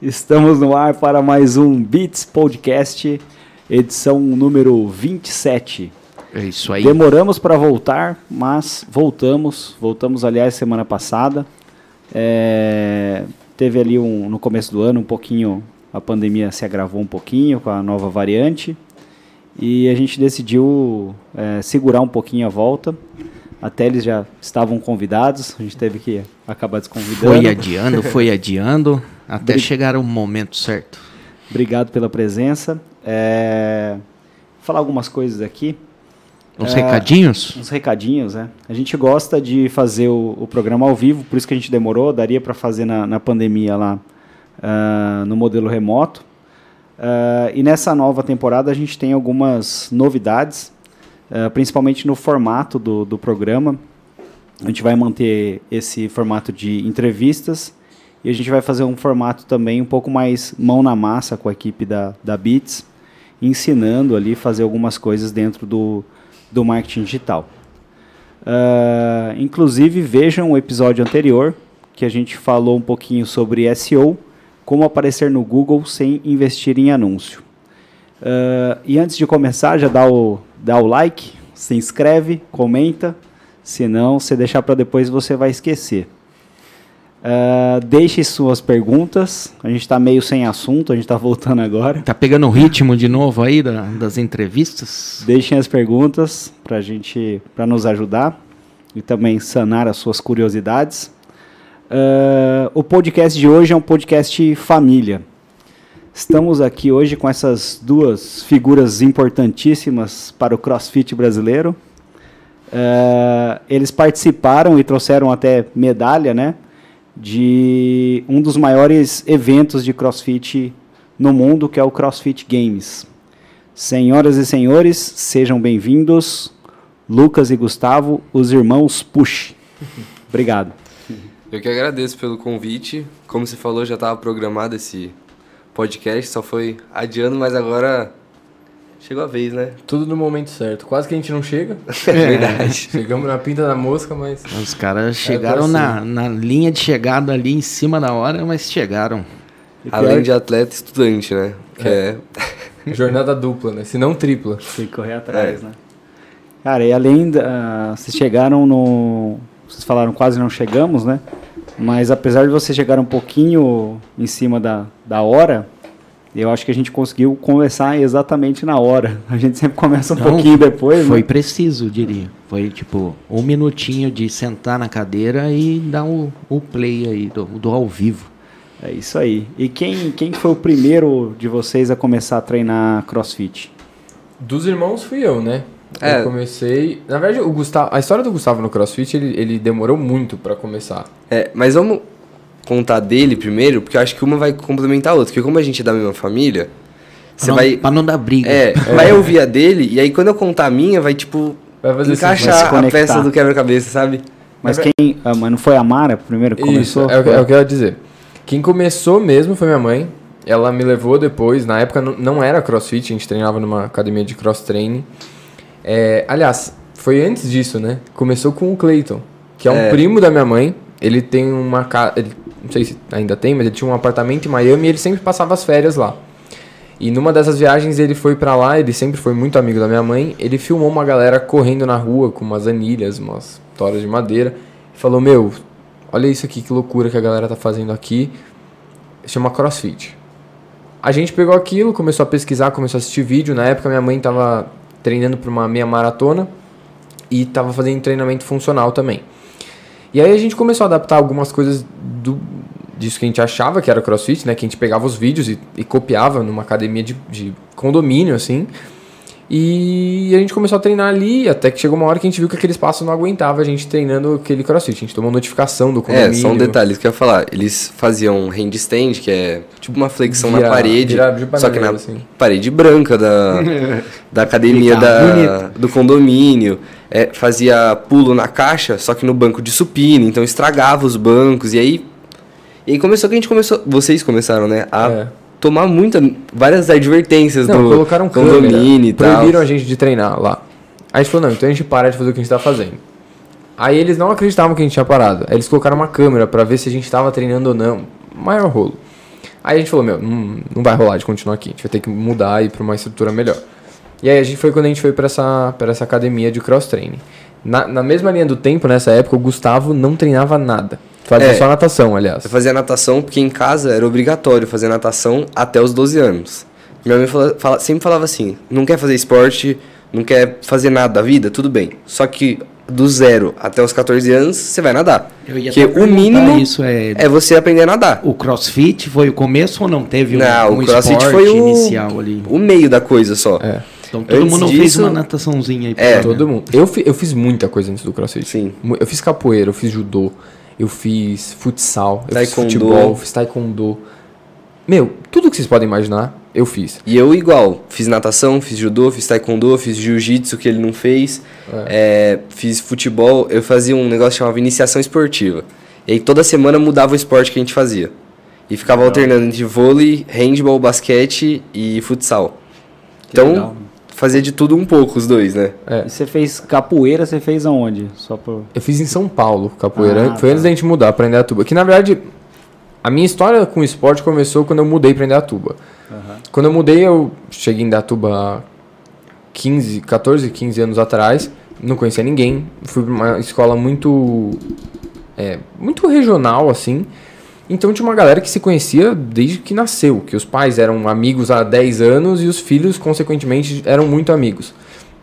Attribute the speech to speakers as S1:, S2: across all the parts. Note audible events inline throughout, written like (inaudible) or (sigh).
S1: Estamos no ar para mais um Beats Podcast, edição número 27.
S2: É isso aí.
S1: Demoramos para voltar, mas voltamos. Voltamos, aliás, semana passada. É, teve ali um, no começo do ano um pouquinho, a pandemia se agravou um pouquinho com a nova variante. E a gente decidiu é, segurar um pouquinho a volta. Até eles já estavam convidados, a gente teve que acabar desconvidando.
S2: Foi adiando, foi adiando, (laughs) até chegar o momento certo.
S1: Obrigado pela presença. É, vou falar algumas coisas aqui.
S2: Uns é, recadinhos?
S1: Uns recadinhos, né? A gente gosta de fazer o, o programa ao vivo, por isso que a gente demorou. Daria para fazer na, na, pandemia lá uh, no modelo remoto. Uh, e nessa nova temporada a gente tem algumas novidades uh, principalmente no formato do, do programa. A gente vai manter esse formato de entrevistas e a gente vai fazer um formato também um pouco mais mão na massa com a equipe da, da Beats, ensinando ali fazer algumas coisas dentro do, do marketing digital. Uh, inclusive, vejam o episódio anterior, que a gente falou um pouquinho sobre SEO, como aparecer no Google sem investir em anúncio. Uh, e antes de começar, já dá o, dá o like, se inscreve, comenta. Senão, se deixar para depois, você vai esquecer. Uh, deixe suas perguntas. A gente está meio sem assunto, a gente está voltando agora.
S2: Tá pegando o ritmo de novo aí da, das entrevistas?
S1: Deixem as perguntas para gente, para nos ajudar e também sanar as suas curiosidades. Uh, o podcast de hoje é um podcast família. Estamos aqui hoje com essas duas figuras importantíssimas para o CrossFit brasileiro. Uh, eles participaram e trouxeram até medalha, né, de um dos maiores eventos de CrossFit no mundo, que é o CrossFit Games. Senhoras e senhores, sejam bem-vindos, Lucas e Gustavo, os irmãos Push. (laughs) Obrigado.
S3: Eu que agradeço pelo convite. Como você falou, já estava programado esse podcast, só foi adiando, mas agora chegou a vez, né?
S4: Tudo no momento certo. Quase que a gente não chega. (laughs)
S3: É verdade.
S4: Chegamos na pinta da mosca, mas.
S2: Os caras chegaram é na, na linha de chegada ali em cima da hora, mas chegaram.
S3: Além de atleta estudante, né? Que é.
S4: é... (laughs) Jornada dupla, né? Se não tripla.
S1: Tem que correr atrás, é. né? Cara, e além. Da, vocês chegaram no. Vocês falaram quase não chegamos, né? Mas apesar de você chegar um pouquinho em cima da, da hora, eu acho que a gente conseguiu conversar exatamente na hora. A gente sempre começa um Não, pouquinho depois.
S2: Foi né? preciso, diria. Foi tipo um minutinho de sentar na cadeira e dar o, o play aí do, do ao vivo.
S1: É isso aí. E quem, quem foi o primeiro de vocês a começar a treinar crossfit?
S4: Dos irmãos fui eu, né? É. Eu comecei. Na verdade, o Gustavo, a história do Gustavo no CrossFit, ele, ele demorou muito para começar.
S3: É, mas vamos contar dele primeiro, porque eu acho que uma vai complementar a outra. Porque como a gente é da mesma família,
S2: você vai. Pra não dar briga.
S3: É, (laughs) é, vai ouvir a dele, e aí quando eu contar a minha, vai tipo. Vai encaixar vai a peça do quebra-cabeça, sabe?
S1: Mas quem. Ah, mas não foi a Mara primeiro que
S4: Isso,
S1: começou?
S4: É, o, é o que eu ia dizer. Quem começou mesmo foi minha mãe. Ela me levou depois, na época não era crossfit, a gente treinava numa academia de cross training. É, aliás, foi antes disso, né? Começou com o Clayton, que é um é. primo da minha mãe. Ele tem uma casa. Não sei se ainda tem, mas ele tinha um apartamento em Miami e ele sempre passava as férias lá. E numa dessas viagens ele foi para lá, ele sempre foi muito amigo da minha mãe. Ele filmou uma galera correndo na rua com umas anilhas, umas toras de madeira. E falou: Meu, olha isso aqui, que loucura que a galera tá fazendo aqui. Chama CrossFit. A gente pegou aquilo, começou a pesquisar, começou a assistir vídeo. Na época minha mãe tava treinando para uma meia maratona e estava fazendo treinamento funcional também. E aí a gente começou a adaptar algumas coisas do, disso que a gente achava que era crossfit, né? Que a gente pegava os vídeos e, e copiava numa academia de, de condomínio, assim. E a gente começou a treinar ali, até que chegou uma hora que a gente viu que aquele espaço não aguentava a gente treinando aquele crossfit. A gente tomou notificação do condomínio.
S3: É, só um detalhe que eu ia falar. Eles faziam handstand, que é tipo uma flexão vira, na parede, só que na assim. parede branca da, (laughs) da academia da, do condomínio. É, fazia pulo na caixa, só que no banco de supino, então estragava os bancos. E aí, e aí começou que a gente começou... Vocês começaram, né? A é tomar muita, várias advertências
S4: não,
S3: do
S4: colocaram condomínio e tal. Proibiram a gente de treinar lá. Aí a gente falou, não, então a gente para de fazer o que a gente tá fazendo. Aí eles não acreditavam que a gente tinha parado. Aí eles colocaram uma câmera para ver se a gente tava treinando ou não. Maior rolo. Aí a gente falou, meu, não, não vai rolar de continuar aqui, a gente vai ter que mudar e ir para uma estrutura melhor. E aí a gente foi quando a gente foi para essa, pra essa academia de cross training. Na, na mesma linha do tempo, nessa época, o Gustavo não treinava nada. Fazia é, só natação, aliás.
S3: Eu fazia natação porque em casa era obrigatório fazer natação até os 12 anos. Minha mãe fala, fala, sempre falava assim: não quer fazer esporte, não quer fazer nada da vida, tudo bem. Só que do zero até os 14 anos, você vai nadar. Porque o mínimo isso é... é você aprender a nadar.
S2: O crossfit foi o começo ou não teve
S3: não, um, um o crossfit foi o, inicial ali? O meio da coisa só.
S2: É. Então todo antes mundo disso, fez uma nataçãozinha aí.
S4: É, todo mundo. Eu, fi, eu fiz muita coisa antes do crossfit. Sim. Eu fiz capoeira, eu fiz judô, eu fiz futsal, eu taekwondo. fiz futebol, fiz taekwondo. Meu, tudo que vocês podem imaginar, eu fiz.
S3: E eu igual, fiz natação, fiz judô, fiz taekwondo, fiz jiu-jitsu que ele não fez, é. É, fiz futebol, eu fazia um negócio chamado iniciação esportiva. E aí toda semana mudava o esporte que a gente fazia. E ficava Legal. alternando entre vôlei, handball, basquete e futsal. então, legal. Fazia de tudo um pouco os dois, né?
S1: É. E você fez capoeira, você fez aonde? Só
S4: pro... Eu fiz em São Paulo, capoeira. Ah, Foi tá. antes da gente mudar pra Indaiatuba. Que na verdade, a minha história com o esporte começou quando eu mudei pra Indaiatuba. Uhum. Quando eu mudei, eu cheguei em Datuba 15, 14, 15 anos atrás, não conhecia ninguém, fui para uma escola muito é, muito regional assim. Então tinha uma galera que se conhecia desde que nasceu, que os pais eram amigos há 10 anos e os filhos consequentemente eram muito amigos.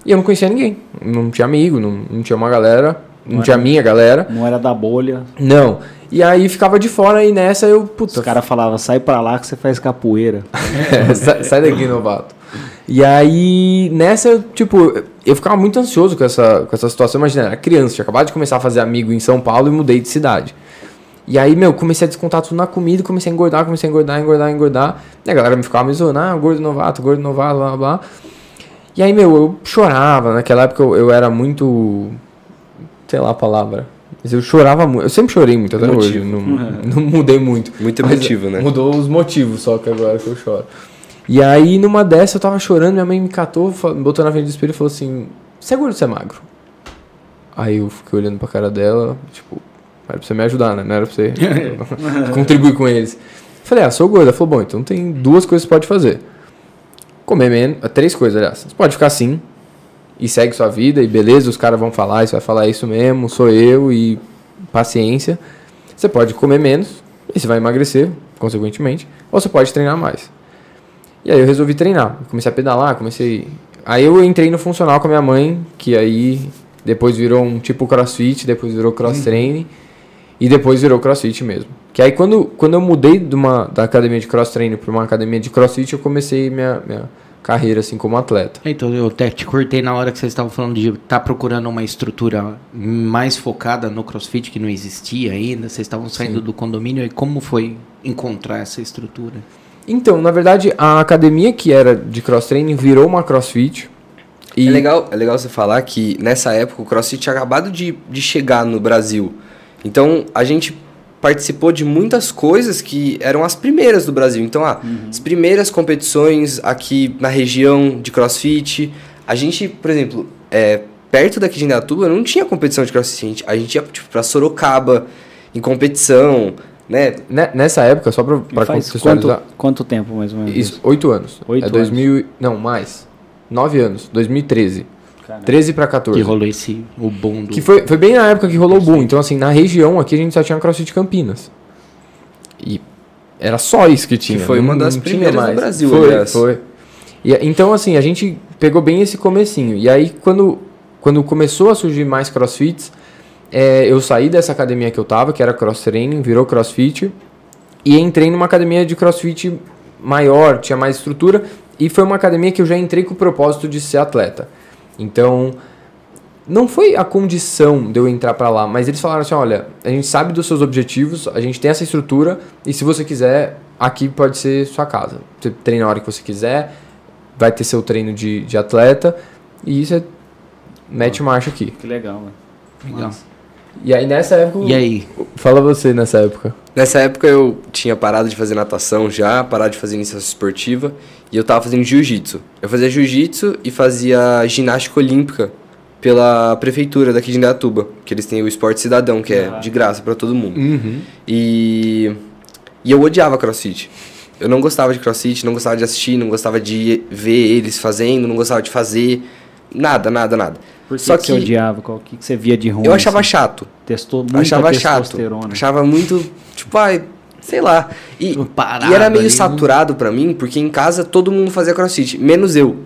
S4: E eu não conhecia ninguém, não tinha amigo, não, não tinha uma galera, não, não tinha era, minha galera.
S1: Não era da bolha.
S4: Não. E aí ficava de fora e nessa eu, puta.
S1: Os caras falavam, sai pra lá que você faz capoeira. (laughs)
S4: é, sai, sai daqui, novato. E aí, nessa, eu, tipo, eu ficava muito ansioso com essa, com essa situação. Imagina, era criança, tinha acabado de começar a fazer amigo em São Paulo e mudei de cidade. E aí, meu, comecei a descontar tudo na comida, comecei a engordar, comecei a engordar, engordar, engordar. E a galera me ficava me zoando, ah, gordo novato, gordo novato, blá, blá. E aí, meu, eu chorava. Naquela época eu, eu era muito. Sei lá a palavra. Mas eu chorava muito. Eu sempre chorei muito até hoje. Não, (laughs) não mudei muito.
S3: Muito emotivo, né?
S4: Mudou os motivos só que agora que eu choro. E aí, numa dessa, eu tava chorando, minha mãe me catou, me botou na frente do espelho e falou assim: Você é gordo ou você é magro? Aí eu fiquei olhando pra cara dela, tipo, era pra você me ajudar, né? Não era pra você (laughs) (laughs) contribuir com eles. Falei, ah, sou gordo. Ela falou, bom, então tem duas coisas que você pode fazer. Comer menos, três coisas, aliás. Você pode ficar assim, e segue sua vida e beleza, os caras vão falar, você vai falar isso mesmo, sou eu e paciência. Você pode comer menos e você vai emagrecer, consequentemente, ou você pode treinar mais. E aí eu resolvi treinar, comecei a pedalar, comecei. Aí eu entrei no funcional com a minha mãe, que aí depois virou um tipo crossfit, depois virou cross uhum. training e depois virou crossfit mesmo. Que aí quando, quando eu mudei de uma, da academia de cross training para uma academia de crossfit, eu comecei minha, minha carreira assim como atleta.
S2: Então eu até te cortei na hora que vocês estavam falando de estar tá procurando uma estrutura mais focada no CrossFit que não existia ainda. Vocês estavam saindo Sim. do condomínio e como foi encontrar essa estrutura?
S4: Então, na verdade, a academia que era de cross training virou uma CrossFit.
S3: E... É, legal, é legal você falar que nessa época o CrossFit tinha acabado de, de chegar no Brasil. Então a gente participou de muitas coisas que eram as primeiras do Brasil. Então, ah, uhum. as primeiras competições aqui na região de crossfit. A gente, por exemplo, é, perto daqui de Indatuba não tinha competição de crossfit. A gente ia tipo, pra Sorocaba em competição. Né?
S4: Nessa época, só pra, pra
S1: contextualizar. Quanto, quanto tempo mais ou menos?
S4: Isso, oito anos. Oito é 2000, anos. Não, mais. Nove anos. 2013. Caramba. 13 para 14.
S2: Que rolou esse, o boom do...
S4: Que foi, foi bem na época que rolou o boom. Então, assim, na região aqui a gente só tinha CrossFit Campinas. E era só isso que tinha. Que
S3: foi uma das primeiras no Brasil,
S4: foi, aliás. Foi, e, Então, assim, a gente pegou bem esse comecinho. E aí, quando, quando começou a surgir mais CrossFits, é, eu saí dessa academia que eu tava, que era Cross Training, virou CrossFit. E entrei numa academia de CrossFit maior, tinha mais estrutura. E foi uma academia que eu já entrei com o propósito de ser atleta. Então, não foi a condição de eu entrar para lá, mas eles falaram assim: olha, a gente sabe dos seus objetivos, a gente tem essa estrutura, e se você quiser, aqui pode ser sua casa. Você treina a hora que você quiser, vai ter seu treino de, de atleta, e isso é. Mete marcha aqui.
S1: Que legal, mano.
S2: Legal.
S4: E aí nessa época.
S2: E aí?
S4: Fala você nessa época.
S3: Nessa época eu tinha parado de fazer natação já, parado de fazer iniciação esportiva e eu tava fazendo jiu-jitsu. Eu fazia jiu-jitsu e fazia ginástica olímpica pela prefeitura daqui de Indaiatuba, que eles têm o esporte cidadão, que é ah. de graça para todo mundo.
S4: Uhum.
S3: E e eu odiava CrossFit. eu não gostava de crossfit, não gostava de assistir, não gostava de ver eles fazendo, não gostava de fazer. Nada, nada, nada.
S1: Por que, Só que, que você odiava? Qual que, que você via de ruim?
S3: Eu achava assim? chato.
S1: Testou muito achava chato.
S3: Achava muito, tipo, ai, sei lá. E, e era meio ali, saturado para mim, porque em casa todo mundo fazia crossfit, menos eu.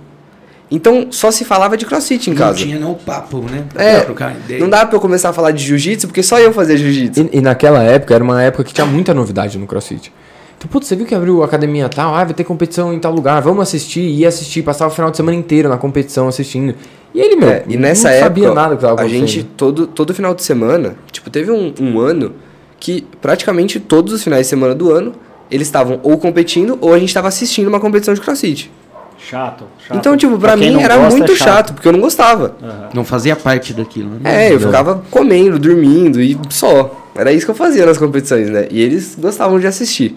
S3: Então só se falava de crossfit em
S2: não
S3: casa.
S2: Não tinha não papo, né?
S3: É, não dava pra eu começar a falar de jiu-jitsu, porque só eu fazia jiu-jitsu.
S4: E, e, naquela época, era uma época que tinha muita novidade no crossfit. Então, putz, você viu que abriu academia tal? Ah, vai ter competição em tal lugar, vamos assistir, ia assistir, passava o final de semana inteiro na competição assistindo. E ele, meu, é,
S3: e nessa não época, sabia nada que tava A gente, todo, todo final de semana, tipo, teve um, um ano que praticamente todos os finais de semana do ano, eles estavam ou competindo ou a gente estava assistindo uma competição de crossfit.
S1: Chato, chato.
S3: Então, tipo, pra, pra mim era gosta, muito é chato. chato. porque eu não gostava. Uhum.
S2: Não fazia parte daquilo,
S3: né? É, eu ficava comendo, dormindo e só. Era isso que eu fazia nas competições, né? E eles gostavam de assistir.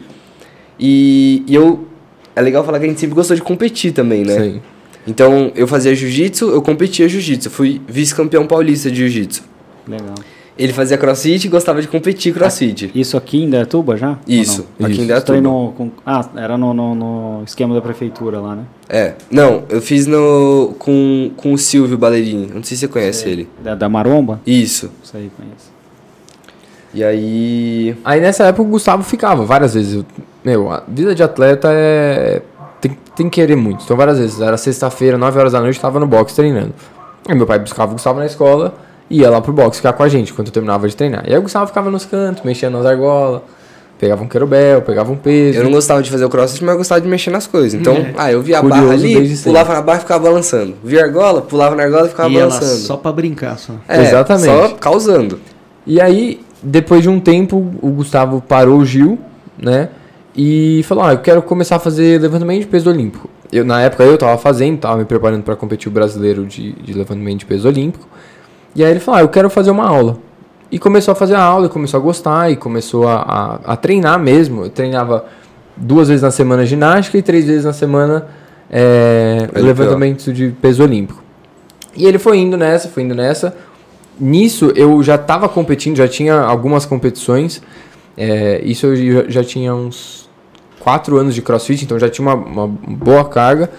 S3: E, e eu. É legal falar que a gente sempre gostou de competir também, né? Sim. Então, eu fazia jiu-jitsu, eu competia jiu-jitsu. Fui vice-campeão paulista de jiu-jitsu.
S1: Legal.
S3: Ele fazia crossfit e gostava de competir crossfit.
S1: Isso aqui em Dayatuba já?
S3: Isso, aqui Isso. em Dayatuba.
S1: Com, ah, era no, no, no, esquema da prefeitura lá, né?
S3: É. Não, eu fiz no, com, com o Silvio Ballerini. Não sei se você conhece sei. ele.
S1: Da, da Maromba?
S3: Isso.
S1: Isso aí, conheço.
S3: E aí...
S4: Aí nessa época o Gustavo ficava várias vezes. Meu, a vida de atleta é... Tem, tem que querer muito. Então várias vezes. Era sexta-feira, 9 horas da noite, tava no box treinando. Aí meu pai buscava o Gustavo na escola ia lá pro box ficar com a gente quando eu terminava de treinar. E aí o Gustavo ficava nos cantos, mexendo nas argolas, pegava um querobel, pegava um peso.
S3: Eu não gostava de fazer o crossfit, mas eu gostava de mexer nas coisas. Então, é. ah, eu via a barra ali, pulava na barra e ficava balançando. Via a argola, pulava na argola e ficava e balançando.
S2: Só pra brincar, só.
S3: É, Exatamente. Só causando.
S4: E aí, depois de um tempo, o Gustavo parou o Gil, né? E falou: Ah, eu quero começar a fazer levantamento de peso olímpico. Eu, na época eu tava fazendo, tava me preparando para competir o brasileiro de, de levantamento de peso olímpico. E aí ele falou: ah, eu quero fazer uma aula. E começou a fazer a aula, e começou a gostar, e começou a, a, a, treinar mesmo. Eu treinava duas vezes na semana ginástica e três vezes na semana é, levantamento de peso olímpico. E ele foi indo nessa, foi indo nessa. Nisso eu já estava competindo, já tinha algumas competições. É, isso eu já, já, tinha uns quatro anos de crossfit, então já tinha uma, uma boa carga.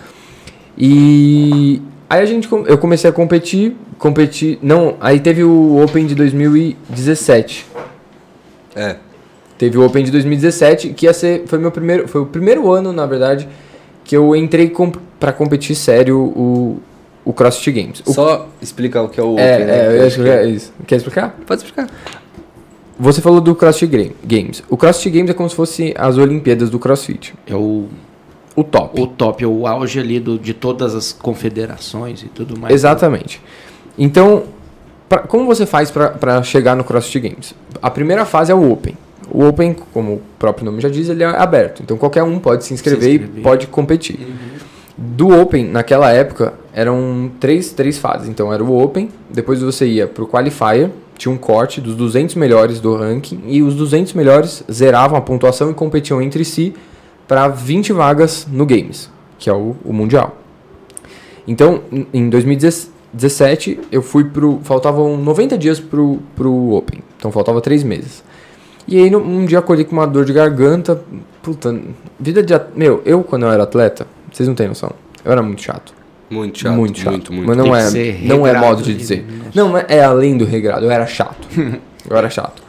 S4: E aí a gente, eu comecei a competir competi. Não, aí teve o Open de 2017.
S3: É.
S4: Teve o Open de 2017, que ia ser. Foi meu primeiro. Foi o primeiro ano, na verdade, que eu entrei com, pra competir sério o, o CrossFit Games. O,
S3: Só explicar o que é o
S4: é, né? É, eu ia explicar isso. Quer explicar?
S3: Pode explicar.
S4: Você falou do CrossFit Games. O CrossFit Games é como se fosse as Olimpíadas do CrossFit.
S2: É o
S4: o top.
S2: O top, o auge ali do, de todas as confederações e tudo mais.
S4: Exatamente. Então, pra, como você faz para chegar no CrossFit Games? A primeira fase é o Open. O Open, como o próprio nome já diz, ele é aberto. Então qualquer um pode se inscrever, se inscrever. e pode competir. Uhum. Do Open, naquela época, eram três, três fases. Então era o Open, depois você ia para o Qualifier, tinha um corte dos 200 melhores do ranking, e os 200 melhores zeravam a pontuação e competiam entre si para 20 vagas no Games, que é o, o Mundial. Então, em 2016, 17, eu fui pro. Faltavam 90 dias pro, pro Open. Então faltava 3 meses. E aí um dia acordei com uma dor de garganta. Puta, vida de. Meu, eu quando eu era atleta, vocês não têm noção. Eu era muito chato.
S3: Muito chato.
S4: Muito chato.
S3: Muito, muito.
S4: Mas não é, não é modo de dizer. Não, é além do regrado. Eu era chato. (laughs) eu era chato.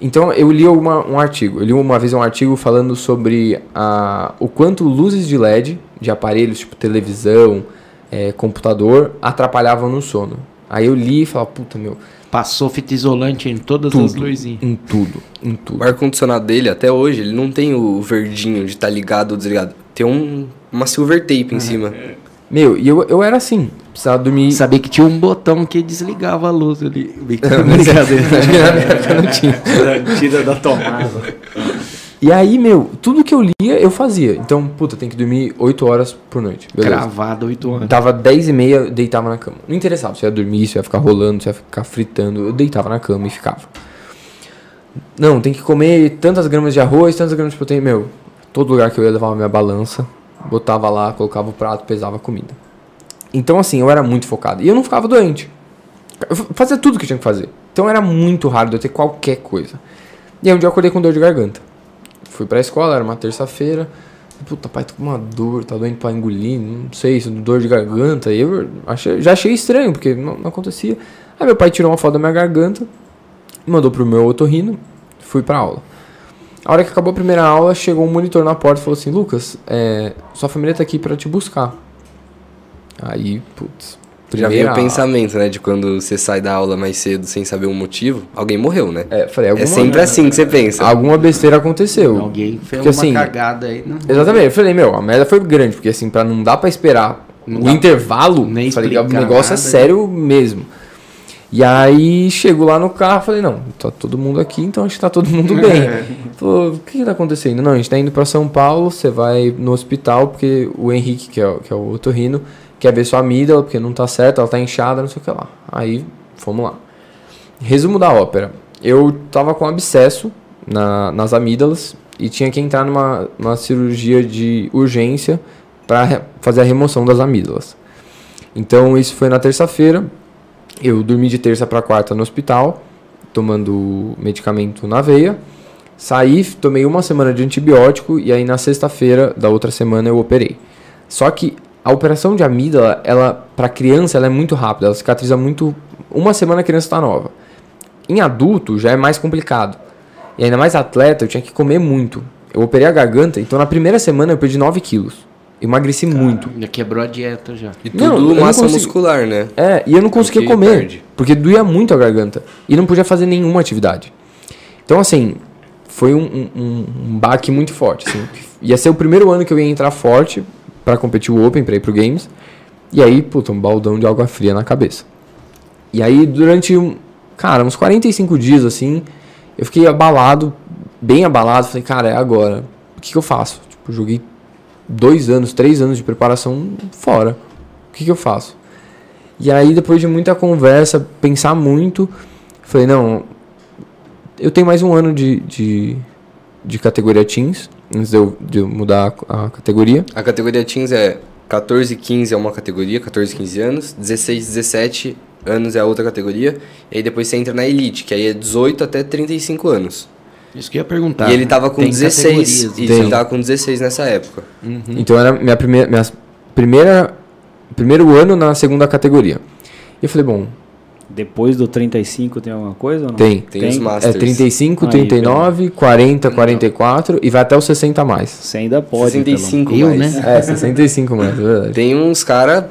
S4: Então eu li uma, um artigo. Eu li uma vez um artigo falando sobre a, o quanto luzes de LED, de aparelhos tipo televisão, é, computador atrapalhavam no sono. Aí eu li e falava, puta meu.
S2: Passou fita isolante em todas tudo, as luzinhas.
S4: Em tudo, em tudo.
S3: O ar-condicionado dele, até hoje, ele não tem o verdinho de estar tá ligado ou desligado. Tem um, uma silver tape em uhum. cima.
S4: Meu, e eu, eu era assim, precisava dormir.
S2: Sabia que tinha um botão que desligava a luz ali. (laughs)
S4: Brincadeira. (laughs) não tinha.
S1: Tira da tomada.
S4: E aí, meu, tudo que eu lia, eu fazia. Então, puta, tem que dormir 8 horas por noite.
S2: Beleza. Gravado 8 horas.
S4: Dava 10 e meia, deitava na cama. Não interessava se ia dormir, se ia ficar rolando, se ia ficar fritando. Eu deitava na cama e ficava. Não, tem que comer tantas gramas de arroz, tantas gramas de proteína. Meu, todo lugar que eu ia levava minha balança, botava lá, colocava o prato, pesava a comida. Então, assim, eu era muito focado. E eu não ficava doente. Eu fazia tudo que eu tinha que fazer. Então era muito raro de eu ter qualquer coisa. E aí um dia eu acordei com dor de garganta. Fui pra escola, era uma terça-feira. Puta, pai, tô com uma dor, tá doendo pra engolir, não sei, se dor de garganta. E eu achei, já achei estranho, porque não, não, acontecia. Aí meu pai tirou uma foto da minha garganta, mandou pro meu otorrino, fui pra aula. A hora que acabou a primeira aula, chegou um monitor na porta e falou assim: Lucas, é, sua família tá aqui para te buscar. Aí, putz,
S3: já veio o pensamento, né? De quando você sai da aula mais cedo sem saber o um motivo, alguém morreu, né?
S4: É, falei,
S3: alguma... é sempre assim que você pensa.
S4: Alguma besteira aconteceu.
S2: Alguém fez porque, uma assim, cagada aí.
S4: Não... Exatamente. Eu falei, meu, a merda foi grande, porque assim, pra não dar pra esperar não o intervalo,
S2: nem
S4: falei, o negócio nada, é sério mesmo. E aí chego lá no carro, falei, não, tá todo mundo aqui, então acho que tá todo mundo bem. (laughs) Falou, o que, que tá acontecendo? Não, a gente tá indo pra São Paulo, você vai no hospital, porque o Henrique, que é, que é o otorrino, quer ver sua amígdala, porque não tá certo, ela tá inchada, não sei o que lá. Aí, fomos lá. Resumo da ópera. Eu tava com abscesso na, nas amígdalas e tinha que entrar numa, numa cirurgia de urgência para fazer a remoção das amígdalas. Então, isso foi na terça-feira. Eu dormi de terça para quarta no hospital, tomando medicamento na veia. Saí, tomei uma semana de antibiótico e aí na sexta-feira da outra semana eu operei. Só que a operação de amígdala, ela para criança, ela é muito rápida, ela cicatriza muito uma semana a criança está nova. Em adulto já é mais complicado. E ainda mais atleta, eu tinha que comer muito. Eu operei a garganta, então na primeira semana eu perdi 9 quilos. Emagreci Cara, muito.
S2: Já quebrou a dieta já.
S3: E tudo não, massa consegui... muscular, né?
S4: É, e eu não conseguia porque comer. Perde. Porque doía muito a garganta. E não podia fazer nenhuma atividade. Então, assim, foi um, um, um baque muito forte. Assim. Ia ser o primeiro ano que eu ia entrar forte para competir o Open, para ir pro Games. E aí, puta, um baldão de água fria na cabeça. E aí, durante, um, cara, uns 45 dias, assim, eu fiquei abalado, bem abalado. Falei, cara, é agora. O que, que eu faço? Tipo, joguei dois anos, três anos de preparação fora. O que, que eu faço? E aí, depois de muita conversa, pensar muito, falei, não, eu tenho mais um ano de, de, de categoria Teams antes de eu, de eu mudar a, a, categoria.
S3: A categoria Teens é 14 15 é uma categoria, 14, 15 anos. 16, 17 anos é a outra categoria. E aí depois você entra na Elite, que aí é 18 até 35 anos.
S2: Isso que eu ia perguntar.
S3: E ele tava com 16. Isso, Tem. ele tava com 16 nessa época.
S4: Uhum. Então era minha primeira, minha primeira. Primeiro ano na segunda categoria. E eu falei, bom,
S1: depois do 35 tem alguma coisa ou não?
S4: Tem. Tem, tem os Masters. É 35, Aí, 39, bem. 40, 44 e vai até os 60 mais.
S1: Você ainda pode.
S3: 65 pelo... mais.
S4: Eu, né? É, 65 mais, é verdade.
S3: Tem uns cara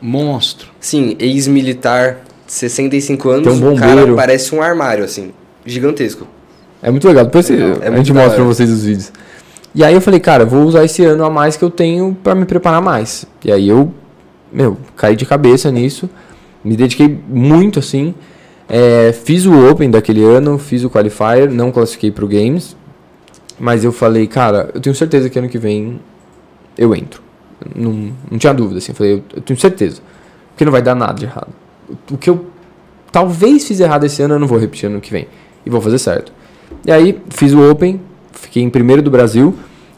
S2: monstro.
S3: Sim, ex-militar, 65 anos,
S4: tem um bombeiro. cara
S3: parece um armário assim, gigantesco.
S4: É muito legal. Depois é, é a gente mostra pra vocês os vídeos. E aí eu falei, cara, vou usar esse ano a mais que eu tenho para me preparar mais. E aí eu, meu, caí de cabeça nisso. Me dediquei muito assim. É, fiz o Open daquele ano, fiz o Qualifier, não classifiquei para o Games. Mas eu falei, cara, eu tenho certeza que ano que vem eu entro. Não, não tinha dúvida, assim. Eu falei, eu, eu tenho certeza. Porque não vai dar nada de errado. O que eu talvez fiz errado esse ano, eu não vou repetir ano que vem. E vou fazer certo. E aí, fiz o Open, fiquei em primeiro do Brasil.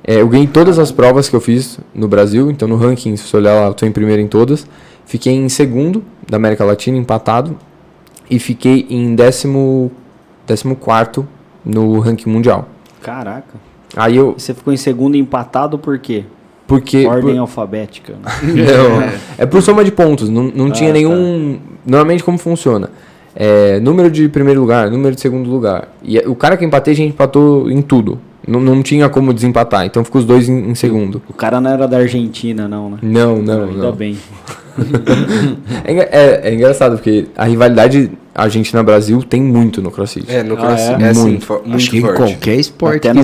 S4: É, eu ganhei todas as provas que eu fiz no Brasil. Então, no ranking, se você olhar lá, eu estou em primeiro em todas. Fiquei em segundo da América Latina, empatado. E fiquei em décimo, décimo quarto no ranking mundial.
S1: Caraca.
S4: Aí eu...
S1: Você ficou em segundo empatado por quê?
S4: Porque...
S1: Ordem por... alfabética. (laughs)
S4: não, é por soma de pontos. Não, não ah, tinha nenhum... Tá. Normalmente como funciona? É, número de primeiro lugar, número de segundo lugar. E o cara que empatei, a gente empatou em tudo. Não, não tinha como desempatar, então ficou os dois em, em, segundo.
S1: O cara não era da Argentina, não, né?
S4: Não, não,
S1: Ainda
S4: não.
S1: bem. (laughs)
S4: é, é, é, engraçado, porque a rivalidade Argentina-Brasil tem muito no CrossFit.
S3: É, no CrossFit ah, é? é assim, muito, muito Acho que
S2: forte. qualquer esporte
S1: Até que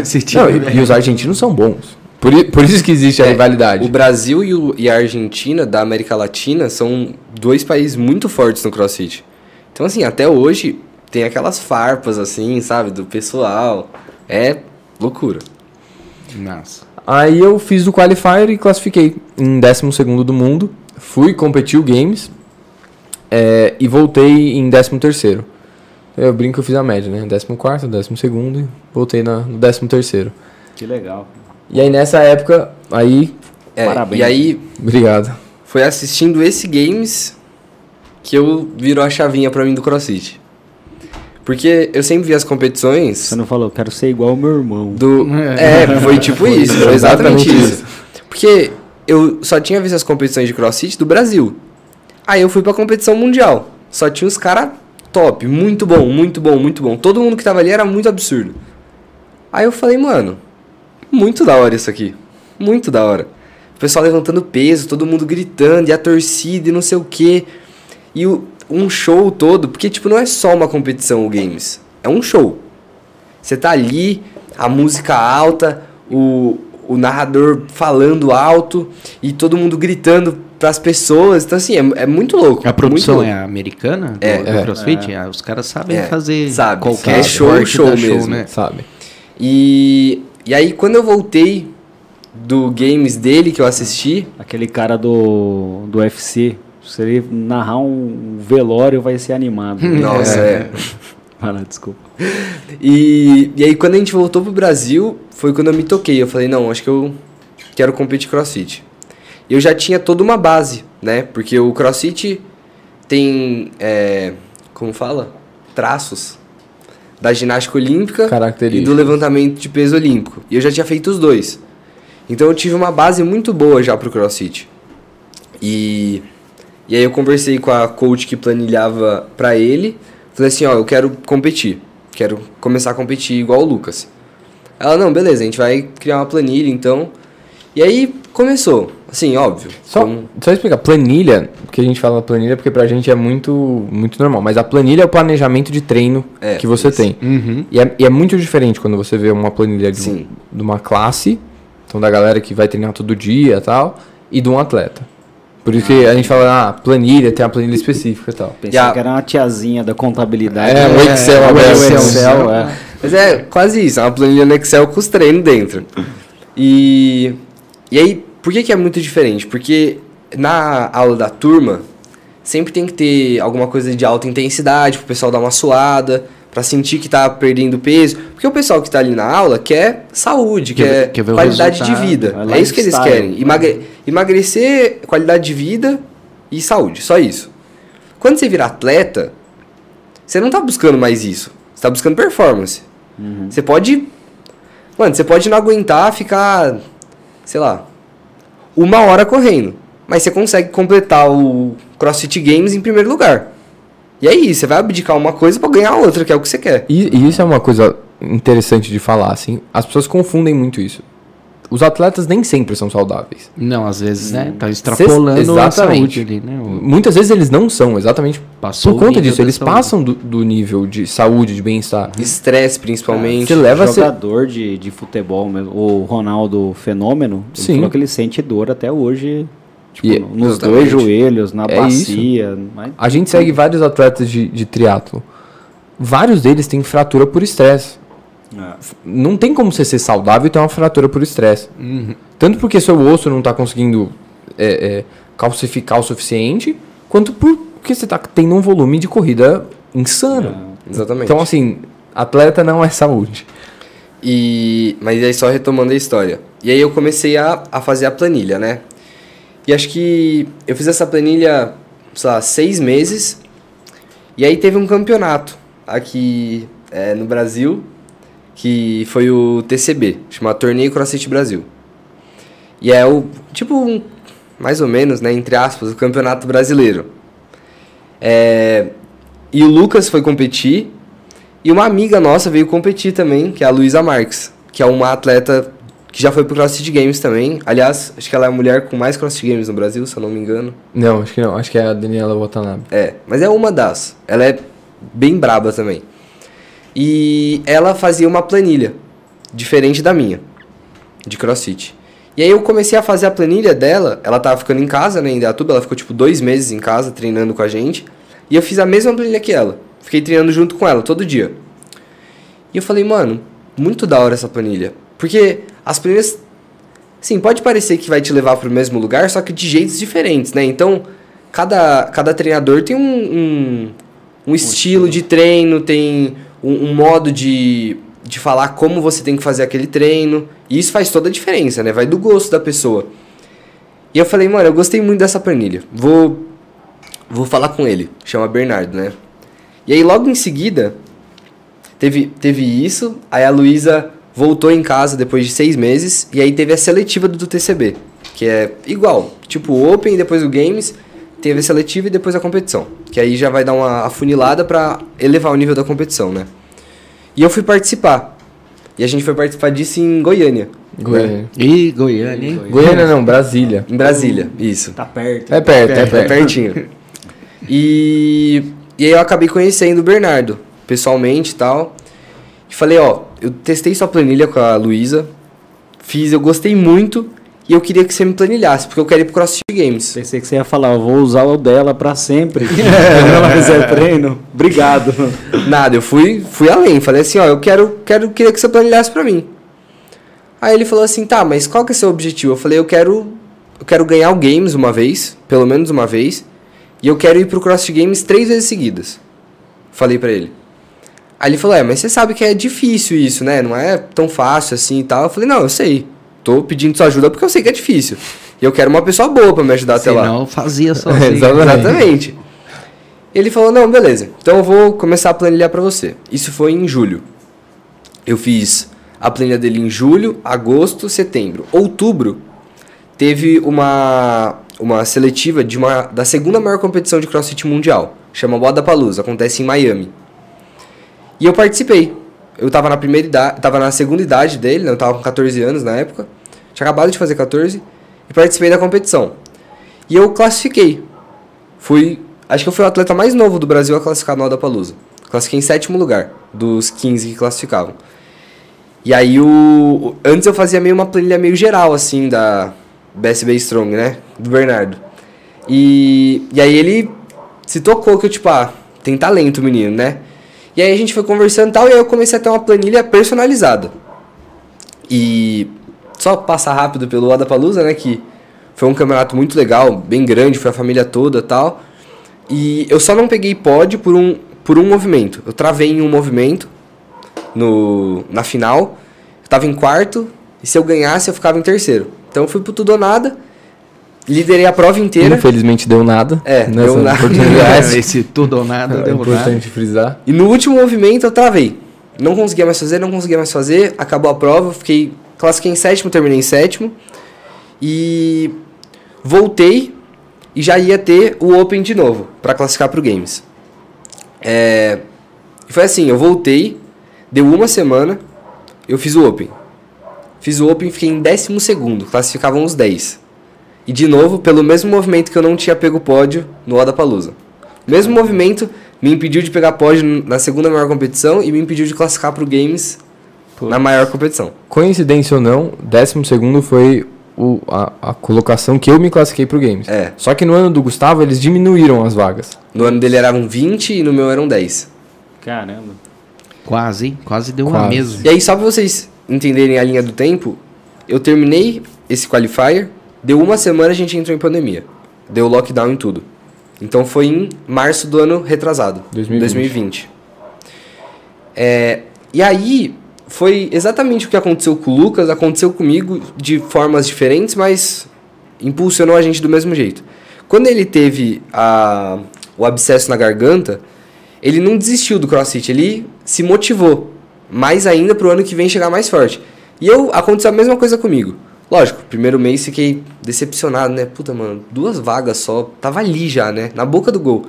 S4: existia, não, e, e os argentinos são bons. Por, por isso que existe a é, rivalidade.
S3: O Brasil e, o, e a Argentina, da América Latina, são dois países muito fortes no CrossFit. Então, assim, até hoje tem aquelas farpas, assim, sabe, do pessoal. É loucura.
S2: Nossa.
S4: Aí eu fiz o qualifier e classifiquei em 12 do mundo. Fui competir o Games é, e voltei em 13. Eu brinco que eu fiz a média, né? 14, 12 e voltei na, no 13.
S1: Que legal.
S4: E aí nessa época, aí.
S3: É, Parabéns. E aí.
S4: Obrigado.
S3: Foi assistindo esse Games que eu virou a chavinha pra mim do CrossFit. Porque eu sempre vi as competições.
S1: Você não falou, quero ser igual ao meu irmão.
S3: Do... É, foi tipo (laughs) isso, foi exatamente isso. Porque eu só tinha visto as competições de crossfit do Brasil. Aí eu fui pra competição mundial. Só tinha os caras top, muito bom, muito bom, muito bom. Todo mundo que tava ali era muito absurdo. Aí eu falei, mano, muito da hora isso aqui. Muito da hora. O pessoal levantando peso, todo mundo gritando, e a torcida e não sei o quê. E o, um show todo, porque tipo, não é só uma competição o games. É um show. Você tá ali, a música alta, o, o narrador falando alto e todo mundo gritando para as pessoas. Então, assim, é, é muito louco.
S2: A produção
S3: louco.
S2: é americana?
S3: É,
S2: do,
S3: é,
S2: CrossFit? É. Os caras sabem
S3: É,
S2: fazer
S3: sabe,
S2: qualquer
S3: é show, show
S2: dá
S3: mesmo.
S2: né?
S4: Sabe?
S3: E, e aí, quando eu voltei do games dele que eu assisti,
S1: Aquele cara do, do UFC, se ele narrar um velório, vai ser animado. (laughs)
S3: nossa, é.
S1: Vai lá, desculpa.
S3: E, e aí, quando a gente voltou pro Brasil, foi quando eu me toquei. Eu falei, não, acho que eu quero competir crossfit. E eu já tinha toda uma base, né? Porque o crossfit tem, é, como fala? Traços da ginástica olímpica e do levantamento de peso olímpico. E eu já tinha feito os dois. Então eu tive uma base muito boa já pro crossfit. E, e aí eu conversei com a coach que planilhava pra ele. Falei assim, ó, eu quero competir. Quero começar a competir igual o Lucas. Ela, não, beleza, a gente vai criar uma planilha então. E aí começou. Assim, óbvio.
S4: Só,
S3: como-
S4: só explicar, planilha, que a gente fala planilha porque pra gente é muito, muito normal, mas a planilha é o planejamento de treino
S3: É,
S4: que você
S3: isso.
S4: tem.
S2: Uhum.
S4: E é, e é muito diferente quando você vê uma planilha de, um- de uma classe, então da galera que vai treinar todo dia e tal, e de um atleta. Por isso que a gente fala, ah, planilha, tem a planilha específica e tal.
S1: Pensei
S3: E a-
S1: que era uma tiazinha da contabilidade.
S4: É, o Excel
S1: o
S4: aberto.
S1: Excel,
S4: Excel.
S1: é.
S3: Mas é quase isso, é uma planilha no Excel com os treinos dentro. E, e aí, por que, que é muito diferente? Porque na aula da turma, sempre tem que ter alguma coisa de alta intensidade, pro pessoal dar uma suada, pra sentir que tá perdendo peso. Porque o pessoal que tá ali na aula quer saúde,
S2: Quer
S3: quer, qualidade de vida.
S1: é
S3: É isso que eles querem. Emagre- emagrecer, qualidade de vida e saúde, só isso. Quando você vira atleta, você não tá buscando mais isso. Você tá buscando performance. Você pode. Mano, você pode não aguentar ficar, sei lá, uma hora correndo. Mas você consegue completar o CrossFit Games em primeiro lugar. E isso, você vai abdicar uma coisa pra ganhar outra, que é o que você quer.
S4: E, e isso é uma coisa interessante de falar, assim. As pessoas confundem muito isso. Os atletas nem sempre são saudáveis.
S2: Não, às vezes, né? Tá extrapolando a
S4: exatamente.
S2: saúde ali, né? O-
S4: Muitas vezes eles não são, exatamente
S2: Passou
S4: por conta disso. Eles
S2: saúde.
S4: passam do, do nível de saúde, de bem-estar.
S3: Estresse, principalmente.
S4: Você leva a ser...
S1: jogador de, de futebol mesmo. O Ronaldo Fenômeno, ele
S4: Sim.
S1: falou que ele sente dor até hoje. Tipo,
S4: E-
S1: nos
S3: Exatamente.
S1: dois joelhos, na
S4: É
S1: bacia. mas-
S4: A gente segue vários atletas de, de triatlo. Vários deles têm fratura por estresse. Não tem como você ser saudável e ter uma fratura por estresse.
S2: Uhum.
S4: Tanto porque seu osso não está conseguindo é, é, calcificar o suficiente, quanto porque você está tendo um volume de corrida insano.
S3: Exatamente.
S4: Então, assim, atleta não é saúde.
S3: E, mas aí só retomando a história. E aí eu comecei a, a fazer a planilha, né? E acho que eu fiz essa planilha, sei lá, seis meses. E aí teve um campeonato aqui é, no Brasil, que foi o TCB, chamado Torneio CrossFit Brasil. E é o, tipo, um, mais ou menos, né, entre aspas, o campeonato brasileiro. É, e o Lucas foi competir, e uma amiga nossa veio competir também, que é a Luísa Marques, que é uma atleta que já foi pro CrossFit Games também. Aliás, acho que ela é a mulher com mais CrossFit Games no Brasil, se eu não me engano.
S4: Não, acho que não. Acho que é a Daniela Watanabe.
S3: É, mas é uma das. Ela é bem braba também. E ela fazia uma planilha, diferente da minha, de crossfit. E aí eu comecei a fazer a planilha dela, ela tava ficando em casa, né, em Indaiatuba, ela ficou tipo dois meses em casa treinando com a gente. E eu fiz a mesma planilha que ela. Fiquei treinando junto com ela, todo dia. E eu falei, mano, muito da hora essa planilha. Porque as planilhas Sim, pode parecer que vai te levar para o mesmo lugar, só que de jeitos diferentes, né? Então, cada, cada treinador tem um, um, um estilo de treino, tem um, um modo de, de falar como você tem que fazer aquele treino. E isso faz toda a diferença, né? Vai do gosto da pessoa. E eu falei, mano, eu gostei muito dessa planilha. Vou, vou falar com ele. Chama Bernardo, né? E aí, logo em seguida, teve, teve isso, aí a Luísa voltou em casa depois de seis meses, e aí teve a seletiva do TCB, que é igual, tipo Open, depois o Games, teve a seletiva e depois a competição, que aí já vai dar uma afunilada para elevar o nível da competição, né? E eu fui participar, e a gente foi participar disso em Goiânia.
S2: Goiânia. Né? E Goiânia, hein?
S4: Goiânia não, Brasília.
S3: Em Brasília, isso.
S1: Tá perto.
S4: É perto, é,
S3: perto.
S4: perto.
S3: É pertinho. e, e aí eu acabei conhecendo o Bernardo, pessoalmente e tal. E falei, ó, eu testei sua planilha com a Luísa, fiz, eu gostei muito e eu queria que você me planilhasse, porque eu quero ir pro CrossFit Games.
S1: Pensei que você ia falar, eu vou usar o dela para sempre. Quando ela fizer treino, obrigado.
S3: Nada, eu fui, fui além, falei assim, ó, eu quero, quero, queria que você planilhasse para mim. Aí ele falou assim, tá, mas qual que é o seu objetivo? Eu falei, eu quero, eu quero ganhar o Games uma vez, pelo menos uma vez, e eu quero ir pro CrossFit Games três vezes seguidas. Falei para ele. Aí ele falou, é, mas você sabe que é difícil isso, né? Não é tão fácil assim e tal. Eu falei, não, eu sei. Tô pedindo sua ajuda porque eu sei que é difícil. E eu quero uma pessoa boa para me ajudar até lá.
S2: Não, fazia (laughs) sozinho.
S3: Exatamente. Ele falou, não, beleza. Então eu vou começar a planilhar para você. Isso foi em julho. Eu fiz a planilha dele em julho, agosto, setembro. Outubro, teve uma, uma seletiva de uma, da segunda maior competição de crossfit mundial. Chama Wodapalooza, acontece em Miami. E eu participei. Eu tava na primeira idade, tava na segunda idade dele, né? eu tava com 14 anos na época. Tinha acabado de fazer 14 e participei da competição. E eu classifiquei. Fui, acho que eu fui o atleta mais novo do Brasil a classificar no Palusa. Classifiquei em sétimo lugar dos 15 que classificavam. E aí o antes eu fazia meio uma planilha meio geral assim da BSB Strong, né, do Bernardo. E e aí ele se tocou que eu tipo, ah, tem talento menino, né? E aí a gente foi conversando e tal, e aí eu comecei a ter uma planilha personalizada. E só passar rápido pelo Palusa, né, que foi um campeonato muito legal, bem grande, foi a família toda tal. E eu só não peguei pódio por um, por um movimento. Eu travei em um movimento no, na final, eu tava em quarto, e se eu ganhasse eu ficava em terceiro. Então eu fui pro tudo ou nada, liderei a prova inteira.
S4: Infelizmente deu nada.
S3: É, deu nada. (laughs)
S2: Esse tudo ou nada é deu
S4: importante
S2: nada.
S4: frisar.
S3: E no último movimento eu travei. Não conseguia mais fazer, não conseguia mais fazer. Acabou a prova, fiquei classifiquei em sétimo, terminei em sétimo. E voltei e já ia ter o Open de novo para classificar para o Games. É, foi assim, eu voltei, deu uma semana, eu fiz o Open. Fiz o Open, fiquei em décimo segundo, classificavam os 10. E de novo, pelo mesmo movimento que eu não tinha pego pódio no Palusa. O mesmo movimento me impediu de pegar pódio na segunda maior competição e me impediu de classificar para o Games Putz. na maior competição.
S4: Coincidência ou não, décimo segundo foi o, a, a, colocação que eu me classifiquei pro Games.
S3: É.
S4: Só que no ano do Gustavo eles diminuíram as vagas.
S3: No ano dele eram 20 e no meu eram 10.
S1: Caramba.
S2: Quase, hein? Quase deu Quase. uma mesa.
S3: E aí, só pra vocês entenderem a linha do tempo, eu terminei esse qualifier, deu uma semana a gente entrou em pandemia. Deu lockdown em tudo. Então foi em março do ano retrasado, 2020. 2020. É, e aí, foi exatamente o que aconteceu com o Lucas, aconteceu comigo de formas diferentes, mas impulsionou a gente do mesmo jeito. Quando ele teve a, o abscesso na garganta, ele não desistiu do crossfit, ele se motivou mais ainda para o ano que vem chegar mais forte. E eu aconteceu a mesma coisa comigo. Lógico, primeiro mês fiquei decepcionado, né? Puta, mano, duas vagas só, tava ali já, né? Na boca do gol.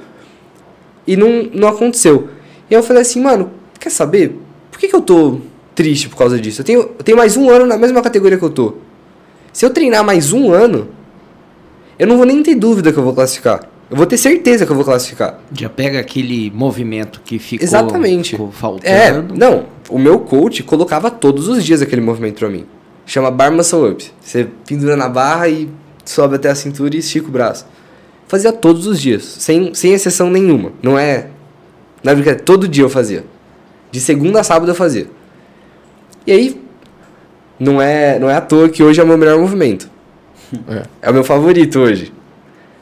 S3: E não, não aconteceu. E eu falei assim, mano, quer saber? Por que, que eu tô triste por causa disso? Eu tenho, eu tenho mais um ano na mesma categoria que eu tô. Se eu treinar mais um ano, eu não vou nem ter dúvida que eu vou classificar. Eu vou ter certeza que eu vou classificar.
S2: Já pega aquele movimento que ficou,
S3: Exatamente.
S2: ficou faltando.
S3: É, não, o meu coach colocava todos os dias aquele movimento pra mim. Chama Bar Muscle Up. Você pendura na barra e sobe até a cintura e estica o braço. Fazia todos os dias, sem, sem exceção nenhuma. Não é. Na verdade, todo dia eu fazia. De segunda a sábado eu fazia. E aí, não é, não é à toa que hoje é o meu melhor movimento. (laughs) É. é o meu favorito hoje.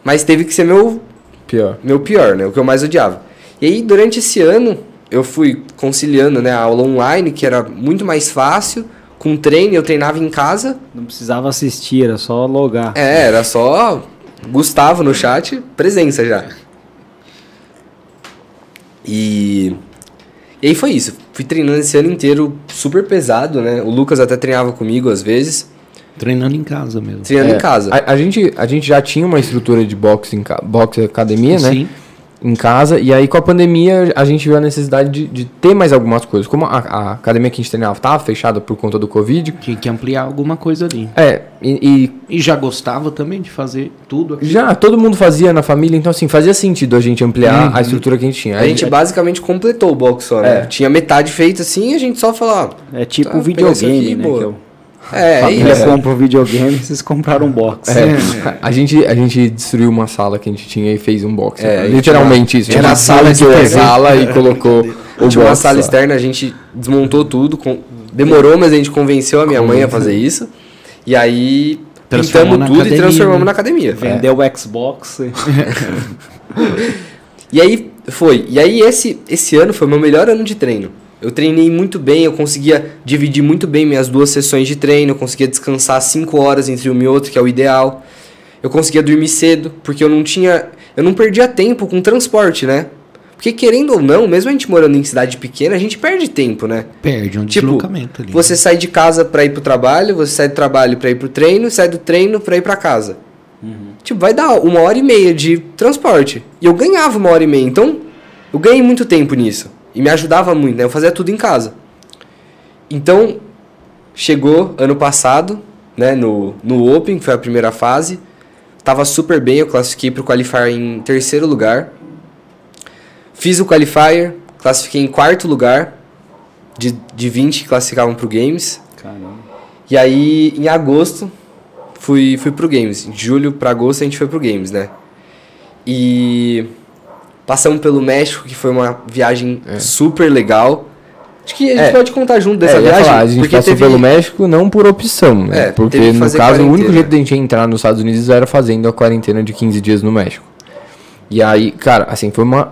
S3: Mas teve que ser meu
S4: pior.
S3: Meu pior, né? O que eu mais odiava. E aí, durante esse ano, eu fui conciliando né, a aula online, que era muito mais fácil, com treino, eu treinava em casa.
S1: Não precisava assistir, era só logar.
S3: É, era só Gustavo no chat, presença já. E, E aí foi isso. Fui treinando esse ano inteiro super pesado, né? O Lucas até treinava comigo às vezes.
S2: Treinando em casa mesmo.
S3: Treinando é, em casa.
S4: A, a, gente, a gente já tinha uma estrutura de boxe, em, boxe academia, né? Sim em casa. E aí, com a pandemia, a gente viu a necessidade de, de ter mais algumas coisas. Como a, a, academia que a gente treinava estava fechada por conta do Covid.
S2: Tinha que ampliar alguma coisa ali.
S4: É, e,
S2: e, e já gostava também de fazer tudo
S4: aqui? Já, todo mundo fazia na família. Então, assim, fazia sentido a gente ampliar uhum. a estrutura que a gente tinha.
S3: A, a gente, basicamente completou o box só, né? É. Tinha metade feita assim e a gente só falava...
S1: É tipo tá, videogame, né?
S3: É,
S1: família é. compra um videogame, vocês compraram um box.
S4: É. a, gente, a gente destruiu uma sala que a gente tinha e fez um box. É, literalmente isso.
S3: Tinha uma sala que a sala e colocou (laughs) o Tinha uma sala externa, a gente desmontou tudo. Com, demorou, mas a gente convenceu a minha mãe a fazer isso. E aí pintamos tudo academia, e transformamos né? na academia.
S1: Vendeu o Xbox. (laughs)
S3: e aí foi. E aí esse, esse ano foi o meu melhor ano de treino. Eu treinei muito bem, eu conseguia dividir muito bem minhas duas sessões de treino, eu conseguia descansar 5 horas entre uma e outra, que é o ideal. Eu conseguia dormir cedo, porque eu não tinha. Eu não perdia tempo com transporte, né? Porque querendo ou não, mesmo a gente morando em cidade pequena, a gente perde tempo, né?
S2: Perde um tipo, deslocamento ali.
S3: Você sai de casa para ir pro trabalho, você sai do trabalho para ir pro treino, sai do treino para ir para casa. Uhum. Tipo, vai dar uma hora e meia de transporte. E eu ganhava uma hora e meia, então eu ganhei muito tempo nisso. E me ajudava muito, né? Eu fazia tudo em casa. Então, chegou ano passado, né, no, no Open, que foi a primeira fase. Tava super bem, eu classifiquei para o Qualifier em terceiro lugar. Fiz o Qualifier, classifiquei em quarto lugar. De, de 20 que classificavam para o Games. Caramba. E aí, em agosto, fui, fui pro Games. De julho para agosto a gente foi pro Games, né? E Passamos pelo México, que foi uma viagem é. super legal. Acho que a gente é. pode contar junto dessa é, viagem.
S4: Falar, a gente passou teve... pelo México não por opção, né? É, porque no caso, quarentena. o único jeito de a gente entrar nos Estados Unidos era fazendo a quarentena de 15 dias no México. E aí, cara, assim, foi uma,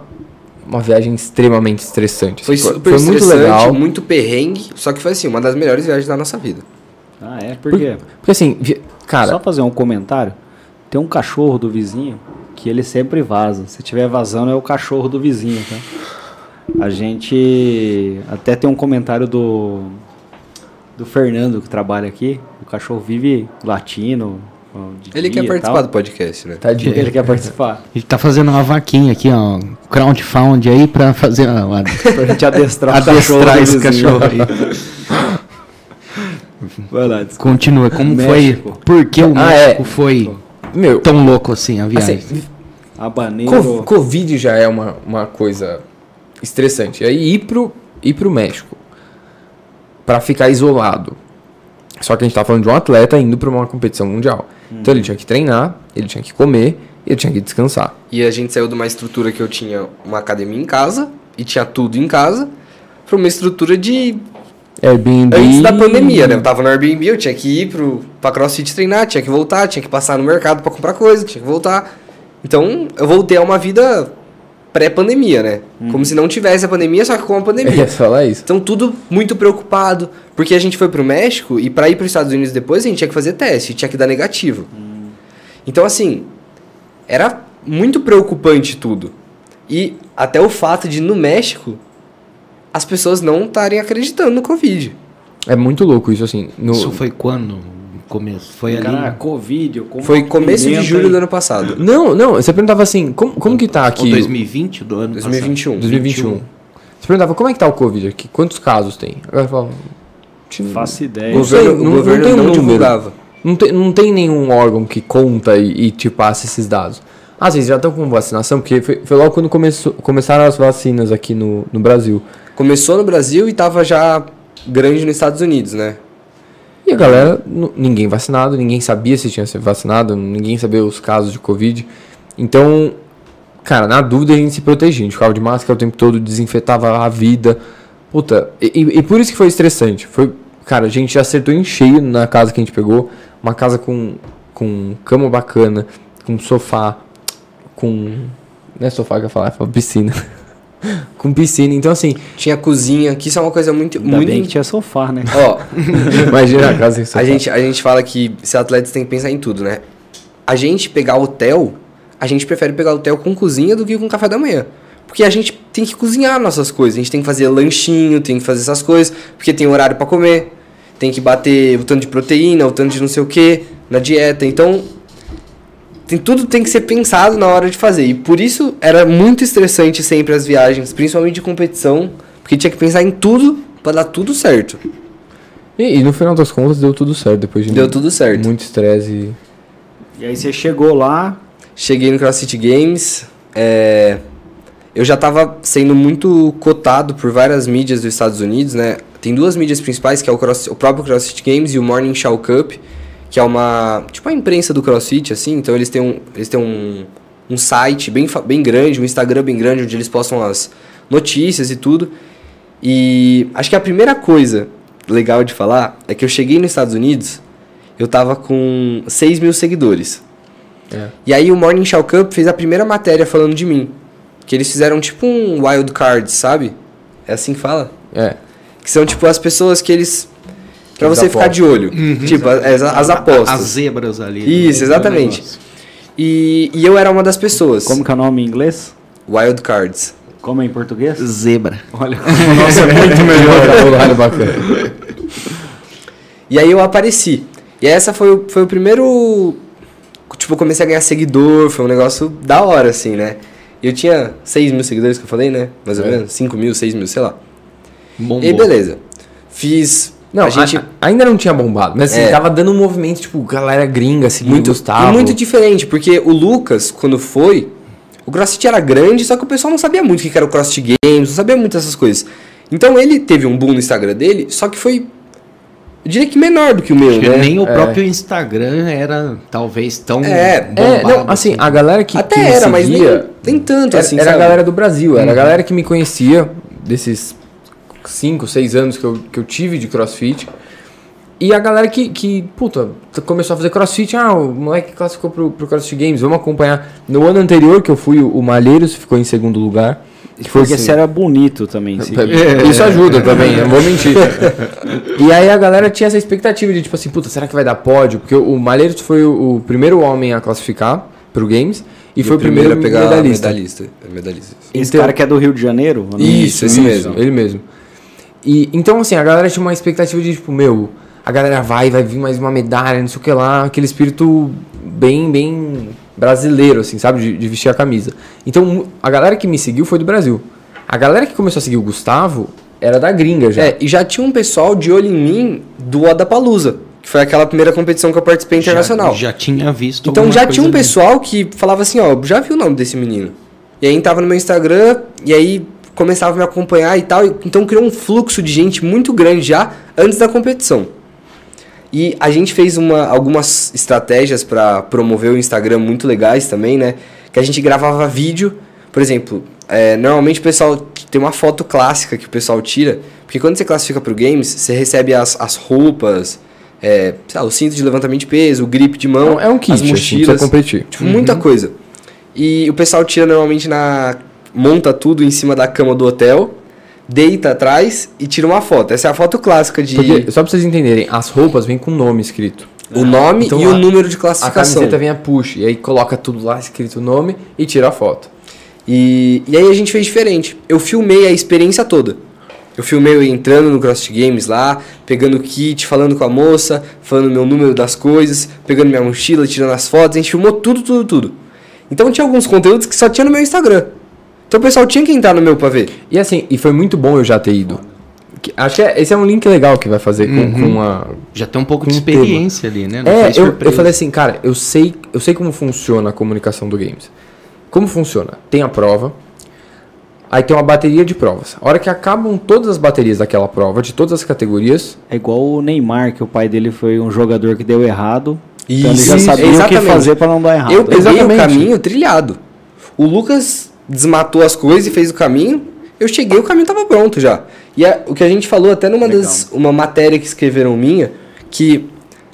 S4: uma viagem extremamente estressante.
S3: Foi super foi muito legal. muito perrengue, só que foi assim, uma das melhores viagens da nossa vida.
S1: Ah, é? Por quê?
S4: Porque, porque assim, cara...
S1: Só fazer um comentário. Tem um cachorro do vizinho que ele sempre vaza. Se tiver vazando é o cachorro do vizinho, tá? A gente até tem um comentário do do Fernando que trabalha aqui. O cachorro vive latino.
S3: Ele quer participar do podcast, né?
S1: Tá de... Ele quer participar.
S2: Ele tá fazendo uma vaquinha aqui, ó. Crowdfund aí pra fazer uma.
S1: pra gente adestrar, (laughs) adestrar esse cachorro aí.
S2: Vai lá, Continua. Como México. foi? Por que o ah, México é. foi? Meu, tão louco assim a viagem. Assim,
S4: Habaneiro. Covid já é uma, uma coisa estressante. E aí ir pro, ir pro México para ficar isolado. Só que a gente tá falando de um atleta indo para uma competição mundial. Hum. Então ele tinha que treinar, ele tinha que comer, ele tinha que descansar.
S3: E a gente saiu de uma estrutura que eu tinha uma academia em casa e tinha tudo em casa para uma estrutura de
S4: Airbnb.
S3: Antes da pandemia, né? Eu tava no Airbnb, eu tinha que ir pro, pra CrossFit treinar, tinha que voltar, tinha que passar no mercado para comprar coisa, tinha que voltar. Então, eu voltei a uma vida pré-pandemia, né? Uhum. Como se não tivesse a pandemia, só que com a pandemia. (laughs) É,
S4: falar isso.
S3: Então, tudo muito preocupado. Porque a gente foi pro México e para ir para os Estados Unidos depois, a gente tinha que fazer teste, tinha que dar negativo. Uhum. Então, assim, era muito preocupante tudo. E até o fato de, no México, as pessoas não estarem acreditando no Covid.
S4: É muito louco isso, assim.
S2: No... Isso foi quando? Começo. Foi ali. Cara,
S1: Covid.
S3: Foi começo de julho do ano passado.
S4: Não, não. Você perguntava assim, como, como que tá aqui? Ou
S2: 2020 do ano
S3: 2021.
S2: Passado.
S4: 2021. Você perguntava como é que tá o Covid aqui? Quantos casos tem? Agora eu falava.
S1: Faço ideia.
S3: O não, o governo não, tem não divulgava.
S4: Não tem, não tem nenhum órgão que conta e, e te passa esses dados. Ah, vocês já estão com vacinação? Porque foi, foi logo quando começou, começaram as vacinas aqui no, no Brasil.
S3: Começou no Brasil e estava já grande nos Estados Unidos, né?
S4: E a galera, ninguém vacinado, ninguém sabia se tinha sido vacinado, ninguém sabia os casos de Covid. Então, cara, na dúvida a gente se protegia. A gente ficava de máscara o tempo todo, desinfetava a vida. Puta, e, e por isso que foi estressante. Foi, cara, a gente acertou em cheio na casa que a gente pegou. Uma casa com, com cama bacana, com sofá, com. Não é sofá que eu falar, é piscina. (laughs) (laughs) com piscina. Então, assim.
S3: Tinha cozinha, que isso é uma coisa muito.
S1: Ainda
S3: muito...
S1: bem que tinha sofá, né?
S3: Ó. (laughs) Imagina a casa sem sofá. A gente, a gente fala que se atletas tem que pensar em tudo, né? A gente pegar hotel, a gente prefere pegar hotel com cozinha do que com café da manhã. porque a gente tem que cozinhar nossas coisas. A gente tem que fazer lanchinho, tem que fazer essas coisas, porque tem horário para comer. Tem que bater o tanto de proteína, o tanto de não sei o que na dieta. Então, tem, tudo tem que ser pensado na hora de fazer. E por isso era muito estressante sempre as viagens, principalmente de competição, porque tinha que pensar em tudo para dar tudo certo.
S4: E, e, no final das contas deu tudo certo depois de
S3: deu tudo certo.
S4: muito estresse. E...
S1: e aí você chegou lá?
S3: Cheguei no CrossFit Games. É, eu já estava sendo muito cotado por várias mídias dos Estados Unidos, né? Tem duas mídias principais, que é o, cross, o próprio CrossFit Games e o Morning Show Cup, que é uma tipo a imprensa do CrossFit, assim. Então eles têm um, eles têm um, um site bem, bem grande, um Instagram bem grande, onde eles postam as notícias e tudo. E acho que a primeira coisa legal de falar é que eu cheguei nos Estados Unidos, eu tava com 6 mil seguidores. É. E aí o Morning Show Cup fez a primeira matéria falando de mim. Que eles fizeram tipo um wild card, sabe? É assim que fala?
S4: É.
S3: Que são tipo as pessoas que eles. Pra você apostas. ficar de olho. Uhum. Tipo, as, as apostas.
S2: As zebras ali. Né?
S3: Isso, exatamente. E, e eu era uma das pessoas.
S1: Como que é o nome em inglês?
S3: Wild Cards.
S1: Como é em português?
S2: Zebra.
S1: Olha, (laughs) nossa, é muito melhor. (laughs)
S3: bacana. E aí eu apareci. E essa foi, foi o primeiro. Tipo, eu comecei a ganhar seguidor, foi um negócio da hora, assim, né? Eu tinha 6 mil seguidores que eu falei, né? Mais ou é. menos. 5 mil, 6 mil, sei lá. Bombou. E beleza. Fiz.
S4: Não, a gente... A, ainda não tinha bombado, mas assim, é. tava dando um movimento, tipo, galera gringa, assim,
S3: muito, Gustavo. E muito diferente, porque o Lucas, quando foi, o CrossFit era grande, só que o pessoal não sabia muito o que era o CrossFit Games, não sabia muito dessas coisas. Então ele teve um boom no Instagram dele, só que foi eu diria que menor do que o meu, Acho né?
S2: Nem o é. próprio Instagram era talvez tão
S4: é, é não, assim, assim, a galera que
S3: até
S4: que
S3: era, seguia, mas nem, nem tanto
S4: era,
S3: assim,
S4: era sabe? a galera do Brasil, era uhum. a galera que me conhecia desses 5, 6 anos que eu, que eu tive de CrossFit. E a galera que, que, puta, começou a fazer crossfit, ah, o moleque classificou pro, pro CrossFit Games, vamos acompanhar. No ano anterior que eu fui, o Malheiros ficou em segundo lugar.
S1: Que Porque assim, você era bonito também.
S4: É, isso ajuda também, não vou mentir. (laughs) e aí a galera tinha essa expectativa de tipo assim, puta, será que vai dar pódio? Porque o Malheiros foi o, o primeiro homem a classificar pro Games e, e foi o primeiro, primeiro a pegar medalhista.
S3: medalhista. medalhista.
S1: Esse então, cara que é do Rio de Janeiro?
S4: Isso, esse mesmo. Ele mesmo. E, então, assim, a galera tinha uma expectativa de, tipo, meu, a galera vai, vai vir mais uma medalha, não sei o que lá, aquele espírito bem, bem brasileiro, assim, sabe? De, de, vestir a camisa. Então, a galera que me seguiu foi do Brasil. A galera que começou a seguir o Gustavo era da gringa já.
S3: É, e já tinha um pessoal de olho em mim do Odapalusa, que foi aquela primeira competição que eu participei internacional.
S2: Já, já tinha visto
S3: Então já tinha um pessoal que falava assim, ó, já viu o nome desse menino. E aí tava no meu Instagram, e aí começava a me acompanhar e tal. Então criou um fluxo de gente muito grande já antes da competição. E a gente fez uma, algumas estratégias para promover o Instagram muito legais também, né? Que a gente gravava vídeo, por exemplo, é, normalmente o pessoal tem uma foto clássica que o pessoal tira, porque quando você classifica para o games, você recebe as, as roupas, é, lá, o cinto de levantamento de peso, o grip de mão,
S4: é um kit,
S3: as
S4: assim, mochilas, assim, competir.
S3: Tipo, uhum. muita coisa. E o pessoal tira normalmente na monta tudo em cima da cama do hotel deita atrás e tira uma foto. Essa é a foto clássica de.
S4: Porque, só pra vocês entenderem, as roupas vêm com o nome escrito.
S3: O nome então, e a, o número de classificação.
S4: A camiseta vem a push, e aí coloca tudo lá escrito o nome e tira a foto.
S3: E, e aí a gente fez diferente. Eu filmei a experiência toda. Eu filmei eu entrando no CrossFit Games lá, pegando o kit, falando com a moça, falando meu número das coisas, pegando minha mochila, tirando as fotos. A gente filmou tudo, tudo, tudo. Então tinha alguns conteúdos que só tinha no meu Instagram. Então o pessoal tinha que entrar no meu pra ver.
S4: E assim, e foi muito bom eu já ter ido. Acho que é, esse é um link legal que vai fazer com, uhum. com a.
S2: Já tem um pouco de experiência ali, né?
S4: Não é, eu, eu falei assim, cara, eu sei, eu sei como funciona a comunicação do games. Como funciona? Tem a prova, aí tem uma bateria de provas. A hora que acabam todas as baterias daquela prova, de todas as categorias.
S1: É igual o Neymar, que o pai dele foi um jogador que deu errado. Isso, então ele já sabia exatamente. o que fazer para não dar errado.
S3: Eu peguei o caminho trilhado. O Lucas desmatou as coisas e fez o caminho. Eu cheguei, o caminho estava pronto já. E é, o que a gente falou até numa das uma matéria que escreveram minha, que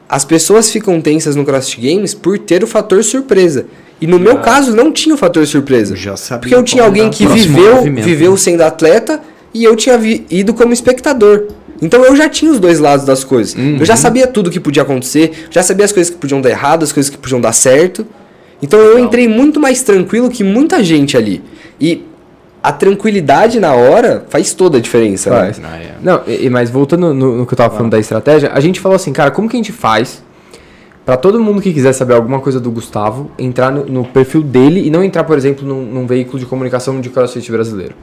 S3: as pessoas ficam tensas no CrossFit Games por ter o fator surpresa. E no ah. meu caso não tinha o fator surpresa.
S2: Já sabia.
S3: Porque eu tinha alguém que viveu, viveu sendo atleta e eu tinha ido como espectador. Então eu já tinha os dois lados das coisas. Uhum. Eu já sabia tudo que podia acontecer, já sabia as coisas que podiam dar errado, as coisas que podiam dar certo. Então eu entrei muito mais tranquilo que muita gente ali. E a tranquilidade na hora faz toda a diferença. Né? Faz.
S4: Né? Não, e, mas voltando no, no, que eu tava falando da estratégia, a gente falou assim, cara, como que a gente faz para todo mundo que quiser saber alguma coisa do Gustavo, entrar no, no perfil dele e não entrar, por exemplo, num, num, veículo de comunicação de crossfit brasileiro.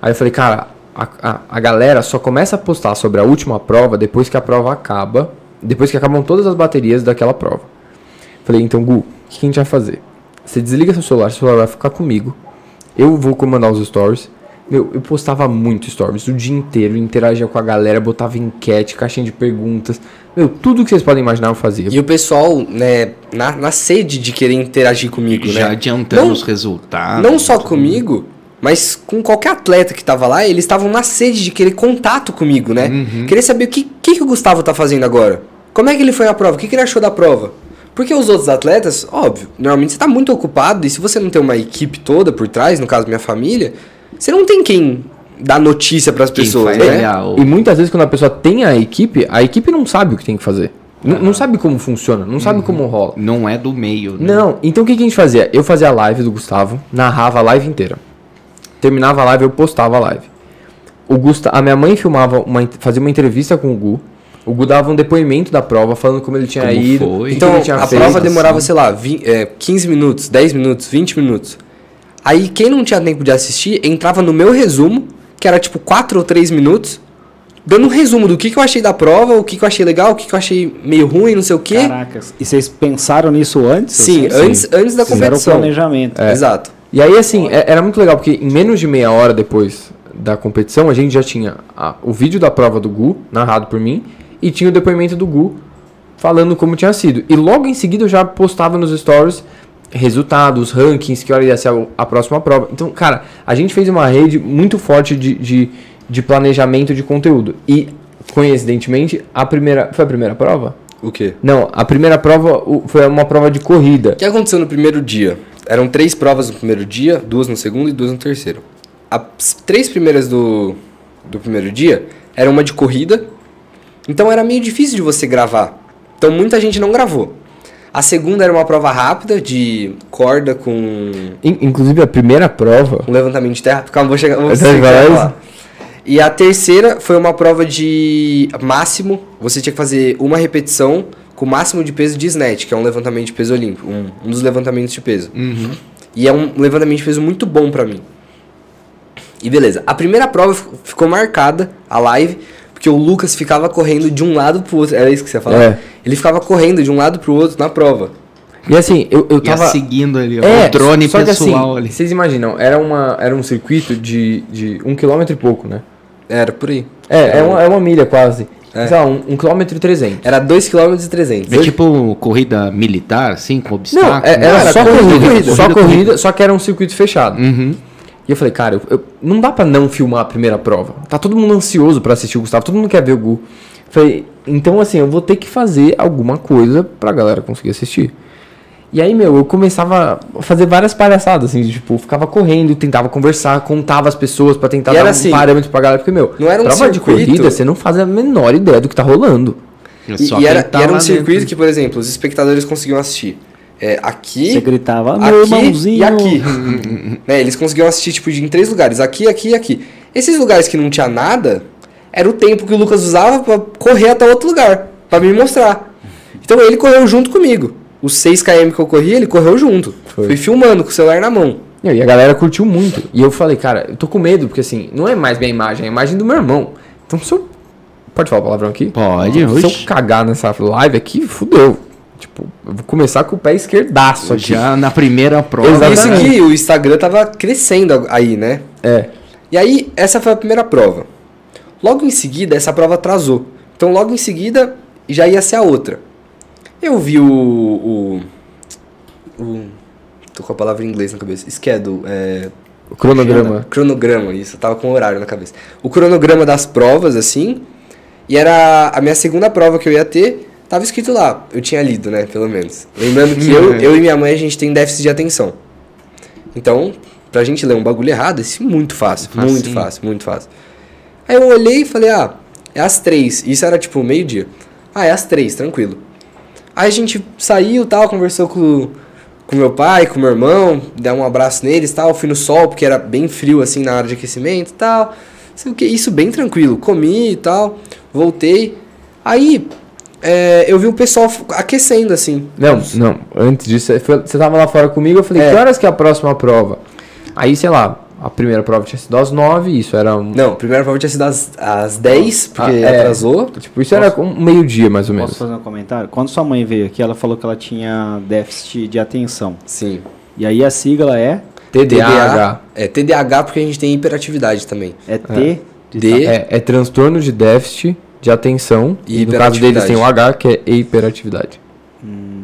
S4: Aí eu falei, cara, a, a, a, galera só começa a postar sobre a última prova depois que a prova acaba, depois que acabam todas as baterias daquela prova. Falei, então, Gu, o que a gente vai fazer? Você desliga seu celular, seu celular vai ficar comigo. Eu vou comandar os stories. Meu, eu postava muito stories o dia inteiro, interagia com a galera, botava enquete, caixinha de perguntas. Meu, tudo que vocês podem imaginar eu fazia.
S3: E o pessoal, né, na, na sede de querer interagir comigo,
S2: Já
S3: né?
S2: Já adiantando não, os resultados.
S3: Não só comigo, mas com qualquer atleta que tava lá, eles estavam na sede de querer contato comigo, né? Uhum. Querer saber o que, que, que, o Gustavo tá fazendo agora. Como é que ele foi na prova? O que, que ele achou da prova? Porque os outros atletas, óbvio, normalmente você tá muito ocupado e se você não tem uma equipe toda por trás, no caso minha família, você não tem quem dar notícia para as pessoas, né?
S4: E muitas vezes quando a pessoa tem a equipe, a equipe não sabe o que tem que fazer. Não, não sabe como funciona, não sabe uhum. como rola.
S2: Não é do meio.
S4: Né? Não, então o que, que, a gente fazia? Eu fazia a live do Gustavo, narrava a live inteira. Terminava a live, eu postava a live. O Gusta, a minha mãe filmava, uma, fazia uma entrevista com o Gu. O Gu dava um depoimento da prova, falando como ele tinha como ido.
S3: Foi. Então, a feito, prova demorava, assim. sei lá, 20, é, 15 minutos, 10 minutos, 20 minutos. Aí quem não tinha tempo de assistir entrava no meu resumo, que era tipo 4 ou 3 minutos, dando um resumo do que, que eu achei da prova, o que, que eu achei legal, o que, que eu achei meio ruim, não sei o quê.
S1: Caracas. E vocês pensaram nisso antes?
S3: Sim, antes, antes da competição.
S1: Fizeram o planejamento.
S3: É. Exato.
S4: E aí, assim, é, era muito legal, porque em menos de meia hora depois da competição, a gente já tinha a, o vídeo da prova do Gu, narrado por mim, e tinha o depoimento do Gu falando como tinha sido. E logo em seguida eu já postava nos stories resultados, rankings, que hora ia ser a, a, próxima prova. Então, cara, a gente fez uma rede muito forte de, de, de, planejamento de conteúdo. E, coincidentemente, a primeira. Foi a primeira prova?
S3: O quê?
S4: Não, a primeira prova foi uma prova de corrida. O
S3: que aconteceu no primeiro dia? Eram três provas no primeiro dia, duas no segundo e duas no terceiro. As três primeiras do, do primeiro dia eram uma de corrida, então era meio difícil de você gravar. Então muita gente não gravou. A segunda era uma prova rápida de corda com.
S4: Inclusive a primeira prova.
S3: Um levantamento de terra. Calma, vou chegar. Vou chegar lá. E a terceira foi uma prova de máximo. Você tinha que fazer uma repetição com o máximo de peso de snatch, que é um levantamento de peso olímpico. Um, um dos levantamentos de peso. Uhum. E é um levantamento de peso muito bom para mim. E beleza. A primeira prova ficou marcada, a live, porque o Lucas ficava correndo de um lado pro outro. Era isso que você ia falar? É. Ele ficava correndo de um lado pro outro na prova.
S4: E assim, eu, eu tava. Ia
S2: seguindo ali,
S4: é, o drone só pessoal que assim, ali. Vocês imaginam, era, uma, era um circuito de, de um quilômetro e pouco, né?
S3: Era por aí.
S4: É, é uma, é uma milha quase. É. Sei lá, um, um quilômetro e trezentos.
S3: Era dois quilômetros e trezentos.
S2: É tipo corrida militar, assim, com obstáculos?
S4: Não, é, era, era, só corrida, corrida, corrida, só corrida, só que era um circuito fechado. Uhum. E eu falei, cara, eu, eu, não dá para não filmar a primeira prova. Tá todo mundo ansioso para assistir o Gustavo, todo mundo quer ver o Gu. falei, então assim, eu vou ter que fazer alguma coisa pra galera conseguir assistir. E aí, meu, eu começava a fazer várias palhaçadas, assim, tipo, ficava correndo, tentava conversar, contava as pessoas para tentar e dar um assim, parâmetro pra galera, porque, meu,
S3: não era um prova circuito... de corrida,
S4: você não faz a menor ideia do que tá rolando.
S3: E, e, era, e era um circuito dentro. que, por exemplo, os espectadores conseguiam assistir é, aqui.
S1: Você gritava, meu aqui irmãozinho.
S3: E aqui. (laughs) né, eles conseguiam assistir tipo, em três lugares: aqui, aqui e aqui. Esses lugares que não tinha nada, era o tempo que o Lucas usava para correr até outro lugar, para me mostrar. Então ele correu junto comigo. Os 6 km que eu corri, ele correu junto. Foi. Fui filmando com o celular na mão.
S4: E a galera curtiu muito. E eu falei, cara, eu tô com medo, porque assim, não é mais minha imagem, é a imagem do meu irmão. Então se eu. Pode falar palavrão aqui?
S2: Pode,
S4: Se eu cagar nessa live aqui, fudeu. Tipo, eu vou começar com o pé esquerdaço aqui.
S2: Já na primeira prova.
S3: Exatamente. Isso aqui, o Instagram tava crescendo aí, né?
S4: É.
S3: E aí, essa foi a primeira prova. Logo em seguida, essa prova atrasou. Então, logo em seguida, já ia ser a outra. Eu vi o. o, o tô com a palavra em inglês na cabeça. Schedule. É,
S4: o cronograma.
S3: Cronograma, isso. Eu tava com o horário na cabeça. O cronograma das provas, assim. E era a minha segunda prova que eu ia ter. Tava escrito lá, eu tinha lido, né, pelo menos. Lembrando que eu, eu e minha mãe, a gente tem déficit de atenção. Então, pra gente ler um bagulho errado, isso é muito fácil. Muito fácil, muito fácil. Aí eu olhei e falei, ah, é às três. Isso era tipo meio-dia. Ah, é às três, tranquilo. Aí a gente saiu tal, conversou com, com meu pai, com meu irmão, dar um abraço neles tal. Fui no sol, porque era bem frio assim na área de aquecimento e tal. Sei o que, isso bem tranquilo. Comi e tal, voltei. Aí é, eu vi o pessoal aquecendo assim.
S4: Não, não, antes disso, você tava lá fora comigo, eu falei, é. que horas que é a próxima prova? Aí, sei lá, a primeira prova tinha sido às 9, isso era. Um...
S3: Não, a primeira prova tinha sido às, às 10, porque ah, é, atrasou.
S4: Tipo, isso posso, era um meio-dia, mais ou menos.
S1: Posso fazer um comentário? Quando sua mãe veio aqui, ela falou que ela tinha déficit de atenção.
S3: Sim.
S1: E aí a sigla é?
S3: TDAH. É TDAH porque a gente tem hiperatividade também.
S1: É T.
S4: É, de... é, é transtorno de déficit de atenção. E, e no caso deles tem o H, que é hiperatividade.
S1: Hum.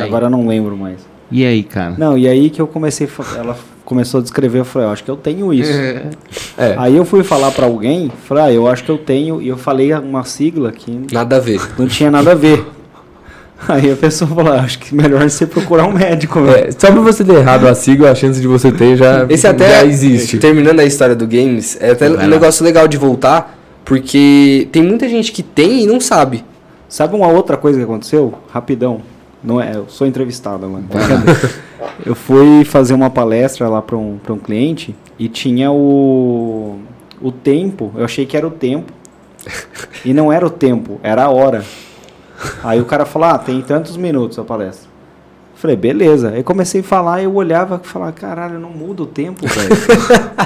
S1: Agora eu não lembro mais.
S2: E aí, cara?
S1: Não, e aí que eu comecei. Ela começou a descrever, eu falei, eu acho que eu tenho isso. (laughs) É. Aí eu fui falar para alguém, falei, ah, eu acho que eu tenho, e eu falei uma sigla que.
S3: Nada a ver.
S1: Não tinha nada a ver. (laughs) Aí a pessoa falou, ah, acho que melhor você procurar um médico.
S4: É, só pra você ter errado a sigla, a chance de você ter já,
S3: Esse até, já existe. Terminando a história do games, é até um negócio legal de voltar, porque tem muita gente que tem e não sabe.
S1: Sabe uma outra coisa que aconteceu? Rapidão. Não é, eu sou entrevistado, mano. (laughs) eu fui fazer uma palestra lá para um, um cliente e tinha o, o tempo. Eu achei que era o tempo. E não era o tempo, era a hora. Aí o cara falou: Ah, tem tantos minutos a palestra. Falei, beleza. Aí comecei a falar e eu olhava e falava: Caralho, não muda o tempo, velho.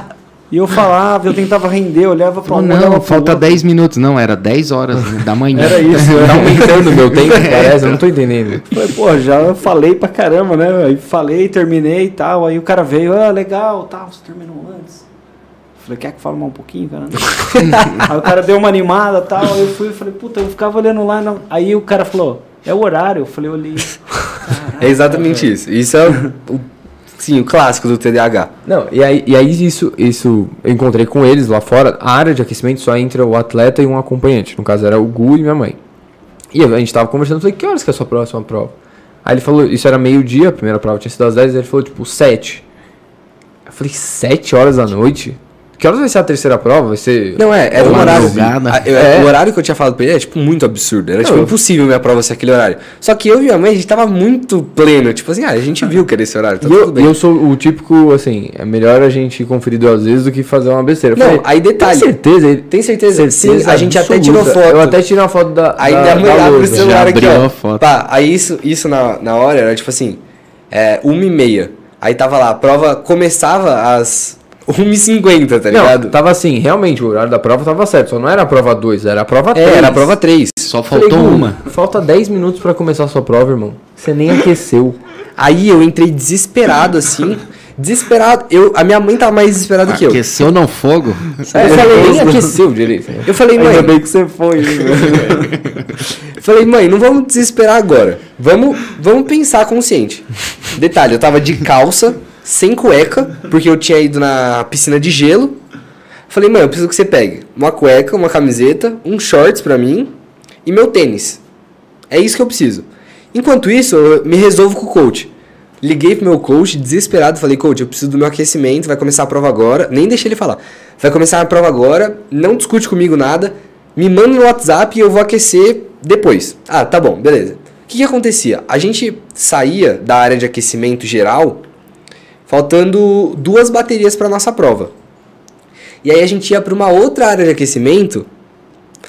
S1: (laughs) E eu falava, eu tentava render, eu olhava
S2: para um Não, falta 10 minutos. Não, era 10 horas da manhã.
S1: Era isso.
S4: tá aumentando o meu (laughs) tempo, parece, eu não tô entendendo.
S1: Falei, pô, já falei pra caramba, né? Aí falei, terminei e tal. Aí o cara veio, ah, legal, tal, você terminou antes. Falei, quer que fale mais um pouquinho, cara? (laughs) aí o cara deu uma animada e tal. Aí eu fui e falei, puta, eu ficava olhando lá. Não. Aí o cara falou, é o horário. Eu falei, olhei.
S3: é exatamente isso. Isso é o Sim, o clássico do TDAH.
S4: Não, e aí, e aí isso, isso eu encontrei com eles lá fora. A área de aquecimento só entra o atleta e um acompanhante. No caso era o Gu e minha mãe. E a gente tava conversando, falei, que horas que é a sua próxima prova? Aí ele falou, isso era meio-dia, a primeira prova tinha sido às 10, ele falou, tipo, 7. Eu falei, 7 horas da noite? Que horas vai ser a terceira prova? Vai ser.
S3: Não, é, era o horário. A, eu, é. O horário que eu tinha falado pra ele é, tipo, muito absurdo. Era, tipo, não, tipo, impossível minha prova ser aquele horário. Só que eu e minha mãe, a gente tava muito pleno. Tipo assim, ah, a gente viu que era esse horário. Tá
S4: e eu, eu, sou o típico, assim, é melhor a gente conferir duas vezes do que fazer uma besteira.
S3: Não, falei, aí detalhe.
S4: Tem certeza?
S3: Tem certeza? certeza Sim, a gente até tirou foto. Eu
S4: até tirei uma foto da.
S3: Aí da, minha mãe pro celular aqui, ó. Foto. Pá, aí isso, isso na, na hora era tipo assim, é, uma e meia. Aí tava lá, a prova começava às 1h50, tá ligado?
S4: Não, tava assim, realmente, o horário da prova tava certo. Só não era a prova 2, era a prova 3. É,
S3: era a prova 3.
S2: Só faltou Falei, uma.
S4: Falta 10 minutos para começar a sua prova, irmão. Você nem aqueceu.
S3: Aí eu entrei desesperado, assim. desesperado. Eu, a minha mãe tava mais desesperada que eu.
S2: Aqueceu no fogo?
S3: É, eu falei, nem aqueceu direito. Eu falei, mãe. Ainda
S1: bem que você foi, (laughs)
S3: falei, mãe, não vamos desesperar agora. Vamos, vamos pensar consciente. Detalhe, eu tava de calça sem cueca, porque eu tinha ido na piscina de gelo. Falei, mãe, eu preciso que você pegue uma cueca, uma camiseta, um shorts pra mim e meu tênis. É isso que eu preciso. Enquanto isso, eu me resolvo com o coach. Liguei pro meu coach, desesperado, falei, coach, eu preciso do meu aquecimento, vai começar a prova agora. Nem deixei ele falar. Vai começar a prova agora, não discute comigo nada, me manda no WhatsApp e eu vou aquecer depois. Ah, tá bom, beleza. O que, que acontecia? A gente saía da área de aquecimento geral faltando duas baterias para nossa prova. E aí a gente ia para uma outra área de aquecimento.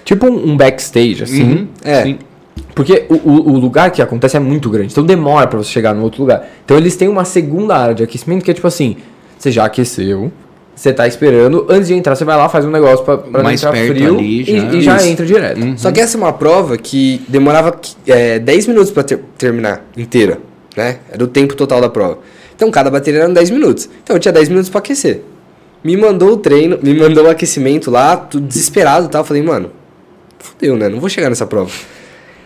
S4: Tipo um, backstage, assim. Uhum,
S3: é. Sim.
S4: Porque o, o, lugar que acontece é muito grande, então demora para você chegar no outro lugar. Então eles têm uma segunda área de aquecimento que é tipo assim: você já aqueceu, você tá esperando, antes de entrar, você vai lá, faz um negócio pra, pra
S2: Mais entrar frio ali,
S4: já. E, e, já entra direto.
S3: Uhum. Só que essa é uma prova que demorava é, 10 minutos para ter, terminar inteira, né? Era o tempo total da prova. Então cada bateria eram 10 minutos. Então eu tinha 10 minutos para aquecer. Me mandou o treino, me mandou o aquecimento lá, tudo desesperado e tal. Falei, mano, fudeu, né? Não vou chegar nessa prova.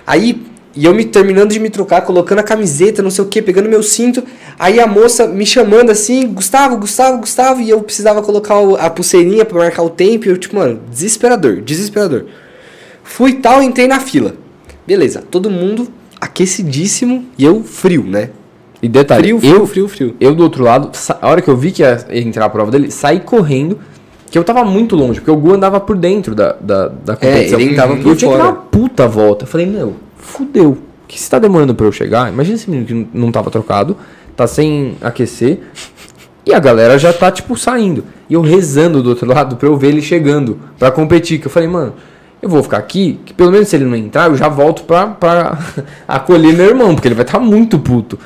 S3: Aí, e eu me terminando de me trocar, colocando a camiseta, não sei o que, pegando meu cinto. Aí a moça me chamando assim, Gustavo, Gustavo, Gustavo, e eu precisava colocar a pulseirinha para marcar o tempo. E eu, tipo, mano, desesperador, desesperador. Fui tal, entrei na fila. Beleza, todo mundo aquecidíssimo e eu frio, né?
S4: E detalhe,
S3: frio, frio, eu, frio, frio.
S4: Eu do outro lado, a hora que eu vi que ia entrar a prova dele, saí correndo, que eu tava muito longe, porque o Gu andava por dentro da, da, da
S3: competição. É, ele tava por
S4: eu tinha que dar uma puta volta. Falei, meu, fudeu. que se tá demorando para eu chegar, imagina esse menino que não tava trocado, tá sem aquecer, e a galera já tá, tipo, saindo. E eu rezando do outro lado pra eu ver ele chegando para competir. Que eu falei, mano, eu vou ficar aqui, que pelo menos se ele não entrar, eu já volto pra, pra (laughs) acolher meu irmão, porque ele vai estar tá muito puto.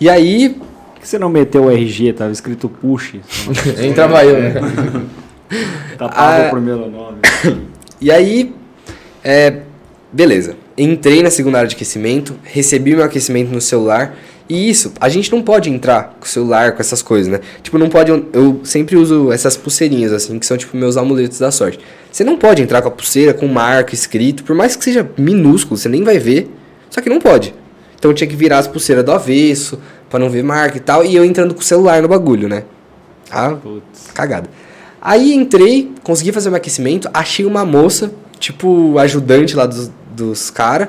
S1: E aí. Por que você não meteu o RG? Tava escrito push. (laughs)
S4: Entrava eu, né? (laughs)
S1: Tapava ah, o primeiro nome.
S3: E aí. É, beleza. Entrei na segunda área de aquecimento, recebi meu aquecimento no celular. E isso, a gente não pode entrar com o celular, com essas coisas, né? Tipo, não pode. Eu sempre uso essas pulseirinhas, assim, que são tipo meus amuletos da sorte. Você não pode entrar com a pulseira, com marca escrito, por mais que seja minúsculo, você nem vai ver. Só que não pode. Então eu tinha que virar as pulseiras do avesso, para não ver marca e tal. E eu entrando com o celular no bagulho, né? Ah, Putz. cagada. Aí entrei, consegui fazer o meu aquecimento, achei uma moça, tipo, ajudante lá dos, dos caras.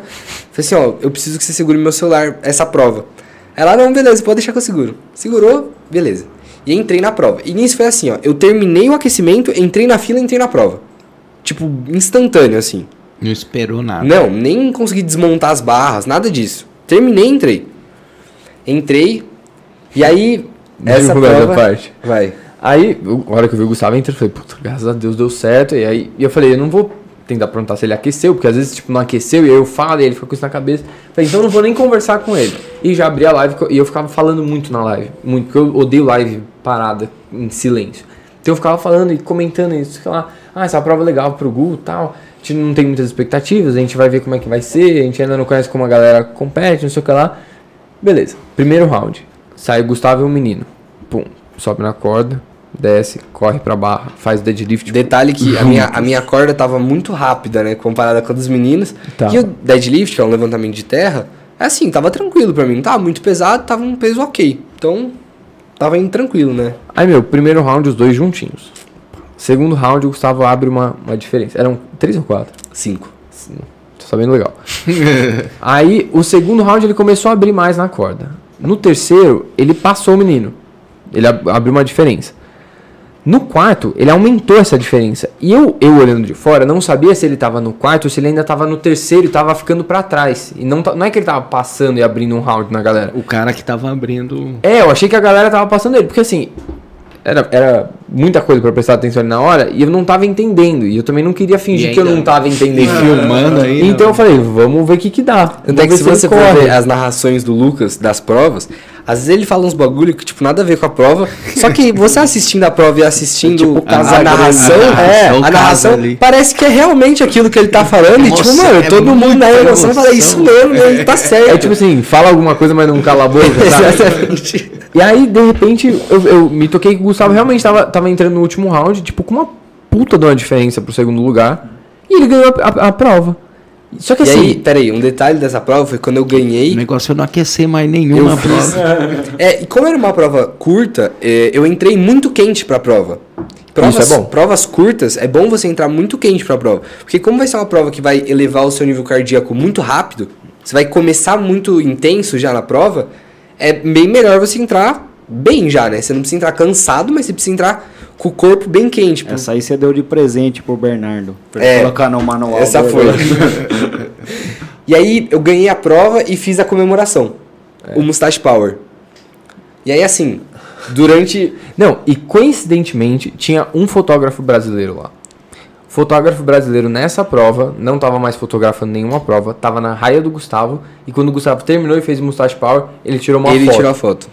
S3: Falei assim, ó, eu preciso que você segure meu celular, essa prova. Ela, não, beleza, pode deixar que eu seguro. Segurou, beleza. E entrei na prova. E nisso foi assim, ó. Eu terminei o aquecimento, entrei na fila e entrei na prova. Tipo, instantâneo, assim.
S2: Não esperou nada.
S3: Não, nem consegui desmontar as barras, nada disso. Terminei e entrei. Entrei. E aí. essa prova...
S4: parte. Vai. Aí, a hora que eu vi o Gustavo entrando, eu falei, puta, graças a Deus deu certo. E aí e eu falei, eu não vou tentar perguntar se ele aqueceu, porque às vezes, tipo, não aqueceu, e aí eu falo, e ele fica com isso na cabeça. Falei, então não vou nem conversar com ele. E já abri a live, e eu ficava falando muito na live. Muito, porque eu odeio live parada, em silêncio. Então eu ficava falando e comentando isso, sei lá, ah, essa prova é legal pro Gu e tal. A gente não tem muitas expectativas, a gente vai ver como é que vai ser, a gente ainda não conhece como a galera compete, não sei o que lá. Beleza, primeiro round. Sai o Gustavo e o menino. Pum, sobe na corda, desce, corre pra barra, faz deadlift.
S3: Detalhe que a minha, a minha corda tava muito rápida, né? Comparada com a dos meninos. Tá. E o deadlift, que é um levantamento de terra, é assim, tava tranquilo pra mim. Não tava muito pesado, tava um peso ok. Então, tava indo tranquilo, né?
S4: Aí, meu, primeiro round, os dois juntinhos. Segundo round, o Gustavo abre uma, uma diferença. Eram três ou quatro?
S3: Cinco.
S4: Tô sabendo legal. (laughs) Aí, o segundo round, ele começou a abrir mais na corda. No terceiro, ele passou o menino. Ele abriu uma diferença. No quarto, ele aumentou essa diferença. E eu, eu olhando de fora, não sabia se ele estava no quarto ou se ele ainda estava no terceiro e estava ficando para trás. E não, não é que ele estava passando e abrindo um round na galera.
S2: O cara que estava abrindo.
S4: É, eu achei que a galera tava passando ele. Porque assim, era, era muita coisa para prestar atenção ali na hora e eu não tava entendendo. E eu também não queria fingir que eu não tava entendendo.
S2: filmando aí.
S4: Então eu falei, vamos ver o que que dá.
S3: Tanto é que se você for ver as narrações do Lucas das provas, às vezes ele fala uns bagulho que, tipo, nada a ver com a prova. Só que você assistindo a prova e assistindo tipo, a, a, narração, é, a, a narração parece que é realmente aquilo que ele tá falando. e, tipo, mano, é todo mundo na emoção fala isso mesmo, ele tá certo.
S4: É tipo assim, fala alguma coisa, mas não cala a boca, sabe? (laughs) Exatamente. E aí, de repente, eu, eu me toquei que o Gustavo realmente tava, tava entrando no último round, tipo, com uma puta de uma diferença pro segundo lugar. E ele ganhou a, a, a prova. Só que
S3: e
S4: assim.
S3: Aí, peraí, um detalhe dessa prova foi quando eu ganhei.
S2: O negócio é não aquecer mais nenhuma prova.
S3: é, e como era uma prova curta, é, eu entrei muito quente pra prova. Provas, Isso é bom. Provas curtas, é bom você entrar muito quente pra prova. Porque como vai ser uma prova que vai elevar o seu nível cardíaco muito rápido, você vai começar muito intenso já na prova, é bem melhor você entrar bem já, né? Você não precisa entrar cansado, mas você precisa entrar com o corpo bem quente.
S1: Pô. Essa aí você deu de presente pro Bernardo.
S3: Pra é, colocar no manual. Essa foi. (laughs) e aí eu ganhei a prova e fiz a comemoração. É. O Mustache Power. E aí assim, durante.
S4: Não, e coincidentemente tinha um fotógrafo brasileiro lá. Fotógrafo brasileiro nessa prova, não estava mais fotografando nenhuma prova, estava na raia do Gustavo. E quando o Gustavo terminou e fez o Mustache Power, ele tirou uma
S3: ele
S4: foto. Ele
S3: tirou a foto.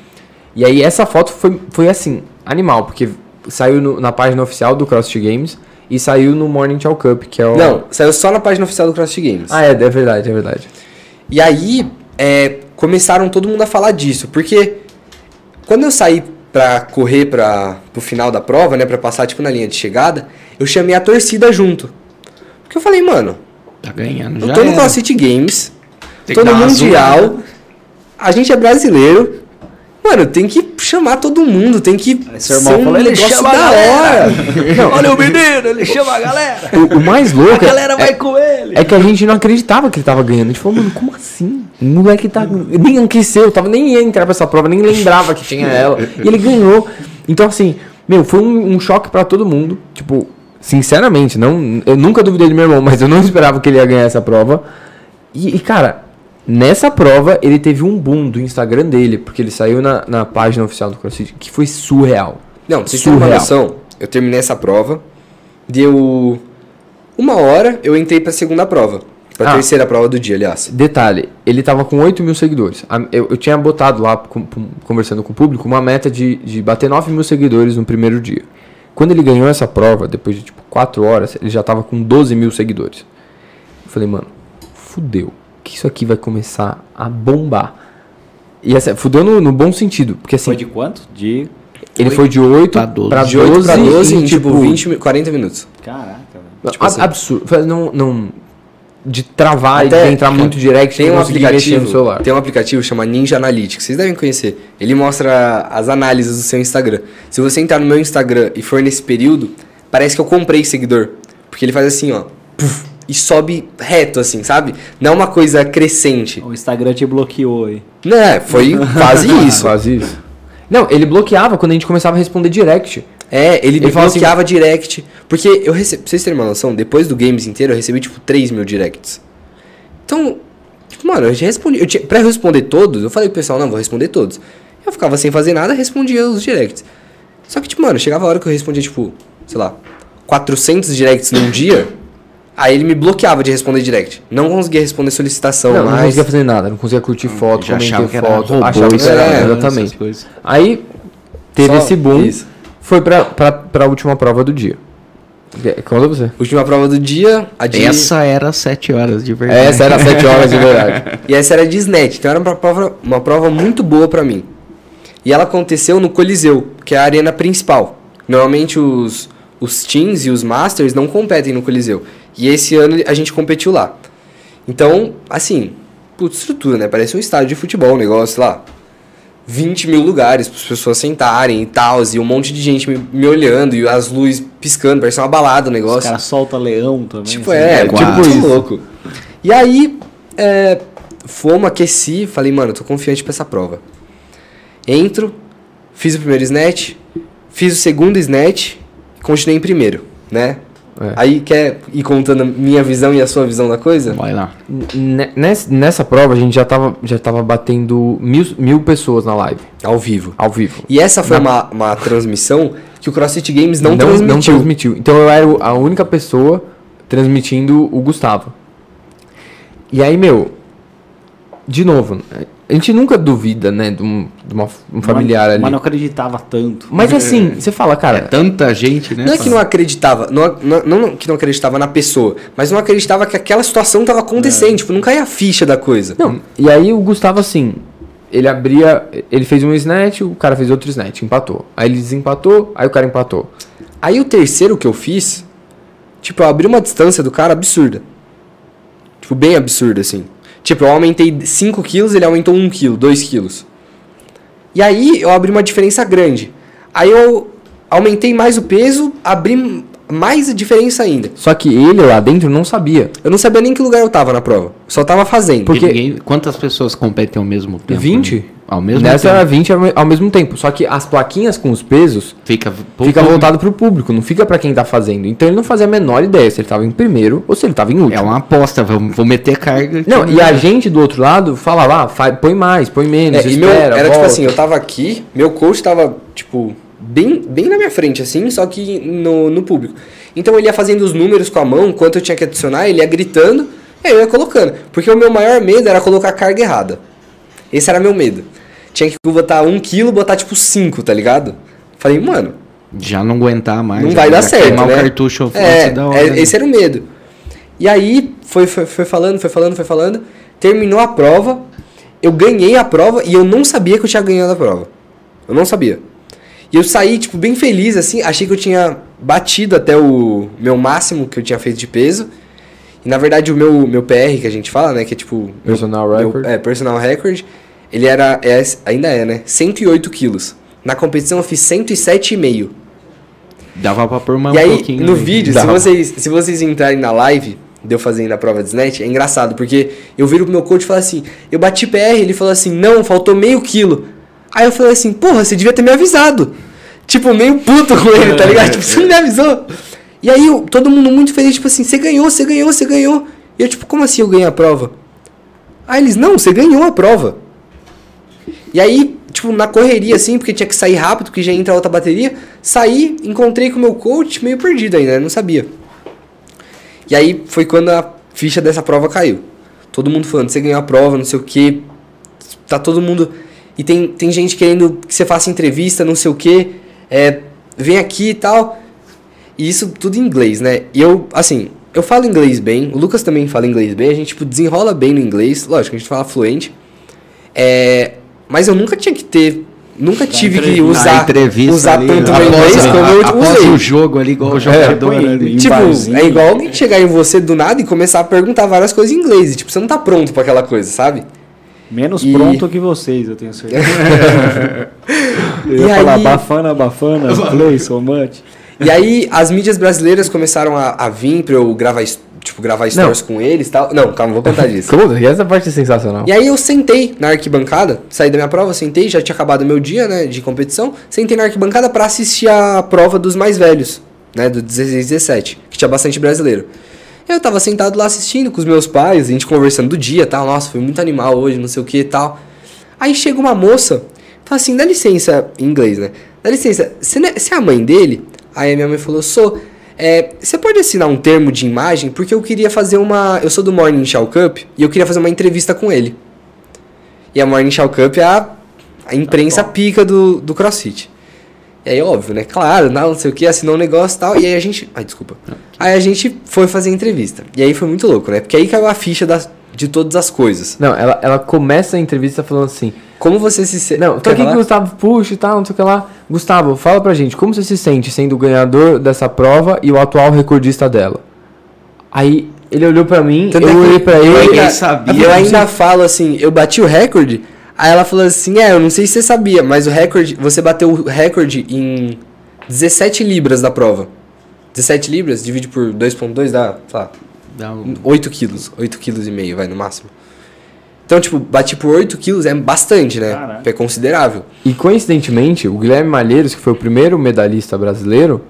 S4: E aí essa foto foi, foi assim, animal, porque saiu no, na página oficial do CrossFit Games e saiu no Morning Chow Cup, que é o...
S3: Não, saiu só na página oficial do CrossFit Games.
S4: Ah, é, é verdade, é verdade.
S3: E aí, é, começaram todo mundo a falar disso, porque quando eu saí pra correr para pro final da prova, né, para passar tipo na linha de chegada, eu chamei a torcida junto. Porque eu falei, mano,
S2: tá ganhando
S3: eu tô no CrossFit Games, Tem tô no Mundial, azul, né? a gente é brasileiro, Mano, tem que chamar todo mundo, tem que.
S1: Aí seu irmão falou, ele chama da hora. (laughs)
S2: Não, Olha o menino, ele chama a galera.
S4: O, o mais louco. A
S2: galera é, vai com ele.
S4: É que a gente não acreditava que ele tava ganhando. A gente falou, mano, como assim? O moleque tá. Nem aqueceu, tava, nem ia entrar pra essa prova, nem lembrava que tinha ela. E ele ganhou. Então, assim, meu, foi um, um choque para todo mundo. Tipo, sinceramente, não, eu nunca duvidei do meu irmão, (laughs) mas eu não esperava que ele ia ganhar essa prova. E, e cara, Nessa prova, ele teve um boom do Instagram dele, porque ele saiu na, na página oficial do CrossFit, que foi surreal.
S3: Não, vocês têm uma noção, eu terminei essa prova, deu uma hora, eu entrei pra segunda prova. Pra ah, terceira prova do dia, aliás.
S4: Detalhe, ele tava com 8 mil seguidores. Eu, eu tinha botado lá, conversando com o público, uma meta de, de bater 9 mil seguidores no primeiro dia. Quando ele ganhou essa prova, depois de tipo 4 horas, ele já tava com 12 mil seguidores. Eu falei, mano, fudeu. Que isso aqui vai começar a bombar. E essa, fudeu no, no bom sentido. Porque assim.
S1: Foi de quanto? De.
S4: Ele 8 foi de 8
S3: pra 12. Pra 12, de 8 pra 12 em tipo 20, 40 minutos.
S1: Caraca,
S4: Tipo assim, absurdo. Não, não, de travar Até, e de entrar muito direct
S3: tem um aplicativo no celular. Tem um aplicativo chama Ninja Analytics, vocês devem conhecer. Ele mostra as análises do seu Instagram. Se você entrar no meu Instagram e for nesse período, parece que eu comprei seguidor, porque ele faz assim, ó, puff, e sobe reto assim, sabe? Não é uma coisa crescente.
S1: O Instagram te bloqueou aí.
S3: Não, é, foi (laughs) quase isso.
S4: quase isso. Não, ele bloqueava quando a gente começava a responder direct.
S3: É, ele, ele bloqueava assim, direct. Porque eu recebi, pra vocês terem uma noção, depois do games inteiro eu recebi tipo 3 mil directs. Então, tipo, mano, eu já respondi. Eu tinha, pra responder todos, eu falei pro pessoal, não, vou responder todos. Eu ficava sem fazer nada, respondia os directs. Só que, tipo, mano, chegava a hora que eu respondia, tipo, sei lá, 400 directs num dia. Aí ele me bloqueava de responder direct. Não conseguia responder solicitação
S4: não,
S3: mais.
S4: Não conseguia fazer nada, não conseguia curtir foto,
S1: já achava que foto,
S4: era achava que era, é, exatamente. Aí teve Só esse boom. Isso foi pra, pra, pra última prova do dia. Conta você.
S3: Última prova do dia,
S2: a de... Essa era 7 horas de verdade.
S3: Essa era 7 horas de verdade. (laughs) e essa era de SNET, então era uma prova, uma prova muito boa pra mim. E ela aconteceu no Coliseu, que é a arena principal. Normalmente os, os teams e os masters não competem no Coliseu. E esse ano a gente competiu lá. Então, assim, puta estrutura, né? Parece um estádio de futebol, um negócio lá. 20 mil lugares para as pessoas sentarem e tal, e um monte de gente me, me, olhando e as luzes piscando, parece uma balada o negócio. Os
S1: caras solta leão também.
S3: Tipo, assim, é, é tipo isso. louco. E aí, é, fomos, aqueci, falei, mano, tô confiante para essa prova. Entro, fiz o primeiro snatch, fiz o segundo snatch, continuei em primeiro, né? É. Aí quer ir contando a minha visão e a sua visão da coisa?
S4: Vai lá. Nessa, nessa prova a gente já tava, já tava batendo mil, mil pessoas na live.
S3: Ao vivo.
S4: Ao vivo.
S3: E essa foi uma, uma transmissão que o CrossFit Games não, não transmitiu. Não transmitiu.
S4: Então eu era a única pessoa transmitindo o Gustavo. E aí, meu, de novo, a gente nunca duvida, né, de um, de uma, um familiar
S1: mas,
S4: ali.
S1: Mas não acreditava tanto.
S4: Mas assim, você fala, cara. É
S2: tanta gente, né?
S3: Não é que não acreditava, não, não, não, que não acreditava na pessoa, mas não acreditava que aquela situação estava acontecendo, é. tipo, não caía a ficha da coisa.
S4: Não, e aí o Gustavo, assim, ele abria, ele fez um snatch, o cara fez outro snatch, empatou. Aí ele desempatou, aí o cara empatou.
S3: Aí o terceiro que eu fiz, tipo, eu abri uma distância do cara absurda. Tipo, bem absurda, assim. Tipo, eu aumentei 5 quilos, ele aumentou 1 quilo, 2 quilos. E aí eu abri uma diferença grande. Aí eu aumentei mais o peso, abri mais a diferença ainda.
S4: Só que ele lá dentro não sabia.
S3: Eu não sabia nem que lugar eu tava na prova. Só tava fazendo.
S2: Porque ninguém, quantas pessoas competem ao mesmo tempo?
S4: 20? Né?
S2: Ao mesmo
S4: Nessa tempo. era 20 ao mesmo tempo. Só que as plaquinhas com os pesos
S2: fica,
S4: fica voltado pro público, não fica para quem tá fazendo. Então ele não fazia a menor ideia se ele tava em primeiro ou se ele tava em último.
S2: É uma aposta, vou, vou meter carga.
S4: Não, e a gente do outro lado falava, ah, põe mais, põe menos, é, espera,
S3: meu,
S4: Era
S3: volta. tipo assim, eu tava aqui, meu coach tava, tipo, bem, bem na minha frente, assim, só que no, no público. Então ele ia fazendo os números com a mão, quanto eu tinha que adicionar, ele ia gritando, e aí eu ia colocando. Porque o meu maior medo era colocar a carga errada. Esse era meu medo tinha que botar um quilo, botar tipo cinco, tá ligado? Falei, mano.
S2: Já não aguentar mais.
S3: Não vai dar certo. Né?
S2: o cartucho
S3: é, da hora, é, né? Esse era o medo. E aí foi, foi, foi falando, foi falando, foi falando. Terminou a prova. Eu ganhei a prova e eu não sabia que eu tinha ganhado a prova. Eu não sabia. E eu saí, tipo, bem feliz, assim. Achei que eu tinha batido até o meu máximo que eu tinha feito de peso. E na verdade o meu, meu PR que a gente fala, né? Que é tipo.
S4: Personal
S3: meu,
S4: record.
S3: é, personal record ele era, é, ainda é, né? 108 quilos. Na competição eu fiz 107,5.
S2: Dava pra pôr uma
S3: E aí, no ali. vídeo, se vocês, se vocês entrarem na live de eu fazendo a prova de snatch, é engraçado, porque eu viro pro meu coach e falo assim, eu bati PR, ele falou assim, não, faltou meio quilo. Aí eu falei assim, porra, você devia ter me avisado. Tipo, meio puto com ele, tá ligado? (laughs) tipo, você não me avisou. E aí, todo mundo muito feliz, tipo assim, você ganhou, você ganhou, você ganhou. E eu, tipo, como assim eu ganhei a prova? Aí eles, não, você ganhou a prova. E aí, tipo, na correria, assim, porque tinha que sair rápido, porque já entra outra bateria, saí, encontrei com o meu coach, meio perdido ainda, né? Não sabia. E aí foi quando a ficha dessa prova caiu. Todo mundo falando, você ganhou a prova, não sei o que. Tá todo mundo. E tem, tem gente querendo que você faça entrevista, não sei o que. É, vem aqui e tal. E isso tudo em inglês, né? E eu, assim, eu falo inglês bem, o Lucas também fala inglês bem, a gente tipo, desenrola bem no inglês, lógico, a gente fala fluente. É, mas eu nunca tinha que ter. Nunca tive que usar, usar ali, tanto meu inglês como eu após usei.
S2: o jogo ali, igual o jogador. É, ali,
S3: tipo, é igual alguém chegar em você do nada e começar a perguntar várias coisas em inglês. E, tipo, você não tá pronto para aquela coisa, sabe?
S1: Menos e... pronto que vocês, eu tenho certeza. (laughs) eu ia e falar aí... bafana, bafana, (laughs) play so much.
S3: E aí as mídias brasileiras começaram a, a vir pra eu gravar tipo, gravar stories não. com eles e tal. Não, calma, vou contar (laughs) disso.
S4: Como? Essa parte é sensacional.
S3: E aí eu sentei na arquibancada, saí da minha prova, sentei, já tinha acabado meu dia, né, de competição. Sentei na arquibancada para assistir a prova dos mais velhos, né, do 16 17, que tinha bastante brasileiro. Eu tava sentado lá assistindo com os meus pais, a gente conversando do dia tal. Nossa, foi muito animal hoje, não sei o que e tal. Aí chega uma moça, fala assim: dá licença, em inglês, né? Dá licença, você é, é a mãe dele? Aí a minha mãe falou: sou. É, você pode assinar um termo de imagem? Porque eu queria fazer uma. Eu sou do Morning Show Cup e eu queria fazer uma entrevista com ele. E a Morning Show Cup é a, a imprensa tá pica do, do CrossFit. E aí, óbvio, né? Claro, não, sei o que, assinou um negócio e tal. E aí a gente. Ai, desculpa. Aí a gente foi fazer a entrevista. E aí foi muito louco, né? Porque aí caiu a ficha das, de todas as coisas.
S4: Não, ela, ela começa a entrevista falando assim.
S3: Como você se sente.
S4: Não, tô aqui com o Gustavo Puxa e tal, não sei o que lá. Gustavo, fala pra gente, como você se sente sendo o ganhador dessa prova e o atual recordista dela? Aí ele olhou pra mim, Tanto eu é olhei pra ele. Eu
S3: sabia, eu ainda falo assim, eu bati o recorde. Aí ela falou assim: É, eu não sei se você sabia, mas o recorde. Você bateu o recorde em 17 libras da prova. 17 libras, divide por 2,2 dá, sei lá, dá um... 8 quilos. 8 quilos e meio, vai, no máximo. Então, tipo, bati por 8 quilos é bastante, né? Caraca. É considerável.
S4: E coincidentemente, o Guilherme Malheiros, que foi o primeiro medalhista brasileiro,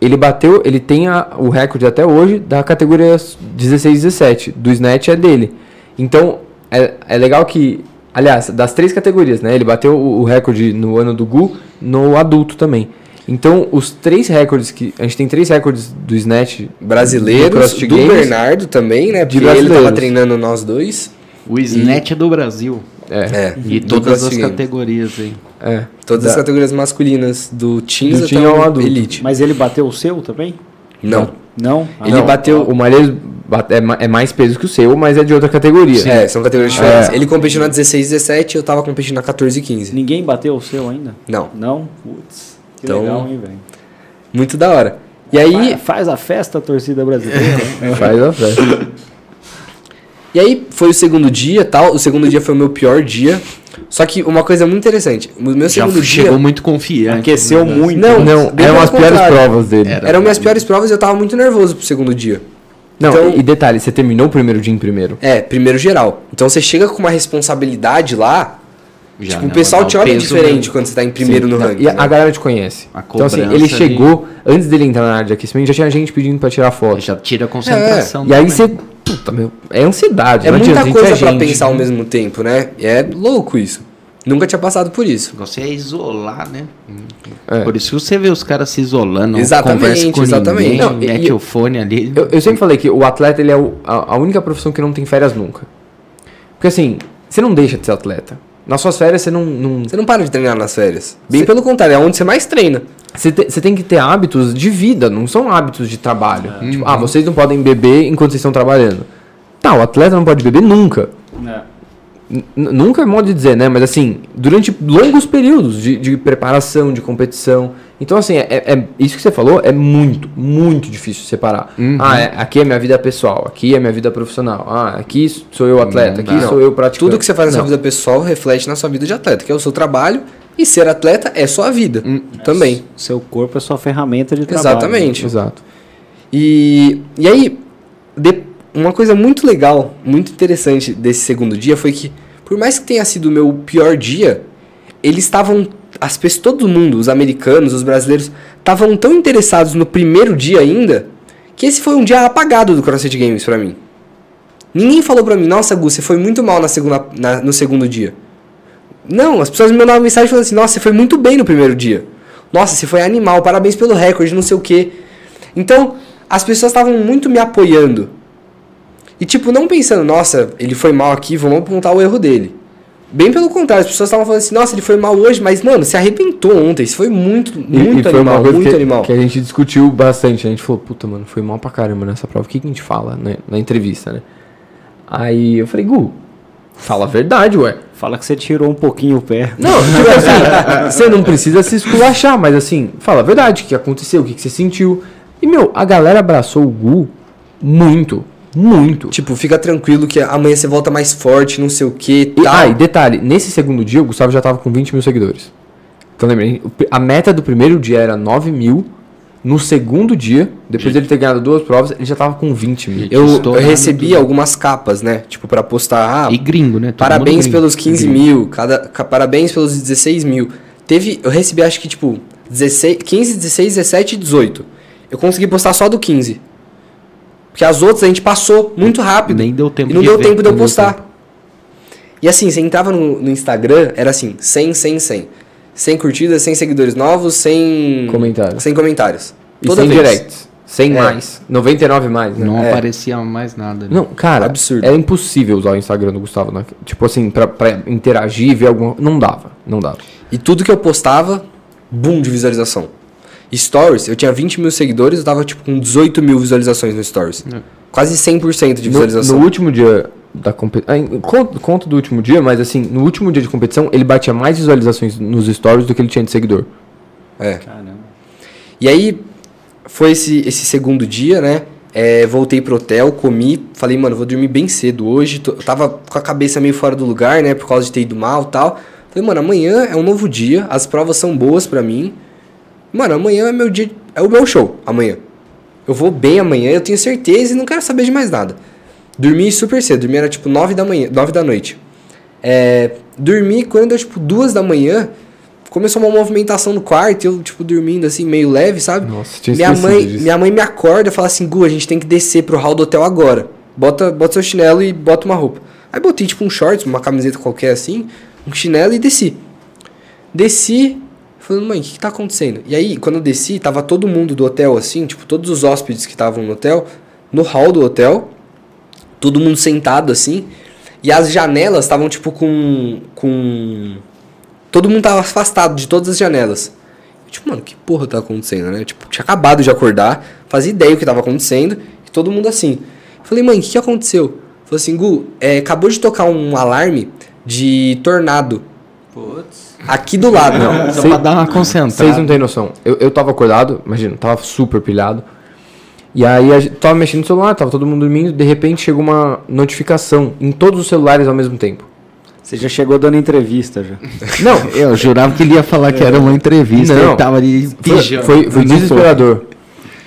S4: ele bateu, ele tem a, o recorde até hoje da categoria 16-17. Do Snatch é dele. Então, é, é legal que. Aliás, das três categorias, né? Ele bateu o, o recorde no ano do Gu, no adulto também. Então, os três recordes que. A gente tem três recordes do Snatch
S3: brasileiros, do, do Bernardo também, né? Porque ele tava treinando nós dois.
S2: O Snatch e... é do Brasil.
S3: É. é.
S2: E todas as categorias aí.
S3: É. Todas da... as categorias masculinas, do Teams
S4: do até o adulto.
S1: Elite. Mas ele bateu o seu também?
S3: Não.
S1: Não?
S4: Ah, ele não. bateu. O Malheiros é, é mais peso que o seu, mas é de outra categoria.
S3: Sim. É, são categorias diferentes. É. Ele competiu na 16 17 eu tava competindo na 14 e 15.
S1: Ninguém bateu o seu ainda?
S3: Não.
S1: Não? Putz. Que então, legal, hein, velho?
S3: Muito da hora. E aí.
S1: Faz a festa a torcida brasileira.
S4: Né? (laughs) Faz a festa.
S3: E aí foi o segundo dia, tal. O segundo dia foi o meu pior dia. Só que uma coisa muito interessante, o meu
S2: Já
S3: segundo
S2: chegou dia muito confiante.
S1: Aqueceu né? muito.
S3: Não, não,
S4: eram as piores provas dele.
S3: Era, eram minhas piores provas e eu tava muito nervoso pro segundo dia.
S4: Não, então, e detalhe, você terminou o primeiro dia em primeiro.
S3: É, primeiro geral. Então você chega com uma responsabilidade lá. Já, tipo, o pessoal te olha diferente quando você tá em primeiro Sim, no ranking.
S4: E a, né? a galera te conhece. então assim, ele chegou, antes dele entrar na área de aquecimento, já tinha gente pedindo pra tirar foto.
S2: Já tira a concentração.
S4: É. E aí você puta, meu, é ansiedade.
S3: É muita coisa é para pensar ao mesmo tempo, né? É louco isso. Nunca tinha passado por isso.
S2: Você é isolar, né? É. Por isso que você vê os caras se isolando,
S3: exatamente, conversa com exatamente. ninguém,
S2: não, mete o fone ali.
S4: Eu, eu, sempre falei que o atleta ele é o, a, a, única profissão que não tem férias nunca. Porque assim, você não deixa de ser atleta. Nas suas férias você não... não...
S3: Você não para de treinar nas férias. Bem pelo contrário, é onde você mais treina.
S4: Você, te, tem que ter hábitos de vida, não são hábitos de trabalho. É. Tipo, ah, vocês não podem beber enquanto vocês estão trabalhando. Tá, o atleta não pode beber nunca. É. Nunca é modo de dizer, né? Mas assim, durante longos períodos de, de preparação, de competição. Então, assim, é, é, isso que você falou é muito, muito difícil separar. Uhum. Ah, é, aqui é minha vida pessoal, aqui é minha vida profissional. Ah, aqui sou eu atleta, aqui não. sou eu praticante.
S3: Tudo que você faz na não. sua vida pessoal reflete na sua vida de atleta, que é o seu trabalho. E ser atleta é sua vida hum, também.
S1: Seu corpo é sua ferramenta de trabalho.
S3: Exatamente.
S4: Né? Exato.
S3: E, e aí, depois uma coisa muito legal, muito interessante desse segundo dia foi que, por mais que tenha sido o meu pior dia, eles estavam. As pessoas, todo mundo, os americanos, os brasileiros, estavam tão interessados no primeiro dia ainda, que esse foi um dia apagado do CrossFit Games para mim. Ninguém falou pra mim, nossa, Gu, você foi muito mal na segunda, na, no segundo dia. Não, as pessoas me mandavam mensagem falando assim, nossa, você foi muito bem no primeiro dia. Nossa, você foi animal, parabéns pelo recorde, não sei o quê. Então, as pessoas estavam muito me apoiando. E tipo, não pensando, nossa, ele foi mal aqui, vamos apontar o erro dele. Bem pelo contrário, as pessoas estavam falando assim, nossa, ele foi mal hoje, mas, mano, se arrebentou ontem. Isso foi muito, muito e, e animal, muito
S4: que,
S3: animal.
S4: Que a gente discutiu bastante. A gente falou, puta, mano, foi mal pra caramba nessa prova. O que, que a gente fala né, na entrevista, né? Aí eu falei, Gu, fala a verdade, ué.
S1: Fala que você tirou um pouquinho o pé.
S4: Não, (laughs) tipo assim, você não precisa se esculachar, mas assim, fala a verdade, o que aconteceu, o que, que você sentiu. E, meu, a galera abraçou o Gu muito. Muito.
S3: Tipo, fica tranquilo que amanhã você volta mais forte, não sei o que.
S4: E, ah, e detalhe, nesse segundo dia o Gustavo já tava com 20 mil seguidores. Então lembra, a meta do primeiro dia era 9 mil. No segundo dia, depois de ele ter ganhado duas provas, ele já tava com 20 mil.
S3: Eu, eu recebi algumas capas, né? Tipo, para postar.
S2: Ah, e gringo, né? Todo
S3: parabéns gringo. pelos 15 gringo. mil, cada, parabéns pelos 16 mil. Teve, eu recebi acho que tipo 16, 15, 16, 17 e 18. Eu consegui postar só do 15. Porque as outras a gente passou muito rápido.
S2: Nem deu tempo
S3: e não de deu ver, tempo de eu postar. Tempo. E assim, você entrava no, no, Instagram, era assim, 100, 100, 100. 100 curtidas, 100 seguidores novos, 100
S4: comentários.
S3: 100 comentários.
S4: E Toda 100 vez. directs. 100 é. mais. 99 mais,
S2: né? Não é. aparecia mais nada.
S4: Né? Não, cara, absurdo. Era impossível usar o Instagram do Gustavo. Né? Tipo assim, pra, pra interagir, ver alguma. Não dava, não dava.
S3: E tudo que eu postava, boom de visualização. Stories, eu tinha 20 mil seguidores, eu tava tipo com 18 mil visualizações no Stories. É. Quase 100% de visualização.
S4: No, no, último dia da competição. Ah, conto do último dia, mas assim, no último dia de competição, ele batia mais visualizações nos Stories do que ele tinha de seguidor.
S3: É. Caramba. E aí, foi esse, esse segundo dia, né? É, voltei pro hotel, comi, falei, mano, vou dormir bem cedo hoje. Tô, eu tava com a cabeça meio fora do lugar, né? Por causa de ter ido mal e tal. Falei, mano, amanhã é um novo dia, as provas são boas para mim. Mano, amanhã é meu dia. É o meu show. Amanhã. Eu vou bem amanhã, eu tenho certeza e não quero saber de mais nada. Dormi super cedo. Dormi era tipo 9 da manhã, 9 da noite. É, dormi quando deu tipo 2 da manhã. Começou uma movimentação no quarto, eu tipo dormindo assim meio leve, sabe?
S4: Nossa, tinha
S3: minha mãe, disso. minha mãe me acorda e fala assim: "Gu, a gente tem que descer pro hall do hotel agora. Bota, bota seu chinelo e bota uma roupa". Aí botei tipo um shorts, uma camiseta qualquer assim, um chinelo e desci. Desci, Falando, mãe, o que, tá acontecendo? E aí, quando eu desci, tava todo mundo do hotel assim, tipo, todos os hóspedes que estavam no hotel, no hall do hotel, todo mundo sentado assim, e as janelas estavam tipo com. com. Todo mundo tava afastado de todas as janelas. Eu, tipo, mano, que porra tá acontecendo, né? Tipo, tinha acabado de acordar, fazia ideia do que tava acontecendo, e todo mundo assim. falei, mãe, o que, que aconteceu? Falei assim, Gu, é, acabou de tocar um alarme de tornado. Putz. Aqui do lado.
S2: Não, só pra dar uma concentrada.
S4: Vocês não têm noção. Eu, eu tava acordado, imagina, tava super pilhado. E aí a gente tava mexendo no celular, tava todo mundo dormindo, de repente chegou uma notificação em todos os celulares ao mesmo tempo.
S1: Você já chegou dando entrevista já. (laughs)
S2: Não, eu jurava que ele ia falar que era uma entrevista.
S4: Não,
S2: ele tava ali
S4: Foi, foi, foi desesperador.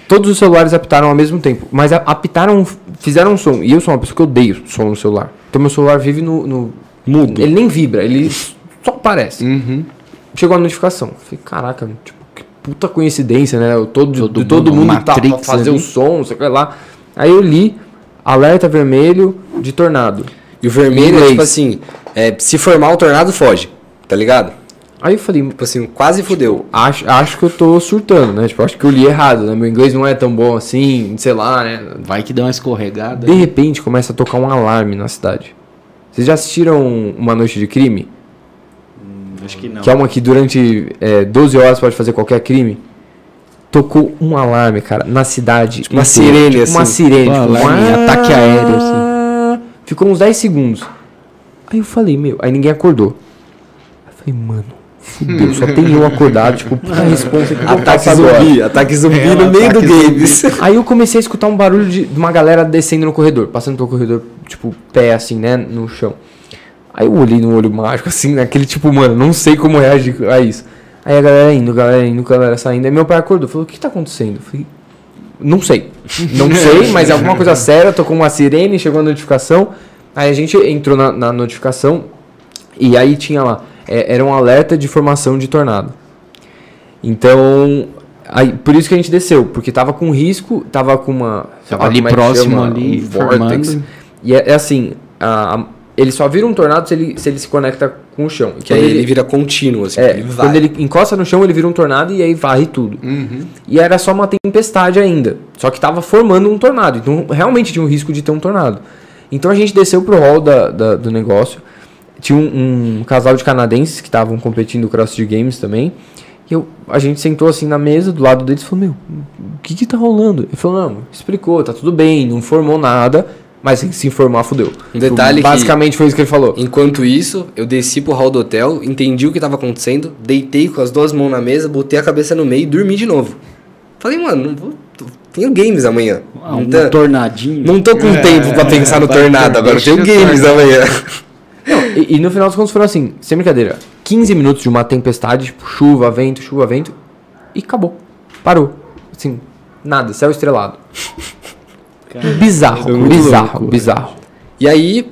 S4: Todos os celulares apitaram ao mesmo tempo, mas apitaram, fizeram um som. E eu sou uma pessoa que odeio som no celular. Então meu celular vive no, no mudo. Ele nem vibra, ele só aparece.
S2: Uhum.
S4: Chegou a notificação. Falei, caraca, tipo, que puta coincidência, né? todo, todo, todo mundo Matrix tá pra fazer ali. o som, sei lá. Aí eu li, alerta vermelho de tornado.
S3: E o vermelho é tipo assim, é, se formar o tornado, foge, tá ligado?
S4: Aí eu falei,
S3: tipo assim, quase fudeu.
S4: Tipo, acho, acho que eu tô surtando, né? Tipo, acho que eu li errado, né? Meu inglês não é tão bom assim, sei lá, né?
S2: Vai que dá uma escorregada.
S4: De repente começa a tocar um alarme na cidade. Vocês já assistiram Uma Noite de Crime?
S1: Acho que não.
S4: Que é uma que durante é, 12 horas pode fazer qualquer crime. Tocou um alarme, cara, na cidade.
S3: Tipo uma sirene, tipo
S4: assim. Uma sirene, tipo,
S2: alarme, um ataque aéreo, assim.
S4: Ficou uns 10 segundos. Aí eu falei, meu, aí ninguém acordou. Aí eu falei, mano, fudeu, só tem eu acordado, tipo, (laughs) a resposta que
S3: Ataque zumbi, ataque zumbi é, no meio do games.
S4: Aí eu comecei a escutar um barulho de uma galera descendo no corredor, passando pelo corredor, tipo, pé assim, né, no chão. Aí eu olhei no olho mágico, assim, naquele tipo, mano, não sei como reagir a isso. Aí a galera indo, a galera indo, galera saindo. Aí meu pai acordou, falou, o que tá acontecendo? Eu falei, não sei. Não (laughs) sei, mas é alguma coisa séria, tocou uma sirene, chegou a notificação. Aí a gente entrou na, na notificação e aí tinha lá, é, era um alerta de formação de tornado. Então, aí, por isso que a gente desceu, porque tava com risco, tava com uma...
S2: Tava ali próximo, ali,
S4: um vortex. E é, é assim, a, a, ele só vira um tornado se ele, se ele se conecta com o chão.
S3: Que aí ele, ele, vira contínuo, assim.
S4: É, ele quando ele encosta no chão, ele vira um tornado e aí varre tudo.
S2: Uhum.
S4: E era só uma tempestade ainda. Só que tava formando um tornado. Então realmente tinha um risco de ter um tornado. Então a gente desceu pro hall da, da do negócio. Tinha um, um, casal de canadenses que estavam competindo no CrossFit Games também. E eu, a gente sentou assim na mesa, do lado deles, e falou: Meu, o que que tá rolando? Ele falou: Não, explicou, tá tudo bem, não formou nada, mas se informar, fudeu.
S3: Um detalhe
S4: Basicamente foi isso que ele falou.
S3: Enquanto isso, eu desci pro hall do hotel, entendi o que tava acontecendo, deitei com as duas mãos na mesa, botei a cabeça no meio e dormi de novo. Falei, mano, não vou. Tenho games amanhã.
S1: Ah, um tá, tornadinho.
S3: Não tô com é, tempo pra pensar no tornado, agora eu tenho games amanhã.
S4: Não, e, e, no final das contas foram assim, sem brincadeira, 15 minutos de uma tempestade, tipo, chuva, vento, chuva, vento, e acabou. Parou. Assim, nada, céu estrelado. Cara, bizarro, bizarro, louco, bizarro.
S3: E aí,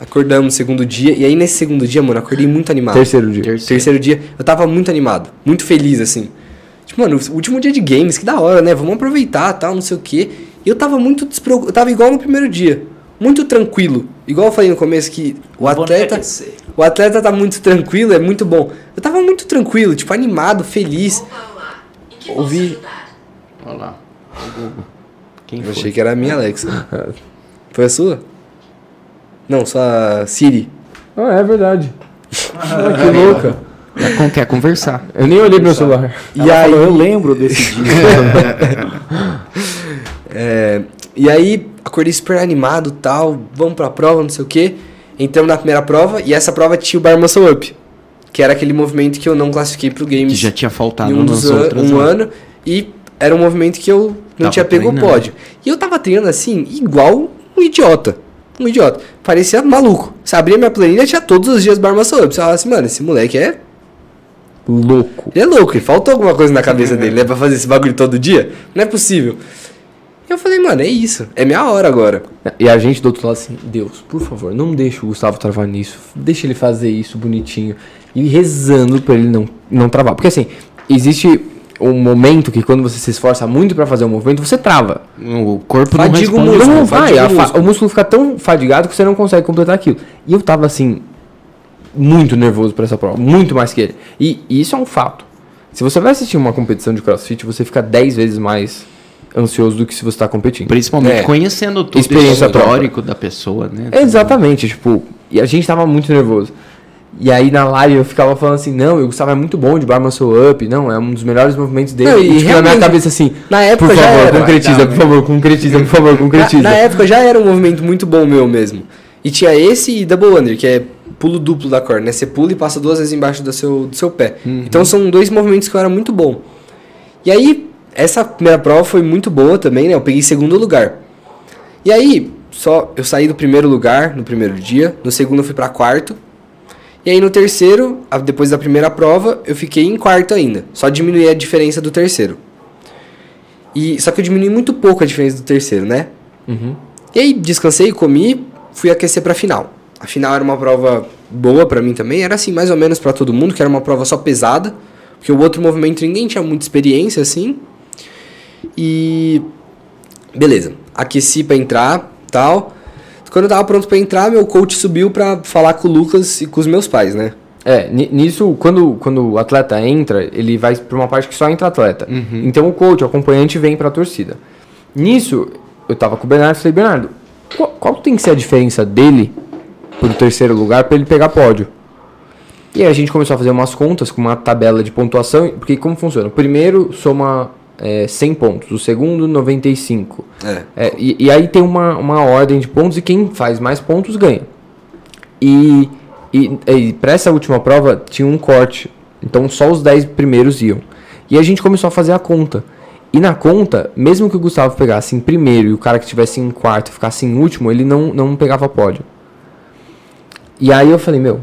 S3: acordamos no segundo dia, e aí nesse segundo dia, mano, acordei muito animado.
S4: Terceiro dia.
S3: Terceiro, Terceiro dia, eu tava muito animado, muito feliz, assim. Tipo, mano, o último dia de games, que da hora, né? Vamos aproveitar, tal, não sei o quê. E eu tava muito despreocupado, eu tava igual no primeiro dia muito tranquilo. Igual eu falei no começo que o atleta, o atleta tá muito tranquilo, é muito bom. Eu tava muito tranquilo, tipo animado, feliz. Ouvi.
S2: Olha lá.
S3: Quem eu foi? achei que era a minha Alexa. foi a sua? Não, sua Siri.
S4: Ah, é verdade. ah, que louca.
S2: Ela quer conversar.
S4: Eu nem olhei meu celular.
S1: E Ela aí falou, eu lembro desse (laughs) dia.
S3: é, e aí acordei super animado tal, vamos pra prova, não sei o que. Entramos na primeira prova e essa prova tinha o Bar Muscle Up, que era aquele movimento que eu não classifiquei pro Games.
S2: Que já tinha faltado
S3: um, dos an outras, um né? ano e era um movimento que eu não tava tinha pego o pódio. E eu tava treinando assim, igual um idiota. Um idiota. Parecia maluco. Você abria minha planilha, tinha todos os dias Bar Muscle Up. Você falava assim, mano, esse moleque é
S4: louco.
S3: Ele é louco, ele faltou alguma coisa na cabeça dele, né? Pra fazer esse bagulho todo dia. Não é possível. Eu falei, mano, é isso. É minha hora agora.
S4: E a gente do outro lado assim, Deus, por favor, não deixe o Gustavo travar nisso. Deixa ele fazer isso bonitinho. E rezando pra ele não, não travar. Porque assim, existe um momento que quando você se esforça muito para fazer um movimento, você trava.
S2: O corpo
S4: fadiga não responde. O músculo, não vai. O músculo. o músculo fica tão fadigado que você não consegue completar aquilo. E eu tava assim, muito nervoso para essa prova. Muito mais que ele. E, e isso é um fato. Se você vai assistir uma competição de crossfit, você fica 10 vezes mais ansioso do que se você está competindo.
S2: Principalmente é. conhecendo todo Experiência o histórico própria. da pessoa, né?
S4: Exatamente, tipo, e a gente tava muito nervoso. E aí na live eu ficava falando assim, não, o Gustavo é muito bom de bar muscle up, não, é um dos melhores movimentos dele. Não,
S3: e, e na minha cabeça assim,
S4: na época por favor, era, concretiza, por favor, concretiza, por favor, concretiza.
S3: Na, na, época já era um movimento muito bom meu mesmo. E tinha esse e double under, que é pulo duplo da corda, né? Você pula e passa duas vezes embaixo do seu, do seu pé. Uhum. Então são dois movimentos que eu era muito bom. E aí, essa primeira prova foi muito boa também, né? Eu peguei segundo lugar. E aí, só eu saí do primeiro lugar no primeiro dia, no segundo eu fui para quarto. E aí no terceiro, depois da primeira prova, eu fiquei em quarto ainda. Só diminuí a diferença do terceiro. E só que eu diminui muito pouco a diferença do terceiro, né?
S4: Uhum.
S3: E aí descansei, comi, fui aquecer para final. A final era uma prova boa para mim também, era assim mais ou menos para todo mundo, que era uma prova só pesada, porque o outro movimento ninguém tinha muita experiência assim. E beleza, aqueci para entrar, tal. Quando eu tava pronto para entrar, meu coach subiu para falar com o Lucas e com os meus pais, né?
S4: É, nisso, quando, quando o atleta entra, ele vai para uma parte que só entra atleta.
S2: Uhum.
S4: Então o coach, o acompanhante, vem para a torcida. Nisso, eu tava com o Bernardo e falei, Bernardo, qual, qual, tem que ser a diferença dele pro terceiro lugar para ele pegar pódio? E aí a gente começou a fazer umas contas com uma tabela de pontuação, porque como funciona? Primeiro soma é, 100 pontos, o segundo 95.
S3: É.
S4: É, e, e, aí tem uma, uma ordem de pontos e quem faz mais pontos ganha. E, e, e para essa última prova tinha um corte, então só os 10 primeiros iam. E a gente começou a fazer a conta. E na conta, mesmo que o Gustavo pegasse em primeiro e o cara que estivesse em quarto ficasse em último, ele não, não pegava pódio. E aí eu falei, meu.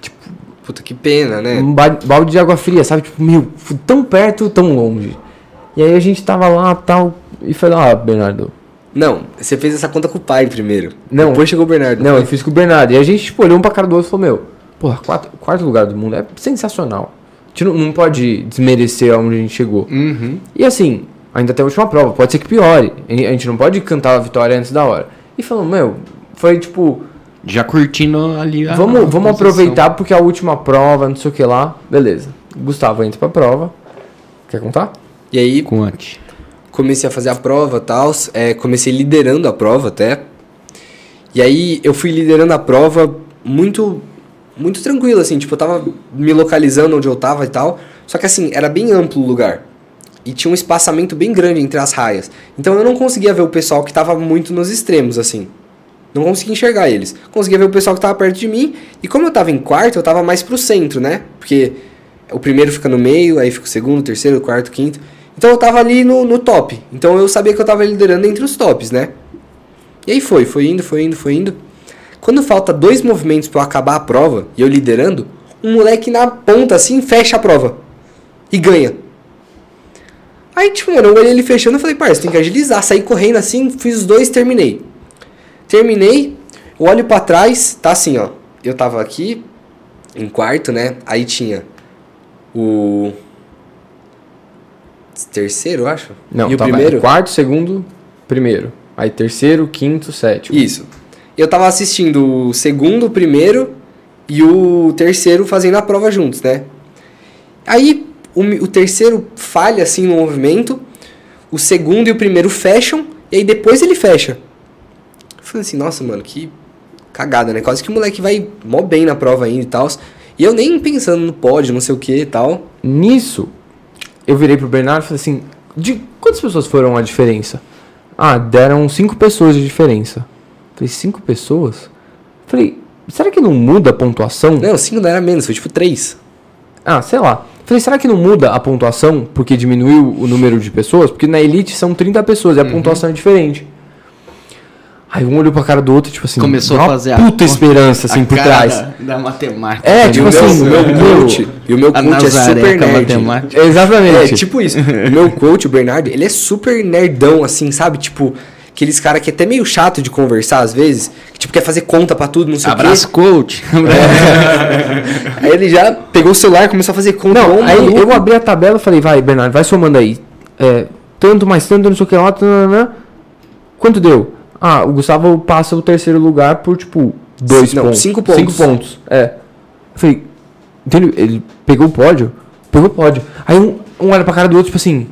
S3: Tipo, Puta que pena, né?
S4: Um balde de água fria, sabe? Tipo, meu, tão perto, tão longe. E aí a gente tava lá tal. E falei, ah, Bernardo.
S3: Não, você fez essa conta com o pai primeiro.
S4: Não.
S3: Depois chegou o Bernardo.
S4: Não, eu fiz com o Bernardo. E a gente, tipo, olhou um pra cara do outro e falou, meu, porra, quarto, quarto lugar do mundo é sensacional. A gente não, não pode desmerecer aonde a gente chegou.
S2: Uhum.
S4: E assim, ainda tem a última prova, pode ser que piore. A gente não pode cantar a vitória antes da hora. E falou, meu, foi tipo.
S2: Já curtindo ali
S4: a. Vamos, a vamos aproveitar porque a última prova, não sei o que lá. Beleza. Gustavo entra pra prova. Quer contar?
S3: E aí. Conte. Comecei a fazer a prova e tal. É, comecei liderando a prova até. E aí eu fui liderando a prova muito muito tranquilo, assim, tipo, eu tava me localizando onde eu tava e tal. Só que assim, era bem amplo o lugar. E tinha um espaçamento bem grande entre as raias. Então eu não conseguia ver o pessoal que tava muito nos extremos, assim. Não conseguia enxergar eles. Conseguia ver o pessoal que tava perto de mim. E como eu tava em quarto, eu tava mais pro centro, né? Porque o primeiro fica no meio, aí fica o segundo, o terceiro, o quarto, o quinto. Então eu tava ali no, no top. Então eu sabia que eu tava liderando entre os tops, né? E aí foi, foi indo, foi indo, foi indo. Quando falta dois movimentos para eu acabar a prova e eu liderando, um moleque na ponta assim fecha a prova e ganha. Aí, tipo, mano, eu olhei ele fechando e falei, parça, tem que agilizar. Saí correndo assim, fiz os dois terminei. Terminei, olho para trás, tá assim, ó. Eu tava aqui, em quarto, né? Aí tinha o. Terceiro, acho?
S4: Não, e o primeiro? Quarto, segundo, primeiro. Aí terceiro, quinto, sétimo.
S3: Isso eu tava assistindo o segundo, o primeiro e o terceiro fazendo a prova juntos, né? Aí o, o terceiro falha assim no movimento, o segundo e o primeiro fecham, e aí depois ele fecha. Eu falei assim, nossa, mano, que cagada, né? Quase que o moleque vai mó bem na prova ainda e tal. E eu nem pensando no pódio, não sei o que e tal.
S4: Nisso, eu virei pro Bernardo e falei assim: de quantas pessoas foram a diferença? Ah, deram cinco pessoas de diferença. Falei, cinco pessoas? Falei, será que não muda a pontuação?
S3: Não, cinco não era menos, foi tipo três.
S4: Ah, sei lá. Falei, será que não muda a pontuação porque diminuiu o número de pessoas? Porque na Elite são 30 pessoas e a uhum. pontuação é diferente. Aí um olhou pra cara do outro, tipo assim,
S2: começou a fazer
S4: puta a, esperança assim por trás. Da,
S2: matemática.
S4: É, tipo assim,
S3: o meu coach, e o meu coach é super nerd.
S4: Exatamente.
S3: É, tipo isso. o (laughs) meu coach, o Bernardo, ele é super nerdão assim, sabe? Tipo, aqueles caras que é até meio chato de conversar às vezes, que tipo quer fazer conta para tudo, não sei
S2: Abraço,
S3: o quê.
S2: coach.
S3: É. (laughs) aí ele já pegou o celular e começou a fazer conta.
S4: Não, aí maluco. eu abri a tabela e falei, vai, Bernardo, vai somando aí. É, tanto mais tanto, não sei o que lá, tanana. quanto deu? Ah, o Gustavo passa o terceiro lugar por tipo dois não, pontos.
S3: Cinco pontos.
S4: Cinco pontos. É. Eu falei, entendeu? Ele pegou o pódio, pegou o pódio. Aí um, um olha pra cara do outro, tipo assim,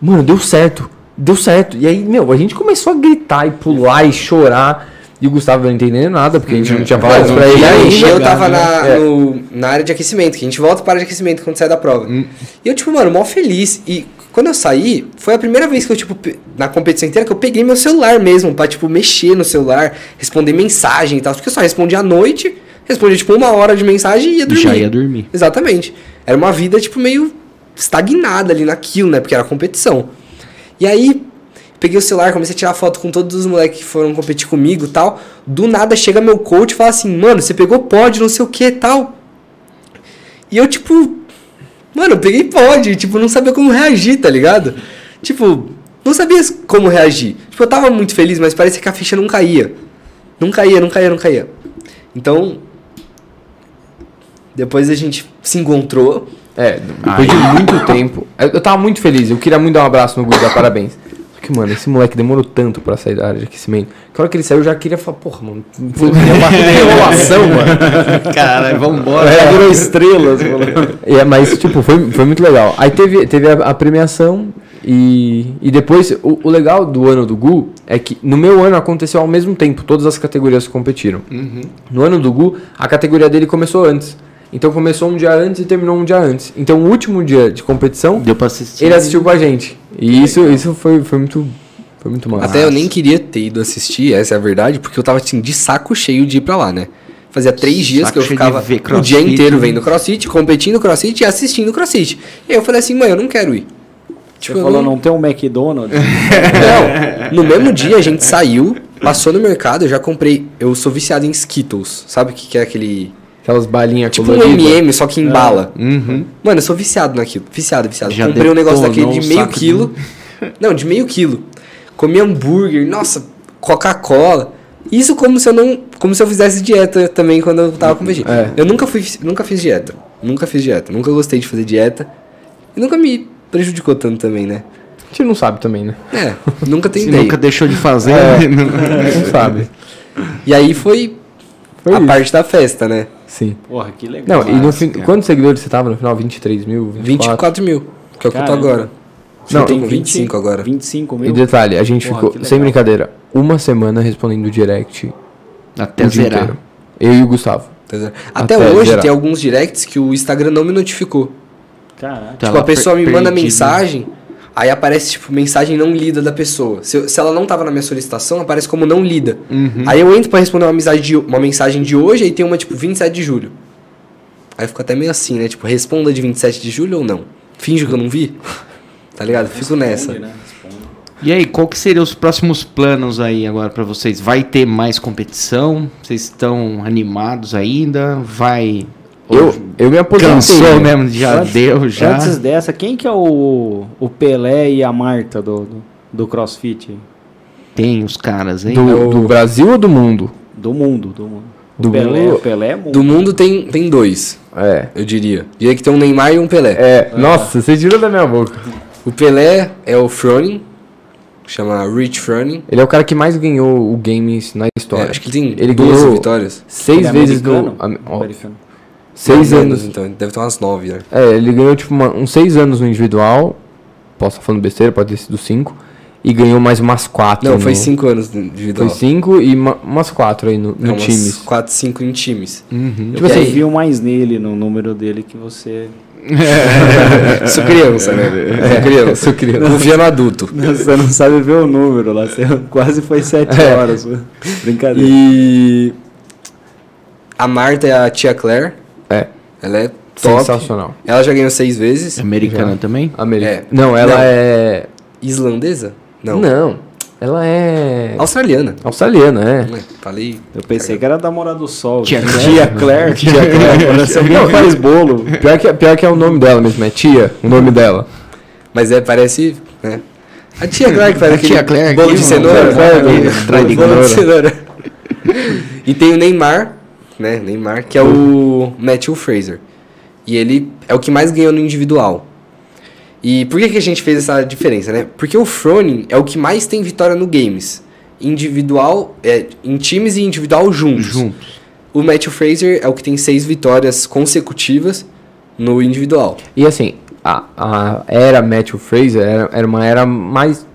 S4: mano, deu certo deu certo. E aí, meu, a gente começou a gritar e pular e chorar. E o Gustavo não entendendo nada, porque a gente não tinha falado isso pra ele
S3: ainda. Eu tava na, é. no, na área de aquecimento, que a gente volta para a área de aquecimento quando sai da prova. Hum. E eu, tipo, mano, mal feliz. E quando eu saí, foi a primeira vez que eu, tipo, na competição inteira, que eu peguei meu celular mesmo, pra, tipo, mexer no celular, responder mensagem e tal. Porque eu só respondia à noite, respondia, tipo, uma hora de mensagem e ia dormir.
S2: Já ia dormir.
S3: Exatamente. Era uma vida, tipo, meio estagnada ali naquilo, né? Porque era competição. E aí, peguei o celular, comecei a tirar foto com todos os moleques que foram competir comigo tal. Do nada chega meu coach e fala assim, mano, você pegou pódio, não sei o que tal. E eu, tipo, mano, eu peguei pódio, tipo, não sabia como reagir, tá ligado? Tipo, não sabia como reagir. Tipo, eu tava muito feliz, mas parecia que a ficha não caía. Não caía, não caía, não caía. Então, depois a gente se encontrou.
S4: É, depois de muito tempo. Eu tava muito feliz, eu queria muito dar um abraço no Guga, dar parabéns. Mano, esse moleque demorou tanto pra sair da área de aquecimento. Que a hora que ele saiu, eu já queria falar, porra, mano, foi uma enrolação, mano. (laughs)
S2: Cara, vambora. É,
S4: virou (laughs) estrelas, mano. É, mas, tipo, foi, foi muito legal. Aí teve, teve a, a premiação e, e depois, o, o, legal do ano do Gu é que no meu ano aconteceu ao mesmo tempo, todas as categorias competiram. Uhum. No ano do Gu, a categoria dele começou antes. Então começou um dia antes e terminou um dia antes. Então o último dia de competição,
S2: Deu pra assistir.
S4: ele assistiu com a gente. E isso, isso foi, foi muito foi muito massa.
S3: Até eu nem queria ter ido assistir, essa é a verdade, porque eu tava assim de saco cheio de ir pra lá, né? Fazia três dias que eu ficava o dia inteiro vendo crossfit, competindo crossfit e assistindo crossfit. E aí eu falei assim, mãe, eu não quero ir.
S1: Tipo, Você falou, não... não tem um McDonald's? (laughs)
S3: não, no mesmo dia a gente saiu, passou no mercado, eu já comprei. Eu sou viciado em Skittles, sabe o que, que é aquele
S4: Aquelas balinhas
S3: Tipo um MM, só que em é. Uhum. Mano, eu sou viciado naquilo. Viciado, viciado. Já Comprei um negócio daquele de meio quilo. De... Não, de meio quilo. Comi hambúrguer, nossa, Coca-Cola. Isso como se eu não. Como se eu fizesse dieta também quando eu tava competindo. É. Eu nunca fui. Nunca fiz dieta. Nunca fiz dieta. Nunca gostei de fazer dieta. E nunca me prejudicou tanto também, né?
S4: A gente não sabe também, né?
S3: É, nunca
S2: Se
S3: tentei.
S2: nunca deixou de fazer,
S4: É.
S2: não- (laughs)
S4: Não sabe.
S3: E aí foi,
S4: Foi
S3: a
S4: isso.
S3: parte da festa, né?
S4: Sim.
S1: Porra, que legal.
S4: Não, e no
S1: cara.
S4: quantos seguidores você tava no final? 23 mil? 24?
S3: 24 mil, que é o que eu tô agora.
S4: Não,
S3: eu tô
S1: tem
S3: com 25 agora.
S1: 25
S4: E
S1: mil?
S4: detalhe, a gente
S1: Porra,
S4: ficou, sem brincadeira, uma semana respondendo direct
S2: Até
S4: o dia
S2: zerar.
S4: inteiro. Eu e o Gustavo.
S3: Até, Até
S4: Até
S3: hoje
S4: gerar.
S3: tem alguns directs que o Instagram não me notificou.
S1: Caraca.
S3: Tipo, a pessoa me manda
S2: perdido.
S3: mensagem, aí aparece, tipo, mensagem não lida da pessoa. Se, eu- se ela não tava na minha solicitação, aparece como não lida.
S2: Uhum.
S3: Aí eu entro pra responder uma, amizade de, uma mensagem de hoje, aí tem uma, tipo, 27 de julho. Aí fico até meio assim, né? Tipo, responda de 27 de julho ou não? Finjo que eu não vi? Tá ligado? Fico nessa.
S1: Responde, né? Responde.
S2: E aí, qual que seriam os próximos planos aí agora pra vocês? Vai ter mais competição? Vocês estão animados ainda? Vai...
S4: Eu, eu me aposentei.
S2: Cansou
S4: né?
S2: mesmo? Já
S1: Antes-
S2: deu, já?
S1: Antes dessa, quem que é o, o Pelé e a Marta do, do, do CrossFit?
S2: Tem os caras, hein?
S4: Do, do Brasil ou do mundo?
S1: Do mundo, do mundo.
S4: Do
S1: Pelé,
S4: mundo?
S1: Pelé é mundo.
S3: Do mundo tem, tem dois,
S4: É.
S3: eu diria. Diria que tem um Neymar e um Pelé.
S4: É, nossa, você tirou da minha boca.
S3: O Pelé é o Froning, chama Rich Froning.
S4: Ele é o cara que mais ganhou o games na
S3: É,
S4: história.
S3: acho que ele tem
S4: Ele
S3: 12
S4: ganhou
S3: vitórias.
S4: seis
S1: Ele é
S4: vezes no.
S1: americano?
S4: am- ó,
S1: Americano.
S4: Seis
S3: Mais
S4: anos.
S3: Então, deve ter umas 9, né?
S4: É, ele ganhou tipo uma- uns seis anos no individual. Posso estar falando besteira, pode ter sido cinco. E ganhou mais umas quatro.
S3: Não,
S4: no-
S3: foi 5 anos de individual.
S4: Foi cinco e ma- umas quatro aí no, no
S3: Não, umas
S4: times.
S3: 4, 5 em times.
S2: Uhum.
S1: Tipo
S3: E
S1: assim,
S3: aí?
S1: viu mais nele no número dele que você. (laughs)
S3: Sou criança, né? Sou criança.
S4: Sou criança.
S3: Confia no adulto.
S1: Você não sabe ver o número lá. Você (laughs) quase foi 7
S4: É.
S1: horas. Brincadeira.
S3: E a Marta é a tia Claire.
S4: É,
S3: Ela é top.
S4: sensacional.
S3: Ela já ganhou seis vezes.
S2: Americana
S4: Já.
S2: também?
S4: América.
S3: É.
S4: Não, ela
S3: Não.
S4: é.
S3: Islandesa? Não.
S4: Não. Ela é.
S3: Australiana.
S4: Australiana, é.
S3: É, Falei.
S1: Eu pensei que era da Morada do Sol.
S2: Tia
S1: Tia
S2: Claire. (laughs)
S1: Tia Claire. Tia Claire. Parece alguém que faz bolo.
S4: Pior que, pior que é o nome dela mesmo, é Tia, o nome dela.
S3: Mas é, parece. Né? A tia Claire que faz
S2: A
S3: aquele
S2: tia Claire
S3: bolo
S2: aqui,
S3: de cenoura.
S4: É,
S3: bolo de
S4: cenoura.
S3: e tem o Neymar, né? Neymar, que é o Matthew Fraser. E ele é o que mais ganhou no individual. E por que, que a gente fez essa diferença, né? Porque o Froning é o que mais tem vitória no games. Individual, é, em times e individual juntos.
S2: Juntos.
S3: O Matthew Fraser é o que tem seis vitórias consecutivas no individual.
S4: E assim, a, a era Matthew Fraser era, era uma era mais.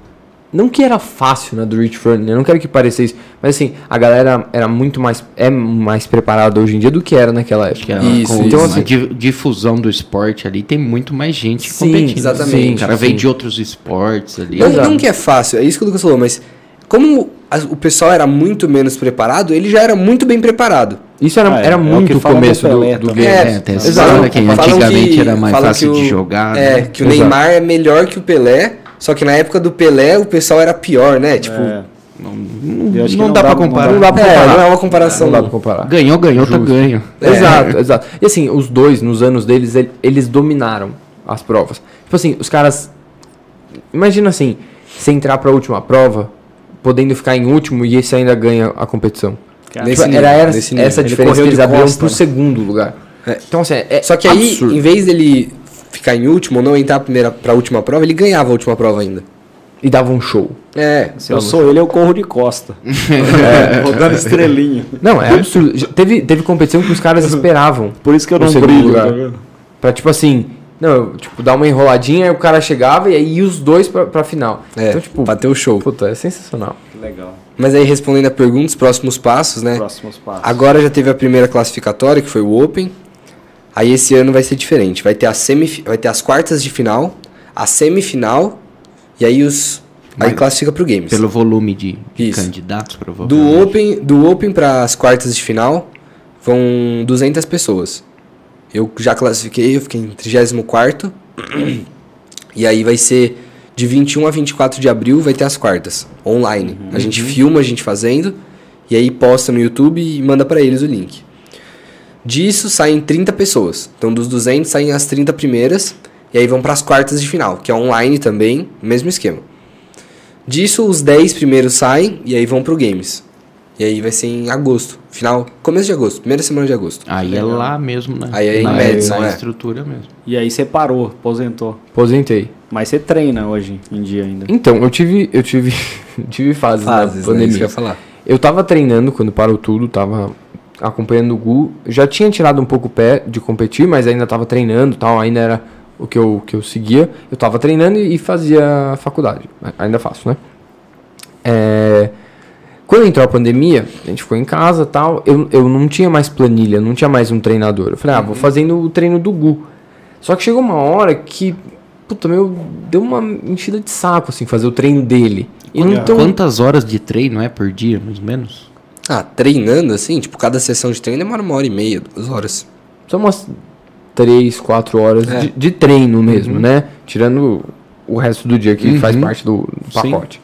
S4: Não que era fácil, né, do Rich eu não quero que pareça isso, mas assim, a galera era muito mais. É mais preparada hoje em dia do que era naquela época.
S2: Que é
S3: Isso,
S2: com
S3: então,
S2: a
S3: assim-
S2: di- difusão do esporte ali, tem muito mais gente
S4: Sim,
S2: competindo.
S3: exatamente,
S2: O cara vem
S4: sim.
S2: de outros esportes ali.
S3: Não, não que é fácil, é isso que o Lucas falou, mas como a- o pessoal era muito menos preparado, ele já era muito bem preparado.
S4: Isso era,
S1: Ah, é,
S4: era
S1: é o
S4: muito
S1: que
S4: o
S1: do
S4: começo do,
S1: Pelé
S4: do game.
S2: É, tem essa história que antigamente
S3: que-
S2: era mais fácil
S3: que
S2: de
S3: o-
S2: jogar.
S3: É,
S2: né?
S3: que o
S4: Exato.
S3: Neymar é melhor que o Pelé, só que na época do Pelé o pessoal era pior, né? Tipo,
S1: É.
S2: Não, não
S1: não
S2: dá
S1: não
S2: comparar.
S4: Não dá pra
S3: é,
S4: comparar.
S3: não é uma comparação.
S4: Não dá pra comparar.
S2: Ganhou, ganhou, tá ganho.
S3: É.
S4: Exato, exato. E assim, os dois, nos anos deles, ele- eles dominaram as provas. Tipo assim, os caras. Imagina assim, você entrar pra última prova, podendo ficar em último e esse ainda ganha a competição.
S1: Cara,
S4: Tipo,
S3: nível,
S4: era essa, essa diferença que eles
S1: costa,
S4: pro
S1: né?
S4: segundo lugar.
S3: É.
S4: Então, assim, é
S3: Só que aí,
S4: absurdo.
S3: em vez dele ficar em último ou não entrar primeira pra última prova, ele ganhava a última prova ainda.
S4: E dava um show.
S3: É,
S1: Se eu sou ele, eu corro de costa. (laughs) É, rodando estrelinha.
S4: Não, é absurdo. Teve, teve competição que os caras esperavam
S1: Por isso que eu não brilho.
S4: lugar.
S1: tá vendo?
S4: pra, tipo assim, não, eu, tipo, dar uma enroladinha, aí o cara chegava e aí ia os dois pra, pra final.
S3: é
S4: Então, tipo,
S3: pra ter o show.
S4: puta, é sensacional.
S1: Que legal.
S3: Mas aí, respondendo a pergunta, os próximos passos, né?
S1: Próximos passos.
S3: Agora já teve a primeira classificatória, que foi o Open. Aí esse ano vai ser diferente. Vai ter, a semif vai ter as quartas de final, a semifinal, e aí os. Aí
S2: Mas-
S3: classifica pro Games.
S2: Pelo volume de, de candidatos,
S3: Do
S2: provavelmente.
S3: Open, do Open para as quartas de final, vão 200 pessoas. Eu já classifiquei, eu fiquei em 34 (clears throat) E aí vai ser de 21 a 24 de abril, vai ter as quartas, online. A gente filma a gente fazendo, e aí posta no YouTube e manda para eles o link. Disso saem 30 pessoas. Então dos 200 saem as 30 primeiras, e aí vão para as quartas de final, que é online também, mesmo esquema. Disso, os 10 primeiros saem e aí vão pro Games. E aí vai ser em agosto, final, começo de agosto, primeira semana de agosto.
S2: Aí é lá mesmo, né?
S3: Aí é em
S2: na,
S3: Madison,
S2: na
S3: é.
S2: estrutura mesmo.
S1: E aí você parou, aposentou.
S4: Aposentei.
S1: Mas você treina hoje em dia ainda.
S4: Então, eu tive, eu tive, (laughs) tive fases,
S3: Fases,
S4: na
S3: né? Isso que
S4: pandemia.
S3: eu ia falar.
S4: Eu tava treinando quando parou tudo, tava acompanhando o Gu. Já tinha tirado um pouco o pé de competir, mas ainda tava treinando tal, ainda era o que eu, que eu seguia. Eu tava treinando e, e fazia faculdade. Ainda faço, né? É, Quando entrou a pandemia, a gente ficou em casa tal, eu, eu não tinha mais planilha, não tinha mais um treinador. Eu falei, ah, vou fazendo o treino do Gu. Só que chegou uma hora que, puta, meu, deu uma enchida de saco, assim, fazer o treino dele. E não tão-
S2: Quantas horas de treino é por dia, mais ou menos?
S3: Ah, treinando assim, tipo, cada sessão de treino demora uma hora e meia, duas horas.
S4: São umas 3, 4 horas
S3: É.
S4: de, de treino mesmo, né? Tirando o resto do dia que faz parte do, do pacote.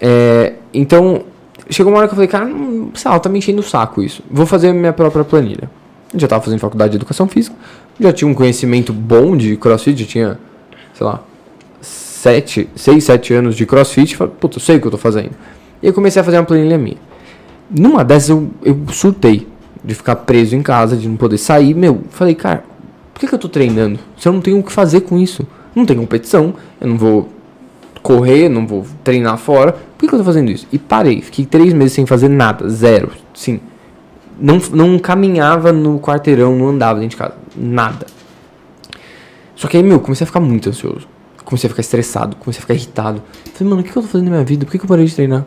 S4: É, então, chegou uma hora que eu falei, cara, não, sei lá, tá me enchendo o saco isso. Vou fazer minha própria planilha. Eu já tava fazendo faculdade de educação física, já tinha um conhecimento bom de crossfit, já tinha, sei lá, 7, 6, 7 anos de crossfit. Falei, puta, eu sei o que eu tô fazendo. E eu comecei a fazer uma planilha minha. Numa dessas eu, eu surtei de ficar preso em casa, de não poder sair. Meu, falei, cara, por que, que eu tô treinando? Se eu não tenho o que fazer com isso? Não tem competição, eu não vou correr, não vou treinar fora. Por que, que eu tô fazendo isso? E parei, fiquei três meses sem fazer nada, zero. Sim. Não, não caminhava no quarteirão, não andava dentro de casa. Nada. Só que aí, meu, comecei a ficar muito ansioso. Comecei a ficar estressado, comecei a ficar irritado. Falei, mano, o que, que eu tô fazendo na minha vida? Por que, que eu parei de treinar?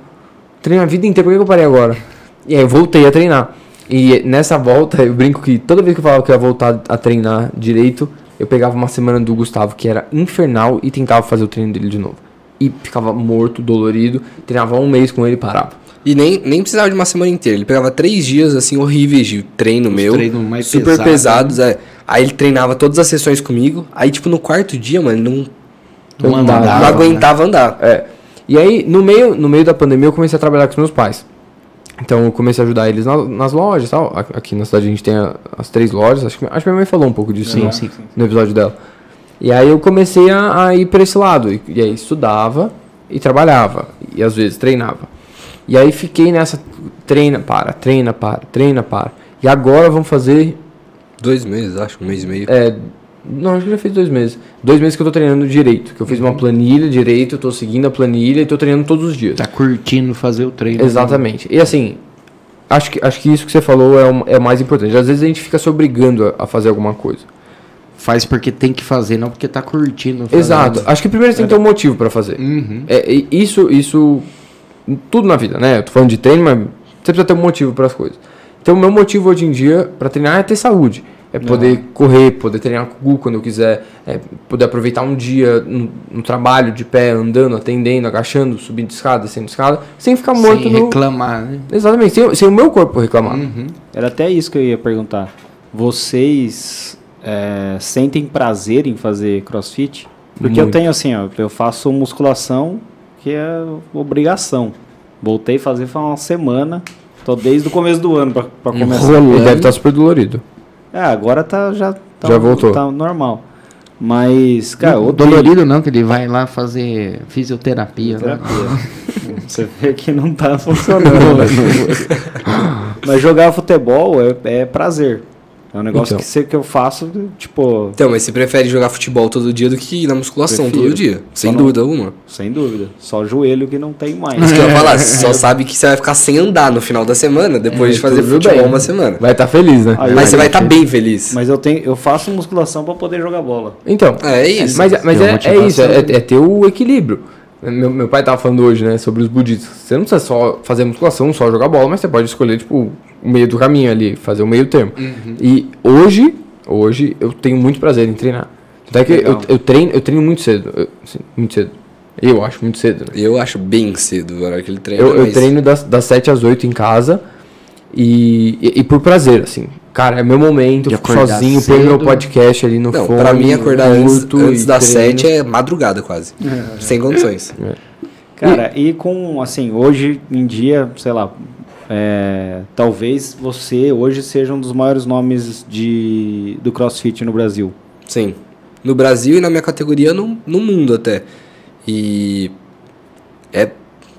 S4: Treinei a vida inteira, por que, que eu parei agora? E aí eu voltei a treinar. E nessa volta, eu brinco que toda vez que eu falava que eu ia voltar a treinar direito, eu pegava uma semana do Gustavo, que era infernal, e tentava fazer o treino dele de novo. E ficava morto, dolorido, treinava um mês com ele e parava.
S3: E nem, nem precisava de uma semana inteira. Ele pegava três dias, assim, horríveis de treino meu.
S2: treinos mais
S3: super
S2: pesados,
S3: pesados, é. Aí ele treinava todas as sessões comigo. Aí, tipo, no quarto dia, mano, ele não,
S2: Não
S4: andava,
S3: não
S4: né?
S3: aguentava andar.
S4: É. E aí, no meio, no meio da pandemia, eu comecei a trabalhar com os meus pais. Então, eu comecei a ajudar eles na- nas lojas e tal. Aqui na cidade a gente tem a- as três lojas. Acho que, acho que minha mãe falou um pouco disso
S2: Sim,
S4: no,
S2: sim.
S4: no episódio dela. E aí, eu comecei a, a ir para esse lado. E, e aí, estudava e trabalhava. E às vezes treinava. E aí, fiquei nessa. Treina, para, treina, para, treina, para. E agora vamos fazer
S3: Dois meses, acho, um mês e meio.
S4: é, não, acho que já fez dois meses. Dois meses que eu tô treinando direito. Que eu fiz uma planilha direito, eu tô seguindo a planilha e tô treinando todos os dias.
S2: Tá curtindo fazer o treino.
S4: Exatamente. E assim, acho que, acho que isso que você falou é o é mais importante. Às vezes a gente fica se obrigando a, a fazer alguma coisa.
S2: Faz porque tem que fazer, não porque tá curtindo. fazer.
S4: Exato. Acho que primeiro você tem que ter um motivo pra fazer.
S2: Uhum.
S4: É, isso, isso, tudo na vida, né? Eu tô falando de treino, mas você precisa ter um motivo para as coisas. Então, o meu motivo hoje em dia para treinar é ter saúde. É poder correr, poder treinar com o Gu quando eu quiser, é poder aproveitar um dia no, no trabalho, de pé, andando, atendendo, agachando, subindo escada, descendo escada, sem ficar morto
S2: Sem
S4: no...
S2: reclamar, né?
S4: Exatamente, sem, sem o meu corpo reclamar.
S2: Uhum.
S1: Era até isso que eu ia perguntar. Vocês é, sentem prazer em fazer crossfit? Porque eu
S4: Muito.
S1: tenho assim, ó, eu faço musculação, que é obrigação. Voltei a fazer faz uma semana. Tô desde o começo do ano pra começar.
S4: Ele deve estar super dolorido.
S1: É, agora tá já tá,
S4: Já voltou.
S1: tá normal. Mas, cara,
S2: Não, dolorido não, que ele vai lá fazer fisioterapia. né?
S1: Terapia. (laughs) Você vê que não tá funcionando. (laughs) Mas jogar futebol é, é prazer. É um negócio
S4: Então.
S1: que, você, que eu faço, tipo,
S3: Então, mas você prefere jogar futebol todo dia do que ir na musculação
S1: Prefiro.
S3: todo dia? Sem
S1: Só não-
S3: dúvida alguma.
S1: sem dúvida. Só o joelho que não tem mais.
S3: Isso que eu ia falar, você (laughs) só sabe que você vai ficar sem andar no final da semana, depois de fazer futebol
S4: bem.
S3: uma semana.
S4: Vai estar feliz, né?
S1: Aí
S3: Mas você vai estar bem feliz.
S1: Mas eu tenho, eu faço musculação pra poder jogar bola.
S4: Então,
S3: É isso.
S4: mas, mas é, é isso,
S2: motivação.
S4: é, é ter o equilíbrio. Meu, meu pai tava falando hoje, né, sobre os budistas. Você não precisa só fazer musculação, só jogar bola, mas você pode escolher, tipo, o meio do caminho ali, fazer o meio termo. E hoje, hoje, eu tenho muito prazer em treinar. Até que eu, eu treino, eu treino muito cedo. eu- assim, muito cedo. Eu acho muito cedo, né?
S3: Eu acho bem cedo a hora que ele treina.
S4: Eu, eu
S3: mas-
S4: treino das, das 7 às 8 em casa e, e, e por prazer, assim. Cara, é meu momento,
S2: De
S4: fico sozinho, põe meu
S2: cedo.
S4: podcast ali no
S3: Não,
S4: fone.
S3: pra mim acordar antes,
S4: curto
S3: antes
S4: e
S3: das. 7 é madrugada quase. Sem condições.
S1: Cara, e com, assim, hoje em dia, sei lá, é, talvez você hoje seja um dos maiores nomes de, do crossfit no Brasil.
S3: Sim. No Brasil e na minha categoria no, no mundo até. E. É.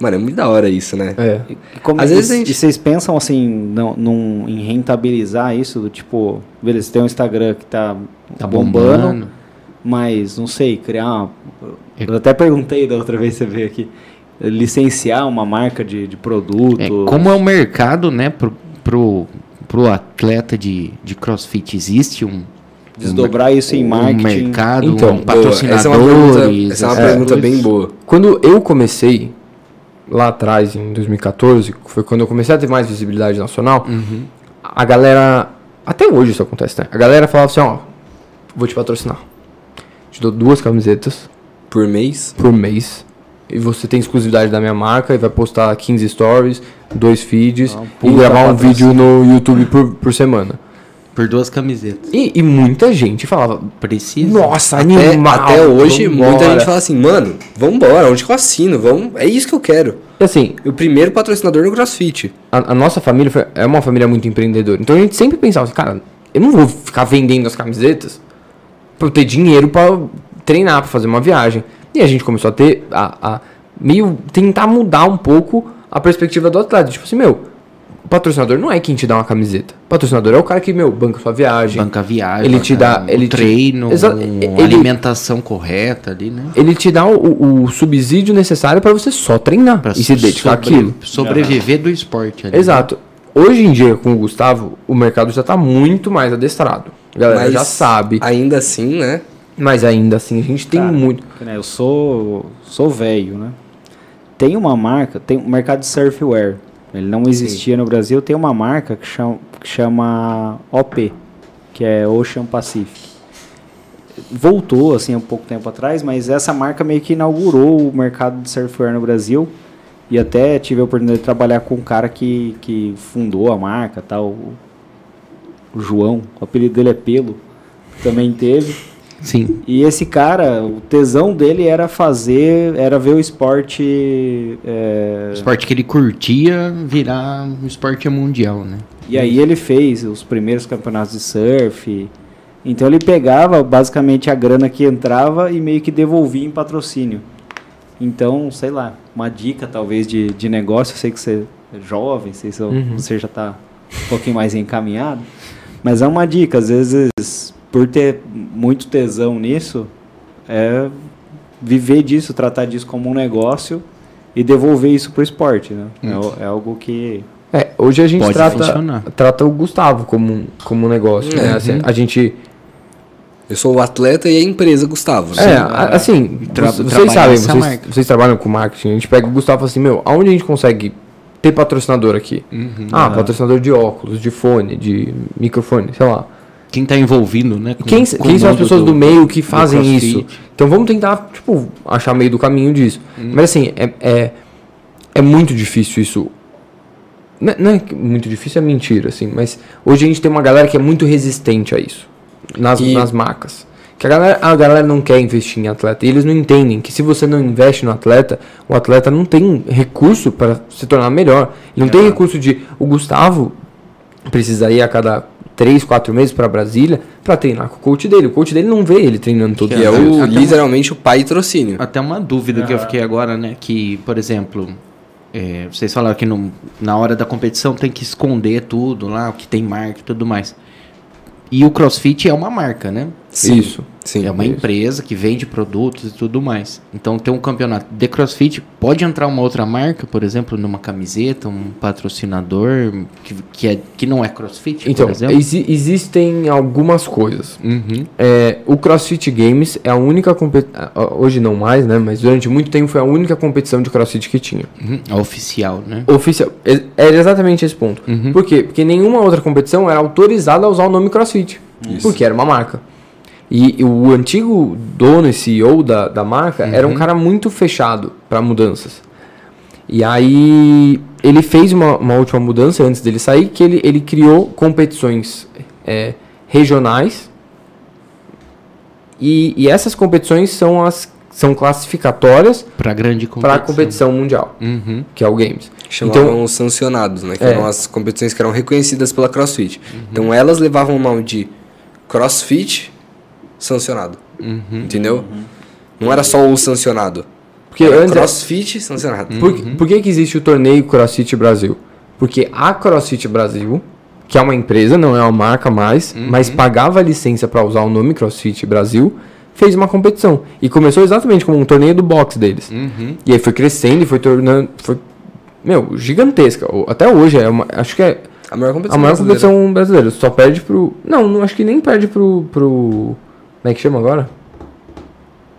S3: Mano, é muito da hora isso, né?
S1: É. E, como, Às e, vezes gente... e vocês pensam assim não, num, em rentabilizar isso? Do tipo, beleza, tem um Instagram que tá, tá bombando, bombando, mas não sei, criar uma. Eu até perguntei da outra vez que você veio aqui. Licenciar uma marca de, de produto. É,
S2: como é o mercado, né, pro, pro, pro atleta de, de crossfit, existe um,
S1: Desdobrar um, isso em marketing.
S2: Um mercado, então, um patrocinadores. Essa é uma
S3: pergunta, essa é uma pergunta bem boa.
S4: Quando eu comecei, lá atrás, em 2014, foi quando eu comecei a ter mais visibilidade nacional, uhum. a galera. Até hoje isso acontece, né? A galera falava assim: ó, vou te patrocinar. Te dou duas camisetas.
S3: Por mês?
S4: Por mês. E você tem exclusividade da minha marca e vai postar 15 stories, dois feeds ah, e gravar um vídeo no YouTube por, por semana.
S2: Por duas camisetas.
S4: E, e, muita gente falava,
S2: precisa.
S4: Nossa, até, animal.
S3: Até hoje, vambora. muita gente fala assim, mano, vambora, onde que eu assino? Vamos, é isso que eu quero.
S4: E assim,
S3: o primeiro patrocinador no CrossFit.
S4: A, a nossa família foi, é uma família muito empreendedora. Então a gente sempre pensava assim, cara, eu não vou ficar vendendo as camisetas pra eu ter dinheiro para treinar, para fazer uma viagem. E a gente começou a ter, a, a meio tentar mudar um pouco a perspectiva do atleta. Tipo assim, meu, o patrocinador não é quem te dá uma camiseta. O patrocinador é o cara que, meu, banca sua viagem.
S2: Banca a viagem.
S4: Ele te dá. Ele
S2: treino,
S4: te,
S2: ele, alimentação correta ali, né?
S4: Ele te dá o, o subsídio necessário para você só treinar pra e se dedicar sobre, àquilo.
S2: Sobreviver do esporte
S4: ali. Né? Exato. Hoje em dia, com o Gustavo, o mercado já está muito mais adestrado. A galera Mas já sabe.
S3: Ainda assim, né?
S4: Mas ainda assim, a gente tem Cara, muito.
S1: Eu sou, sou velho, né? Tem uma marca, tem um mercado de surfwear ele não existia Sim. no Brasil. Tem uma marca que chama, que chama OP, que é Ocean Pacific. Voltou assim um pouco tempo atrás, mas essa marca meio que inaugurou o mercado de surfwear no Brasil. E até tive a oportunidade de trabalhar com um cara que, que fundou a marca, tal, o João. O apelido dele é Pelo. Também teve.
S2: Sim.
S1: E esse cara, o tesão dele era fazer, era ver o esporte. É...
S2: O esporte que ele curtia virar um esporte mundial, né?
S1: E aí ele fez os primeiros campeonatos de surf. Então ele pegava basicamente a grana que entrava e meio que devolvia em patrocínio. Então, sei lá, uma dica talvez de, de negócio, eu sei que você é jovem, sei se uhum. você já está um pouquinho mais encaminhado, mas é uma dica, às vezes por ter muito tesão nisso, é viver disso, tratar disso como um negócio e devolver isso para o esporte, né? É, é, algo que
S4: é, hoje a gente trata, trata o Gustavo como, como um negócio, né? Assim, a gente
S3: eu sou o atleta e a empresa Gustavo.
S4: É, assim, tra vocês sabem, vocês, vocês, trabalham com marketing, a gente pega o Gustavo e fala assim, meu, aonde a gente consegue ter patrocinador aqui? Uhum, ah, patrocinador de óculos, de fone, de microfone, sei lá
S2: quem está envolvido, né? Com,
S4: quem, com quem são as pessoas do, do meio que fazem isso? Então vamos tentar, tipo, achar meio do caminho disso. Hum. Mas assim, é, é, é, muito difícil isso. Não é, não é, muito difícil, é mentira, assim. Mas hoje a gente tem uma galera que é muito resistente a isso. Nas, e... nas marcas. Que a galera, a galera não quer investir em atleta. E eles não entendem que se você não investe no atleta, o atleta não tem recurso para se tornar melhor. Ele não é. tem recurso de. O Gustavo precisa ir a cada três, quatro meses para Brasília para treinar com o coach dele. O coach dele não vê ele treinando todo
S3: dia.
S4: é
S3: o, literalmente uma... o pai trocínio.
S2: Até uma dúvida que eu fiquei agora, né? Que, por exemplo, é, vocês falaram que no, na hora da competição tem que esconder tudo lá, o que tem marca e tudo mais. E o CrossFit é uma marca, né?
S4: Sim, isso.
S2: Sim, é uma isso. empresa que vende produtos e tudo mais. Então, tem um campeonato de CrossFit, pode entrar uma outra marca, por exemplo, numa camiseta, um patrocinador que, que, é, que não é CrossFit,
S4: então, por exemplo? Exi existem algumas coisas. Uhum. É, o CrossFit Games é a única competição, hoje não mais, né? Mas durante muito tempo foi a única competição de CrossFit que tinha.
S2: Uhum. A oficial, né?
S4: Oficial. Era é, é exatamente esse ponto. Uhum. Por quê? Porque nenhuma outra competição era autorizada a usar o nome CrossFit. Isso. Porque era uma marca. E o antigo dono e CEO da, da marca uhum. era um cara muito fechado para mudanças. E aí ele fez uma, uma, última mudança antes dele sair, que ele, ele criou competições é, regionais. E, e, essas competições são as são classificatórias
S2: para grande competição.
S4: Para competição mundial,
S2: uhum.
S4: que é o Games.
S3: Chamavam então, sancionados, né? Que é. eram as competições que eram reconhecidas pela CrossFit. Uhum. Então elas levavam o nome de CrossFit sancionado. Uhum, entendeu? Uhum. Não era só o sancionado.
S4: Porque
S3: é,
S4: antes,
S3: CrossFit sancionado.
S4: Por, uhum. por que, que existe o torneio CrossFit Brasil? Porque a CrossFit Brasil, que é uma empresa, não é uma marca mais, uhum. mas pagava licença para usar o nome CrossFit Brasil, fez uma competição. E começou exatamente como um torneio do boxe deles.
S2: Uhum.
S4: E aí foi crescendo e foi tornando. Foi, meu, gigantesca. Até hoje, é uma, acho que é.
S3: A maior competição,
S4: a maior brasileira. competição brasileira. Só perde pro. Não, não, acho que nem perde pro. pro como é que chama agora?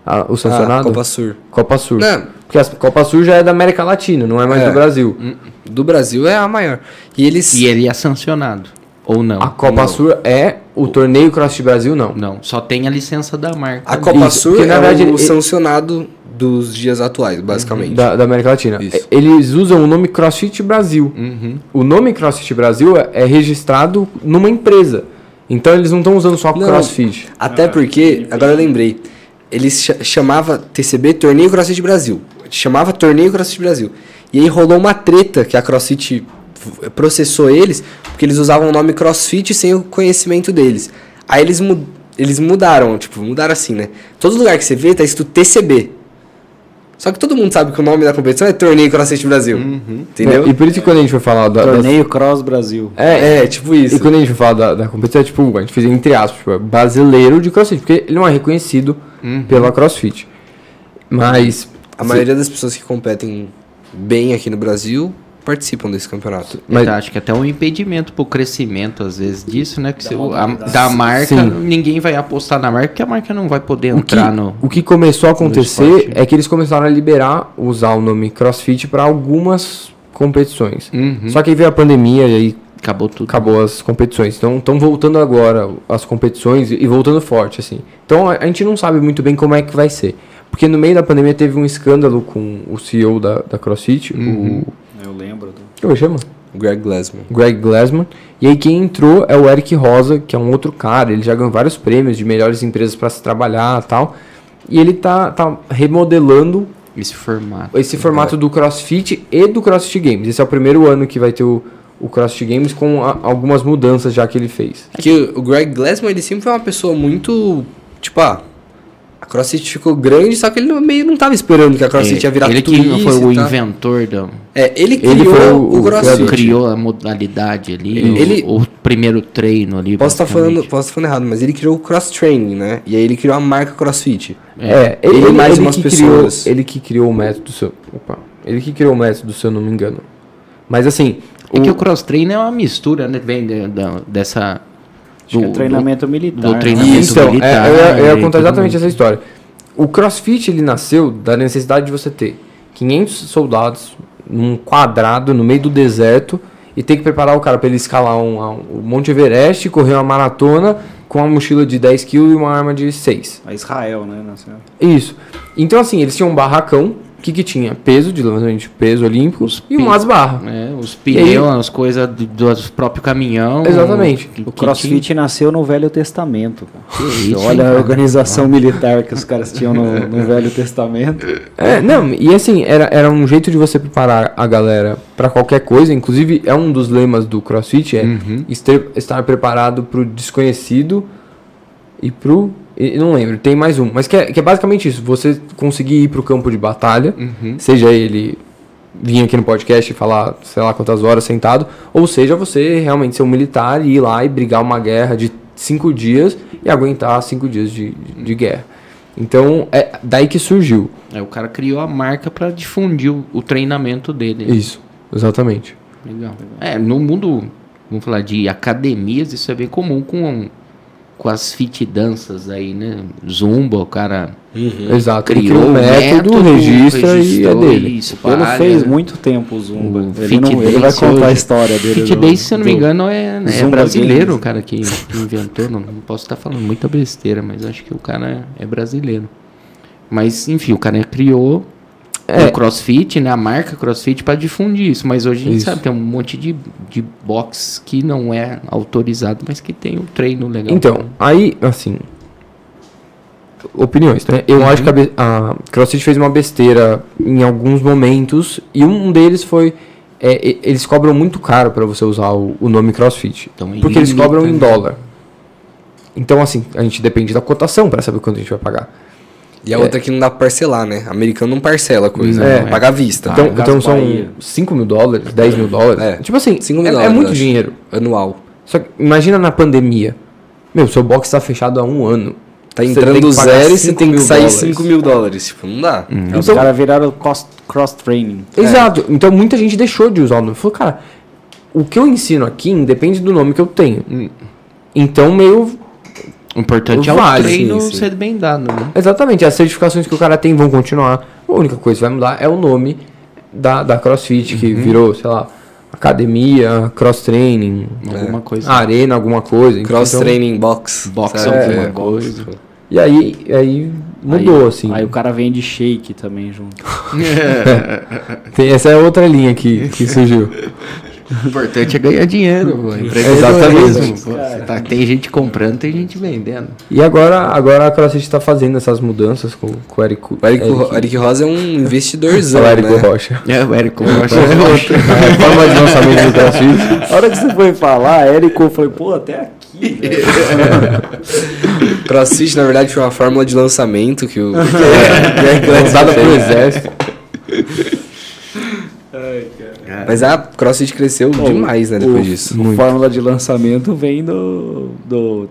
S4: Ah, o sancionado?
S3: Ah, Copa Sur.
S4: Copa Sur.
S3: Não.
S4: Porque a Copa Sur já é da América Latina, não é mais é. do Brasil. Hum,
S3: do Brasil é a maior. E eles.
S2: E ele é sancionado. Ou não?
S4: A Copa
S2: não.
S4: Sur é o torneio CrossFit Brasil, não.
S2: Não, só tem a licença da marca.
S3: A Copa Isso, Sur na é verdade, o sancionado dos dias atuais, basicamente.
S4: Da, da América Latina. Isso. Eles usam o nome CrossFit Brasil.
S2: Uhum.
S4: O nome CrossFit Brasil é, é registrado numa empresa. Então eles não estão usando só não, CrossFit.
S3: Até porque, agora eu lembrei, eles chamava TCB Torneio CrossFit Brasil. Chamava Torneio CrossFit Brasil. E aí rolou uma treta que a CrossFit processou eles porque eles usavam o nome CrossFit sem o conhecimento deles. Aí eles, mu eles mudaram, tipo, mudaram assim, né? Todo lugar que você vê tá escrito TCB. Só que todo mundo sabe que o nome da competição é Torneio CrossFit Brasil.
S2: Uhum.
S3: Entendeu?
S4: E por isso que quando a gente foi falar da.
S1: Torneio das... Cross Brasil.
S4: É, é, tipo isso. E quando a gente foi falar da, da competição, é tipo, a gente fez entre aspas, tipo, é brasileiro de CrossFit, porque ele não é reconhecido uhum. pela CrossFit. Mas.
S3: A se... maioria das pessoas que competem bem aqui no Brasil participam desse campeonato.
S2: Mas acho que até um impedimento para o crescimento, às vezes, disso, né? Que da, se, a, da marca, Sim. ninguém vai apostar na marca, porque a marca não vai poder o entrar
S4: que,
S2: no.
S4: O que começou a acontecer é que eles começaram a liberar, usar o nome CrossFit para algumas competições.
S2: Uhum.
S4: Só que aí veio a pandemia e aí
S2: acabou tudo.
S4: Acabou as competições. Então estão voltando agora as competições e voltando forte, assim. Então a, a gente não sabe muito bem como é que vai ser. Porque no meio da pandemia teve um escândalo com o CEO da, da CrossFit,
S2: uhum.
S1: o lembro.
S4: Como é chama?
S3: Greg Glassman.
S4: Greg Glassman. E aí quem entrou é o Eric Rosa, que é um outro cara. Ele já ganhou vários prêmios de melhores empresas para se trabalhar tal. E ele tá, tá remodelando
S2: esse formato.
S4: Esse formato é. do CrossFit e do CrossFit Games. Esse é o primeiro ano que vai ter o, o CrossFit Games com a, algumas mudanças já que ele fez.
S3: Que o Greg Glassman, ele sempre foi uma pessoa muito, tipo, ah, a CrossFit ficou grande, só que ele meio não estava esperando que a CrossFit é, ia virar
S2: ele tudo Ele que foi o inventor do...
S3: É, ele criou ele foi o, o CrossFit.
S2: Ele criou a modalidade ali, ele, o, o primeiro treino ali.
S3: Posso estar tá falando, posso tá falando errado, mas ele criou o Cross Training, né? E aí ele criou a marca CrossFit.
S4: É, é ele, ele mais ele umas pessoas. Criou, ele que criou o método, seu, opa, ele que criou o método, se eu não me engano. Mas assim...
S2: É o, que o Cross Training é uma mistura, né? Vem de, de, dessa
S1: do, do treinamento militar.
S2: Do treinamento
S4: então,
S2: militar.
S4: É, eu, ia, eu ia contar exatamente essa história. O CrossFit ele nasceu da necessidade de você ter 500 soldados num quadrado no meio do deserto e ter que preparar o cara para ele escalar um, um, Monte Everest, correr uma maratona com uma mochila de 10 kg e uma arma de 6.
S1: A Israel, né? Nasceu.
S4: Isso. Então assim, eles tinham um barracão que, que tinha? Peso, de levantamento de peso olímpico os e umas barras.
S2: É, os pneus, as coisas do, do próprio caminhão.
S4: Exatamente.
S1: O, o crossfit tinha... nasceu no Velho Testamento. Isso, Olha hein, a organização militar que os caras tinham no, no, Velho Testamento.
S4: É, não, e assim, era, era um jeito de você preparar a galera para qualquer coisa. Inclusive, é um dos lemas do crossfit, é
S2: uhum.
S4: estar preparado para o desconhecido e pro eu não lembro, tem mais um. Mas que é, que é basicamente isso. Você conseguir ir pro campo de batalha,
S2: uhum.
S4: seja ele vir aqui no podcast e falar, sei lá quantas horas sentado, ou seja, você realmente ser um militar e ir lá e brigar uma guerra de cinco dias e aguentar cinco dias de, de, de guerra. Então, é daí que surgiu.
S2: É, o cara criou a marca para difundir o, o, treinamento dele.
S4: Isso, exatamente.
S2: Legal. É, no mundo, vamos falar de academias, isso é bem comum com com as fit danças aí, né? Zumba, o cara
S4: uhum. Exato. criou o método, método registra e é dele.
S1: Isso, ele fez muito tempo o Zumba. O ele, não, ele vai contar hoje. a história dele.
S2: Fit Dance, se eu não me engano, é, né, é brasileiro o cara que, que inventou. Não, não, posso estar falando muita besteira, mas acho que o cara é, é brasileiro. Mas, enfim, o cara criou é. o CrossFit, né? A marca CrossFit para difundir isso. Mas hoje a gente isso. sabe, tem um monte de, de box que não é autorizado, mas que tem um treino legal.
S4: Então, aí, assim. Opiniões, né? Eu uhum. acho que a, a, CrossFit fez uma besteira em alguns momentos. E um deles foi. É, eles cobram muito caro para você usar o, o nome CrossFit. Então, porque eles cobram em né? dólar. Então, assim, a gente depende da cotação para saber quanto a gente vai pagar.
S3: E a é. outra que não dá pra parcelar, né? Americano não parcela a coisa, é. Né? paga à vista.
S4: Então, ah, então são 5 mil dólares, 10 mil dólares. É. Tipo assim, 5 mil é, dólares, é muito dinheiro.
S3: Anual.
S4: Só que imagina na pandemia. Meu, seu box tá fechado há um ano.
S3: Tá entrando zero e você tem que sair 5 mil dólares. Tipo, não dá.
S1: Hum. Então, Os caras viraram cross-training.
S4: Exato. Então muita gente deixou de usar o nome. Falou, cara, o que eu ensino aqui independe do nome que eu tenho. Hum. Então, meio
S2: o importante vale, é o treino sim, sim. ser bem dado, né?
S4: Exatamente. As certificações que o cara tem vão continuar. A única coisa que vai mudar é o nome da, da CrossFit, uhum. que virou, sei lá, academia, cross training, alguma é. coisa. Arena, alguma coisa.
S3: Cross então, training box.
S2: Box é, alguma coisa.
S4: E aí, aí mudou,
S1: aí,
S4: assim.
S1: Aí o cara vende shake também junto. (laughs) (laughs)
S4: Tem, essa é outra linha que, que (laughs) surgiu.
S2: O importante é ganhar dinheiro, pô. Exatamente. Pô. Tá, tem gente comprando, tem gente vendendo.
S4: E agora, agora a CrossFit está fazendo essas mudanças com, com o Eric.
S3: O Eric, Eric, Eric Rosa é um investidorzão.
S4: o
S3: Eric
S4: né? Rocha.
S2: É, o Eric Rocha. é outro.
S4: a forma de lançamento do CrossFit.
S1: A hora que você foi falar, Eric, eu falei, pô, até aqui.
S3: CrossFit, na verdade, foi uma fórmula de lançamento que o.
S4: é, é lançada pelo exército.
S3: Mas a CrossFit cresceu demais, né, depois
S1: o,
S3: disso.
S1: A fórmula de lançamento vem do, do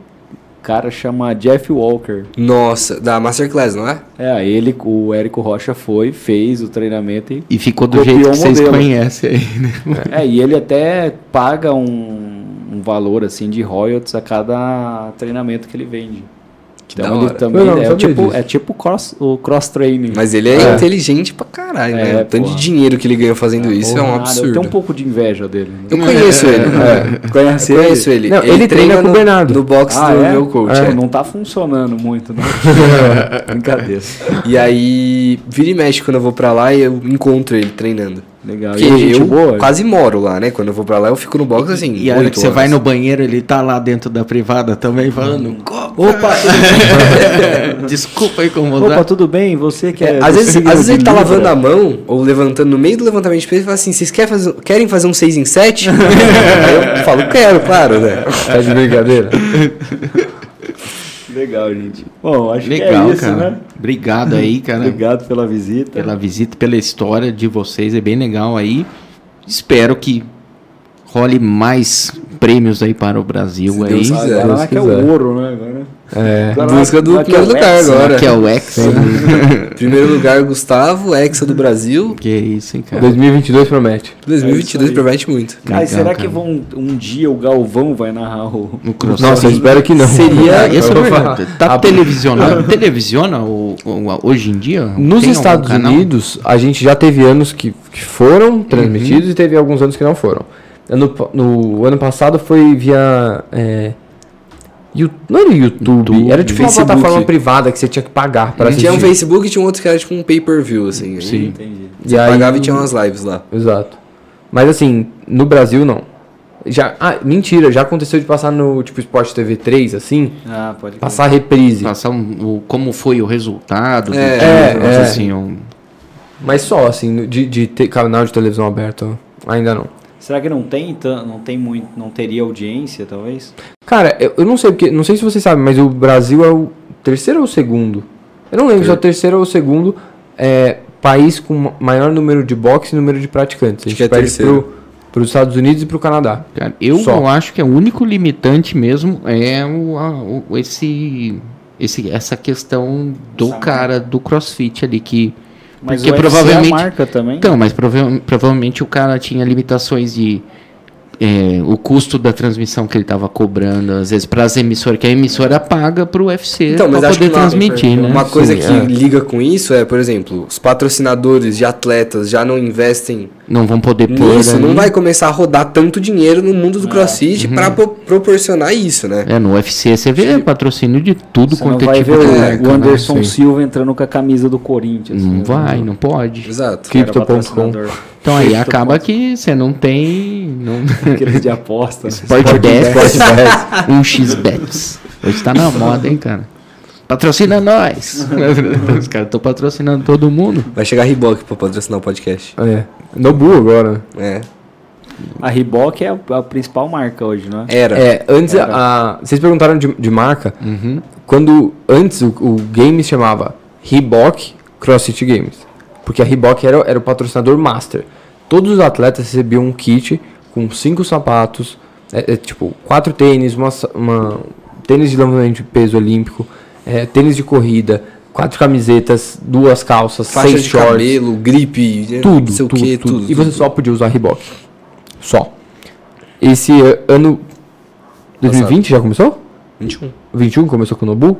S1: cara chama Jeff Walker.
S3: Nossa, da Masterclass, não é?
S1: É, ele, o Érico Rocha foi, fez o treinamento e,
S2: e ficou do jeito que vocês conhecem aí, né?
S1: É, e ele até paga um, um valor assim de royalties a cada treinamento que ele vende. Que então ele também não, é, tipo, é tipo cross, o cross training.
S3: Mas ele é, é. inteligente pra caralho, é, né? O tanto de dinheiro que ele ganha fazendo é, isso porra, é um absurdo. Eu
S1: tenho um pouco de inveja dele.
S3: Né? Eu conheço ele. É.
S1: Conhece
S3: eu conheço ele.
S4: Não, ele, ele, treina, com o Bernardo.
S3: No box ah, do
S1: é?
S3: meu coach.
S1: É, Não tá funcionando muito, não. (laughs) Brincadeira.
S3: E aí, vira e mexe quando eu vou pra lá e eu encontro ele treinando.
S1: Legal.
S3: Porque e eu boa, quase moro lá, né? Quando eu vou pra lá, eu fico no box assim.
S2: E aí que você vai no banheiro, ele tá lá dentro da privada também falando. Hum.
S1: Opa! (laughs)
S2: Desculpa aí incomodar.
S1: Opa, tudo bem? Você que
S3: é. às vezes, às vezes ele tá lavando a mão ou levantando no meio do levantamento de peso e fala assim: vocês querem fazer, querem fazer um 6 em 7? (laughs) aí eu falo, quero, claro, né?
S4: Tá de brincadeira? (laughs)
S1: Legal, gente. Bom, acho
S2: Legal,
S1: que é isso,
S2: cara.
S1: né?
S2: Obrigado aí, (laughs) cara.
S1: Obrigado pela visita.
S2: Pela visita, pela história de vocês, é bem legal aí. Espero que role mais prêmios aí para o Brasil
S1: Se
S2: aí.
S1: Deus quiser. É o ouro, né? Agora.
S3: É, busca do primeiro lugar agora.
S2: Que é o Hexa. (laughs)
S3: primeiro lugar, Gustavo, Hexa do Brasil.
S2: Que isso, hein, cara.
S4: 2022 promete.
S3: 2022 é promete muito.
S1: Cara, Legal, será cara. que vão, um dia o Galvão vai narrar o,
S4: o Cross? Nossa, eu espero que não.
S2: Seria. (laughs) Isso é verdade. Tá televisionado. Televisiona o, o, hoje em dia?
S4: Nos Estados Unidos, a gente já teve anos que, que foram transmitidos uhum. e teve alguns anos que não foram. No, no ano passado foi via. É, não era YouTube, YouTube era tipo Facebook. uma plataforma privada que você tinha que pagar para
S3: assistir. Tinha um Facebook e tinha um outro que era tipo um pay-per-view, assim.
S2: Sim, entendi.
S3: Você e pagava aí... e tinha umas lives lá.
S4: Exato. Mas assim, no Brasil não. Já, ah, mentira, já aconteceu de passar no tipo Sport TV 3, assim.
S1: Ah, pode
S4: Passar reprise.
S2: Passar um, o, como foi o resultado.
S4: É, do é, é. assim, um... Mas só, assim, de, de ter canal de televisão aberto, ainda não.
S1: Será que não tem, não tem muito, não teria audiência, talvez?
S4: Cara, eu, eu não sei porque, não sei se você sabe, mas o Brasil é o terceiro ou o segundo? Eu não lembro se é o terceiro ou o segundo é, país com maior número de boxe e número de praticantes.
S3: A gente Acho que é terceiro.
S4: Para os Estados Unidos e para o Canadá.
S2: Cara, eu Só. acho que é o único limitante mesmo é o, a, o esse, esse, essa questão do cara do CrossFit ali que
S1: mas Porque provavelmente. É a marca também.
S2: Então, mas prova provavelmente o cara tinha limitações de. É, o custo da transmissão que ele estava cobrando, às vezes, para as emissoras, que a emissora paga para o UFC
S3: então,
S2: para poder transmitir, né?
S3: Uma coisa Sim, que é. liga com isso é, por exemplo, os patrocinadores de atletas já não investem
S2: não vão poder pôr
S3: isso, não vai começar a rodar tanto dinheiro no mundo do é. CrossFit uhum. para pro proporcionar isso, né?
S2: É, no UFC você vê patrocínio de tudo
S1: você quanto
S2: é
S1: tipo ver de marca, o né? Anderson né? Silva entrando com a camisa do Corinthians.
S2: Não né? vai, não pode.
S3: Exato.
S4: Crypto.com.
S2: Então aí acaba que você não tem. Não... (laughs)
S1: Aqueles de aposta. (laughs)
S2: Sport (laughs) um x bets Hoje tá na moda, hein, cara? Patrocina nós. Os caras estão patrocinando todo mundo.
S3: Vai chegar a Reebok pra patrocinar o podcast.
S4: É. Nobu agora.
S3: É.
S1: A Reebok é a, principal marca hoje, não é?
S4: Era. É, antes Era. A, vocês perguntaram de, de marca.
S2: Uhum.
S4: Quando antes o, o game se chamava Reebok CrossFit Games. Porque a Reebok era, era o patrocinador master. Todos os atletas recebiam um kit com cinco sapatos, é, é, tipo, quatro tênis, uma, uma tênis de levantamento de peso olímpico, é, tênis de corrida, quatro camisetas, duas calças, Faixa seis de shorts, cabelo,
S3: gripe,
S4: né, tudo, sei tudo, o quê, tudo, tudo. E você só podia usar Reebok. Só. Esse ano 2020 Passado. já começou?
S3: 21.
S4: 21 começou com o Nobu.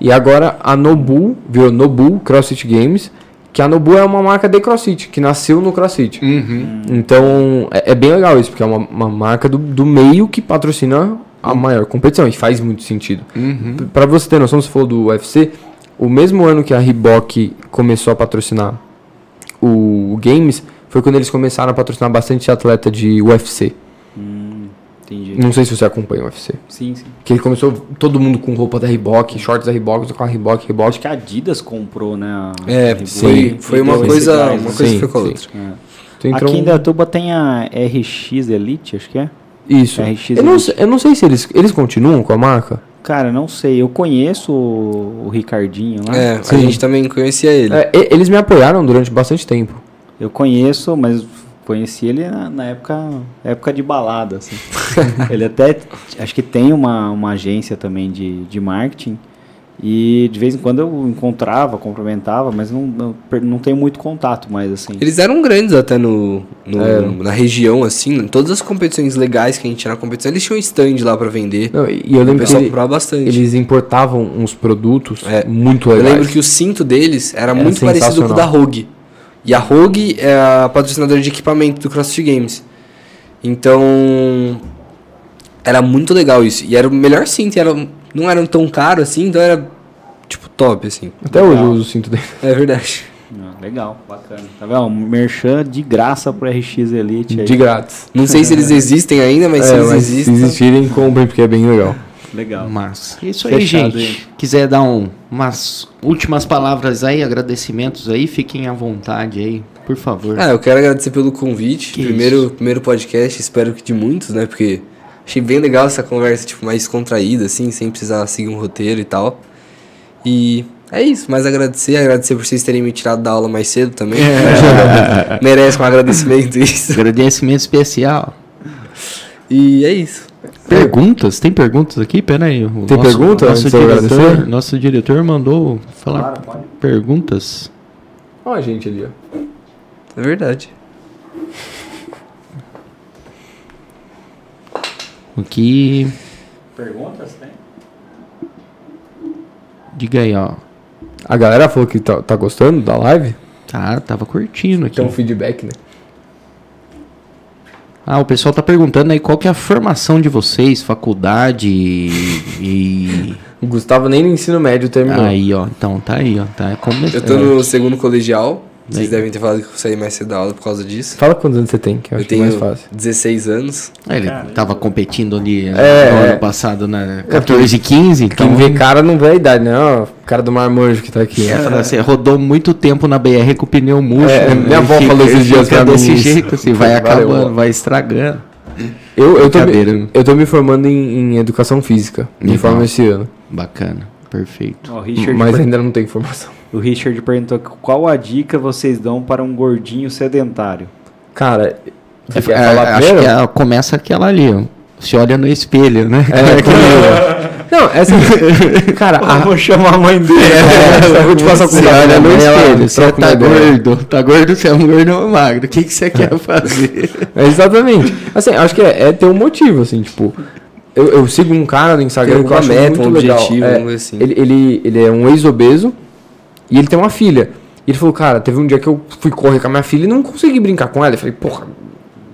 S4: E agora a Nobu virou Nobu CrossFit Games, que a Nobu é uma marca de CrossFit, que nasceu no CrossFit. Uhum. Então é, é, bem legal isso, porque é uma, uma marca do, do meio que patrocina a maior competição e faz muito sentido. Uhum. Para você ter noção, você falou do UFC, o mesmo ano que a Reebok começou a patrocinar o Games, foi quando eles começaram a patrocinar bastante atleta de UFC. Hum, entendi. Não sei se você acompanha o UFC.
S1: Sim, sim.
S4: Que ele começou todo mundo com roupa da Reebok, shorts da Reebok, com a Reebok, Reebok.
S1: Acho que a Adidas comprou, né?
S3: é, sim. Foi uma coisa, uma coisa sim, foi com a outra. É.
S1: Então, Aqui em Datuba tem a RX Elite, acho que é.
S4: Isso. RX eu, não, eu não sei se eles, eles continuam com a marca.
S1: Cara, não sei. Eu conheço o, Ricardinho lá.
S3: É, Sim. a gente também conhecia ele. É,
S4: eles me apoiaram durante bastante tempo.
S1: Eu conheço, mas conheci ele na, na época, época de balada, assim. (laughs) ele até, acho que tem uma, uma agência também de, de marketing. E de vez em quando eu encontrava, cumprimentava, mas não, não, não tenho muito contato mais, assim.
S3: Eles eram grandes até no, no é. na região, assim, em todas as competições legais que a gente tinha na competição, eles tinham stand lá para vender.
S4: Não, e eu lembro o pessoal que ele, bastante. Eles importavam uns produtos é. muito legais.
S3: Eu lembro que o cinto deles era, era muito parecido com o da Rogue. E a Rogue é a patrocinadora de equipamento do CrossFit Games. Então, era muito legal isso. E era o melhor cinto, era não eram tão caros assim, então era tipo top, assim.
S4: Até legal. hoje eu uso o cinto dele.
S3: É verdade.
S1: Ah, legal, bacana. Tá vendo? Merchan de graça pro RX Elite aí.
S4: De grátis.
S3: Não sei se eles (laughs) existem ainda, mas é, se eles mas existem.
S4: Se existirem, comprem, porque é bem legal.
S1: Legal.
S2: Mas isso aí, Fechado, gente. Hein? Quiser dar um, umas últimas palavras aí, agradecimentos aí, fiquem à vontade aí, por favor.
S3: Ah, eu quero agradecer pelo convite. Que primeiro, primeiro podcast, espero que de muitos, né? Porque Achei bem legal essa conversa, tipo, mais contraída, assim, sem precisar seguir um roteiro e tal. E é isso, mais agradecer, agradecer por vocês terem me tirado da aula mais cedo também. É. (laughs) Merece um agradecimento isso.
S2: Agradecimento especial.
S3: E é isso.
S2: Perguntas? Tem perguntas aqui? Pera aí.
S4: Tem nosso, pergunta?
S2: Nosso diretor, nosso diretor mandou falar claro, perguntas.
S4: Olha a gente ali, ó.
S3: É verdade.
S2: O que.
S1: Perguntas tem?
S2: Diga aí, ó.
S4: A galera falou que tá, tá gostando da live?
S2: Tá, tava curtindo aqui.
S4: Tem um feedback, né?
S2: Ah, o pessoal tá perguntando aí qual que é a formação de vocês, faculdade e.
S4: O Gustavo nem no ensino médio terminou.
S2: Aí, ó. Então tá aí, ó. Tá
S3: começando. Eu tô no segundo colegial. Vocês devem ter falado que eu saí mais cedo da aula por causa disso.
S4: Fala quantos anos você tem, que eu, eu acho é
S3: tenho
S4: mais fácil.
S3: 16 anos.
S2: É, ele Caramba. tava competindo ali é, no ano é. passado na 14 e 15.
S4: Quem então... vê cara não vê a idade, não. O cara do marmanjo que tá aqui.
S2: É, assim, rodou muito tempo na BR com o pneu murcho. É,
S4: minha avó falou esses dias pra
S2: desse mim jeito, assim, vai acabando, Valeu, vai estragando.
S4: Eu, eu, tô me, eu tô me formando em, em educação física. Me formo esse ano.
S2: Bacana, perfeito.
S4: Oh, Mas ainda não tem formação.
S1: O Richard perguntou qual a dica vocês dão para um gordinho sedentário.
S4: Cara,
S2: você é, quer é, falar acho que ela começa aquela ali, ó. Se olha no espelho, né? É, (laughs)
S4: Não, essa. (laughs) Cara,
S1: a... vou chamar a mãe dele. É, (laughs)
S2: é, vou te passar Você olha no espelho. Você tá gordo. Tá gordo, você é um gordo ou magro. O que, que você quer fazer?
S4: É exatamente. Assim, acho que é, é ter um motivo, assim, tipo. Eu, eu sigo um cara no Instagram
S3: eu acho meta, muito um legal. objetivo,
S4: é, assim. ele, ele, ele é um ex-obeso e ele tem uma filha. E ele falou, cara, teve um dia que eu fui correr com a minha filha e não consegui brincar com ela. Eu falei, porra,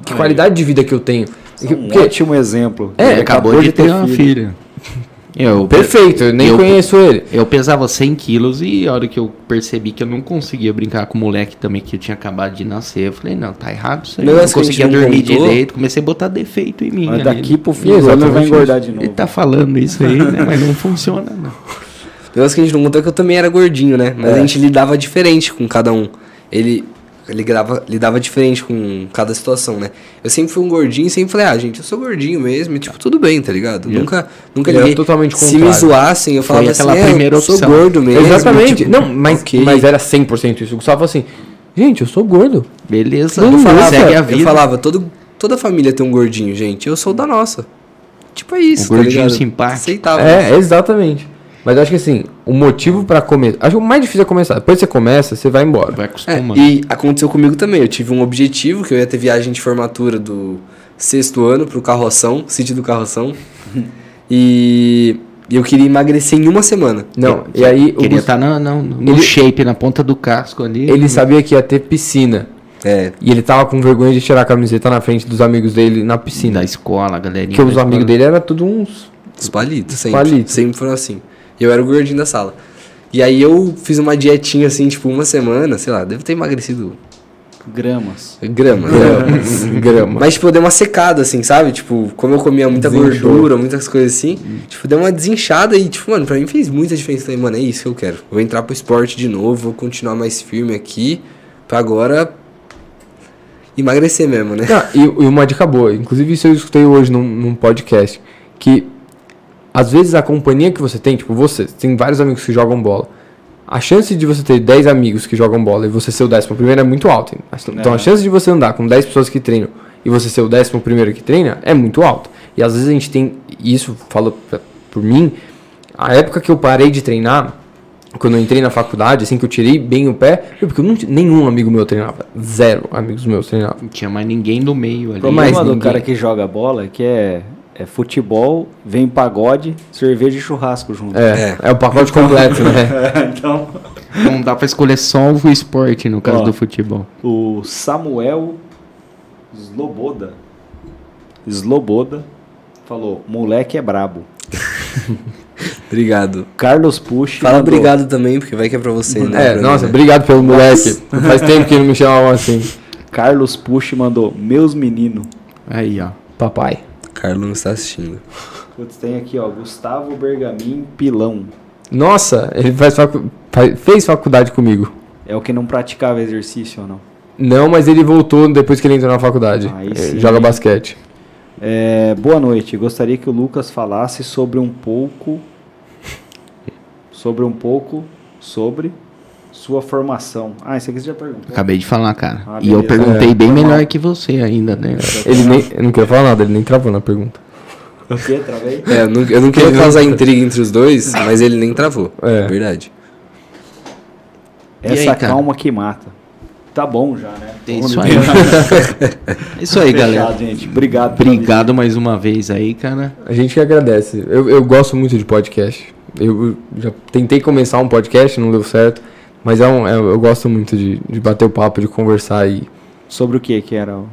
S4: que qualidade de vida que eu tenho.
S1: É um Porque, ótimo exemplo.
S2: É, ele acabou, acabou de, ter, ter uma filha. filha. (laughs)
S4: Eu, Perfeito, eu nem eu, conheço ele.
S2: Eu pesava 100 quilos e a hora que eu percebi que eu não conseguia brincar com o moleque também, que eu tinha acabado de nascer, eu falei, não, tá errado isso aí. Não, não conseguia dormir direito, comecei a botar defeito em mim.
S1: Mas daqui pro fim ele vai engordar de novo.
S2: Ele tá falando isso aí, né? Mas não (laughs) funciona, não.
S3: O negócio que a gente não contou é que eu também era gordinho, né? Mas é. a gente lidava diferente com cada um. Ele. lidava, lidava diferente com cada situação, né? Eu sempre fui um gordinho e sempre falei, ah, gente, eu sou gordinho mesmo, e tipo, tudo bem, tá ligado? Eu nunca, nunca
S4: liguei. totalmente
S3: Se me zoassem, eu falava
S2: assim, é, primeira eu
S3: sou gordo mesmo.
S4: Exatamente. Tipo, não, mas, okay. mas era 100% isso. O Gustavo assim, gente, eu sou gordo.
S2: Beleza,
S3: eu falava, segue a vida. Eu falava, todo, toda família tem um gordinho, gente, eu sou da nossa. Tipo, é isso,
S2: um tá gordinho simpático.
S4: Aceitável. É, exatamente. Mas eu acho que assim, o motivo para começar. Acho que o mais difícil é começar. Depois você começa, você vai embora.
S3: Vai acostumando. É, e aconteceu comigo também. Eu tive um objetivo, que eu ia ter viagem de formatura do sexto ano pro Carroção, sítio do Carroção. (laughs) e eu queria emagrecer em uma semana.
S4: Não, e aí.
S2: Queria estar tá no, no, no ele, shape, na ponta do casco ali.
S4: Ele sabia que ia ter piscina.
S3: É.
S4: E ele tava com vergonha de tirar a camiseta na frente dos amigos dele na piscina.
S2: Da escola, galerinha.
S4: Porque os amigos dele eram tudo uns.
S3: Os palitos, sempre. Palitos. Sempre foram assim. Eu era o gordinho da sala. E aí eu fiz uma dietinha assim, tipo, uma semana, sei lá, devo ter emagrecido.
S1: Gramas.
S3: Gramas. Gramas. (laughs) Gramas. Mas, tipo, eu dei uma secada, assim, sabe? Tipo, como eu comia muita Desinchou. gordura, muitas coisas assim, hum. tipo, deu uma desinchada e, tipo, mano, pra mim fez muita diferença. Falei, mano, é isso que eu quero. Vou entrar pro esporte de novo, vou continuar mais firme aqui, pra agora emagrecer mesmo, né?
S4: Ah, e, e uma dica boa, inclusive isso eu escutei hoje num, num podcast, que às vezes a companhia que você tem, tipo você, tem vários amigos que jogam bola. A chance de você ter 10 amigos que jogam bola e você ser o décimo primeiro é muito alta. Então é. a chance de você andar com 10 pessoas que treinam e você ser o décimo primeiro que treina é muito alta. E às vezes a gente tem, isso falo por mim, a época que eu parei de treinar, quando eu entrei na faculdade, assim que eu tirei bem o pé, porque eu não, nenhum amigo meu treinava. Zero amigos meus treinavam.
S2: Não tinha mais ninguém no meio ali.
S1: Mas do cara que joga bola, que é é futebol, vem pagode, cerveja e churrasco junto.
S4: É, é, é o pacote completo, né? (laughs)
S2: então... Não dá pra escolher só o esporte no caso Ó, do futebol.
S1: O Samuel Sloboda, Sloboda falou, moleque é brabo. (laughs)
S3: obrigado.
S1: Carlos Push.
S3: Fala mandou. obrigado também, porque vai que é pra você, né?
S4: É, nossa, mim, né? obrigado pelo moleque. Faz tempo que não me chamavam assim.
S1: Carlos Push mandou, meus meninos.
S2: Aí, ó.
S4: Papai.
S3: Carlos não está assistindo.
S1: Putz, tem aqui, ó, Gustavo Bergamin Pilão.
S4: Nossa, ele faz facu... fez faculdade comigo.
S1: É o que não praticava exercício ou não?
S4: Não, mas ele voltou depois que ele entrou na faculdade. Aí sim. Joga basquete.
S1: É, boa noite. Gostaria que o Lucas falasse sobre um pouco. Sobre um pouco. Sobre sua formação. Ah, isso aqui você já perguntou.
S2: Acabei de falar, cara. Ah, e eu perguntei é, bem melhor que você ainda, né?
S4: Ele nem, eu não queria falar nada, ele nem travou na pergunta.
S1: O quê? Travei?
S3: É, eu não, eu não queria causar intriga entre os dois, mas ele nem travou. É. Verdade.
S1: Essa aí, calma que mata. Tá bom já, né?
S2: É isso aí. é (laughs) isso aí, Fechado, galera.
S1: gente. Obrigado.
S2: Obrigado mais uma vez aí, cara.
S4: A gente que agradece. Eu, eu gosto muito de podcast. Eu já tentei começar um podcast, não deu certo. Mas é um, é, eu gosto muito de, de bater o papo, de conversar e.
S1: Sobre o que que era? O,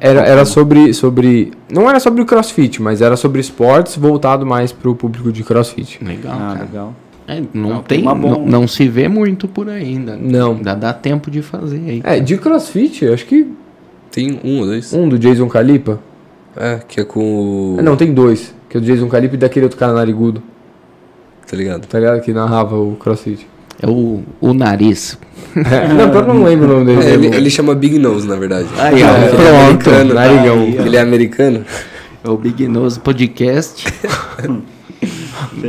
S4: era, era sobre, sobre. Não era sobre o crossfit, mas era sobre esportes voltado mais pro público de crossfit.
S2: Legal. Ah, cara. legal. É, não, não tem, não, não, se vê muito por aí ainda.
S4: Não.
S2: Ainda dá tempo de fazer aí.
S4: É, de crossfit, acho que.
S3: Tem um ou dois.
S4: Um do Jason Calipa.
S3: É, que é com
S4: o. Não, tem dois. Que é o Jason Calipa e daquele outro cara narigudo.
S3: Tá ligado?
S4: Tá ligado? Que narrava o crossfit.
S2: É o, o nariz.
S4: É, (laughs) não, eu não lembro o nome dele.
S3: É, ele, ele, chama Big Nose, na verdade.
S2: Aí, ó, ele é americano.
S3: Narigão. Aí, ele é americano.
S2: É o Big Nose Podcast. (laughs)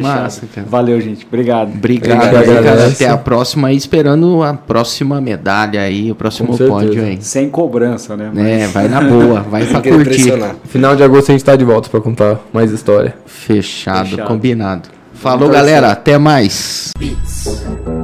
S1: Massa, cara. Valeu, gente. Obrigado.
S2: Obrigado, Obrigado cara. Até a próxima aí, esperando a próxima medalha aí, o próximo pódio aí.
S1: Sem cobrança, né?
S2: Mas... É, vai na boa, vai pra curtir.
S4: Final de agosto a gente tá de volta pra contar mais história.
S2: Fechado, Fechado. combinado. Falou, galera. Até mais. Beats.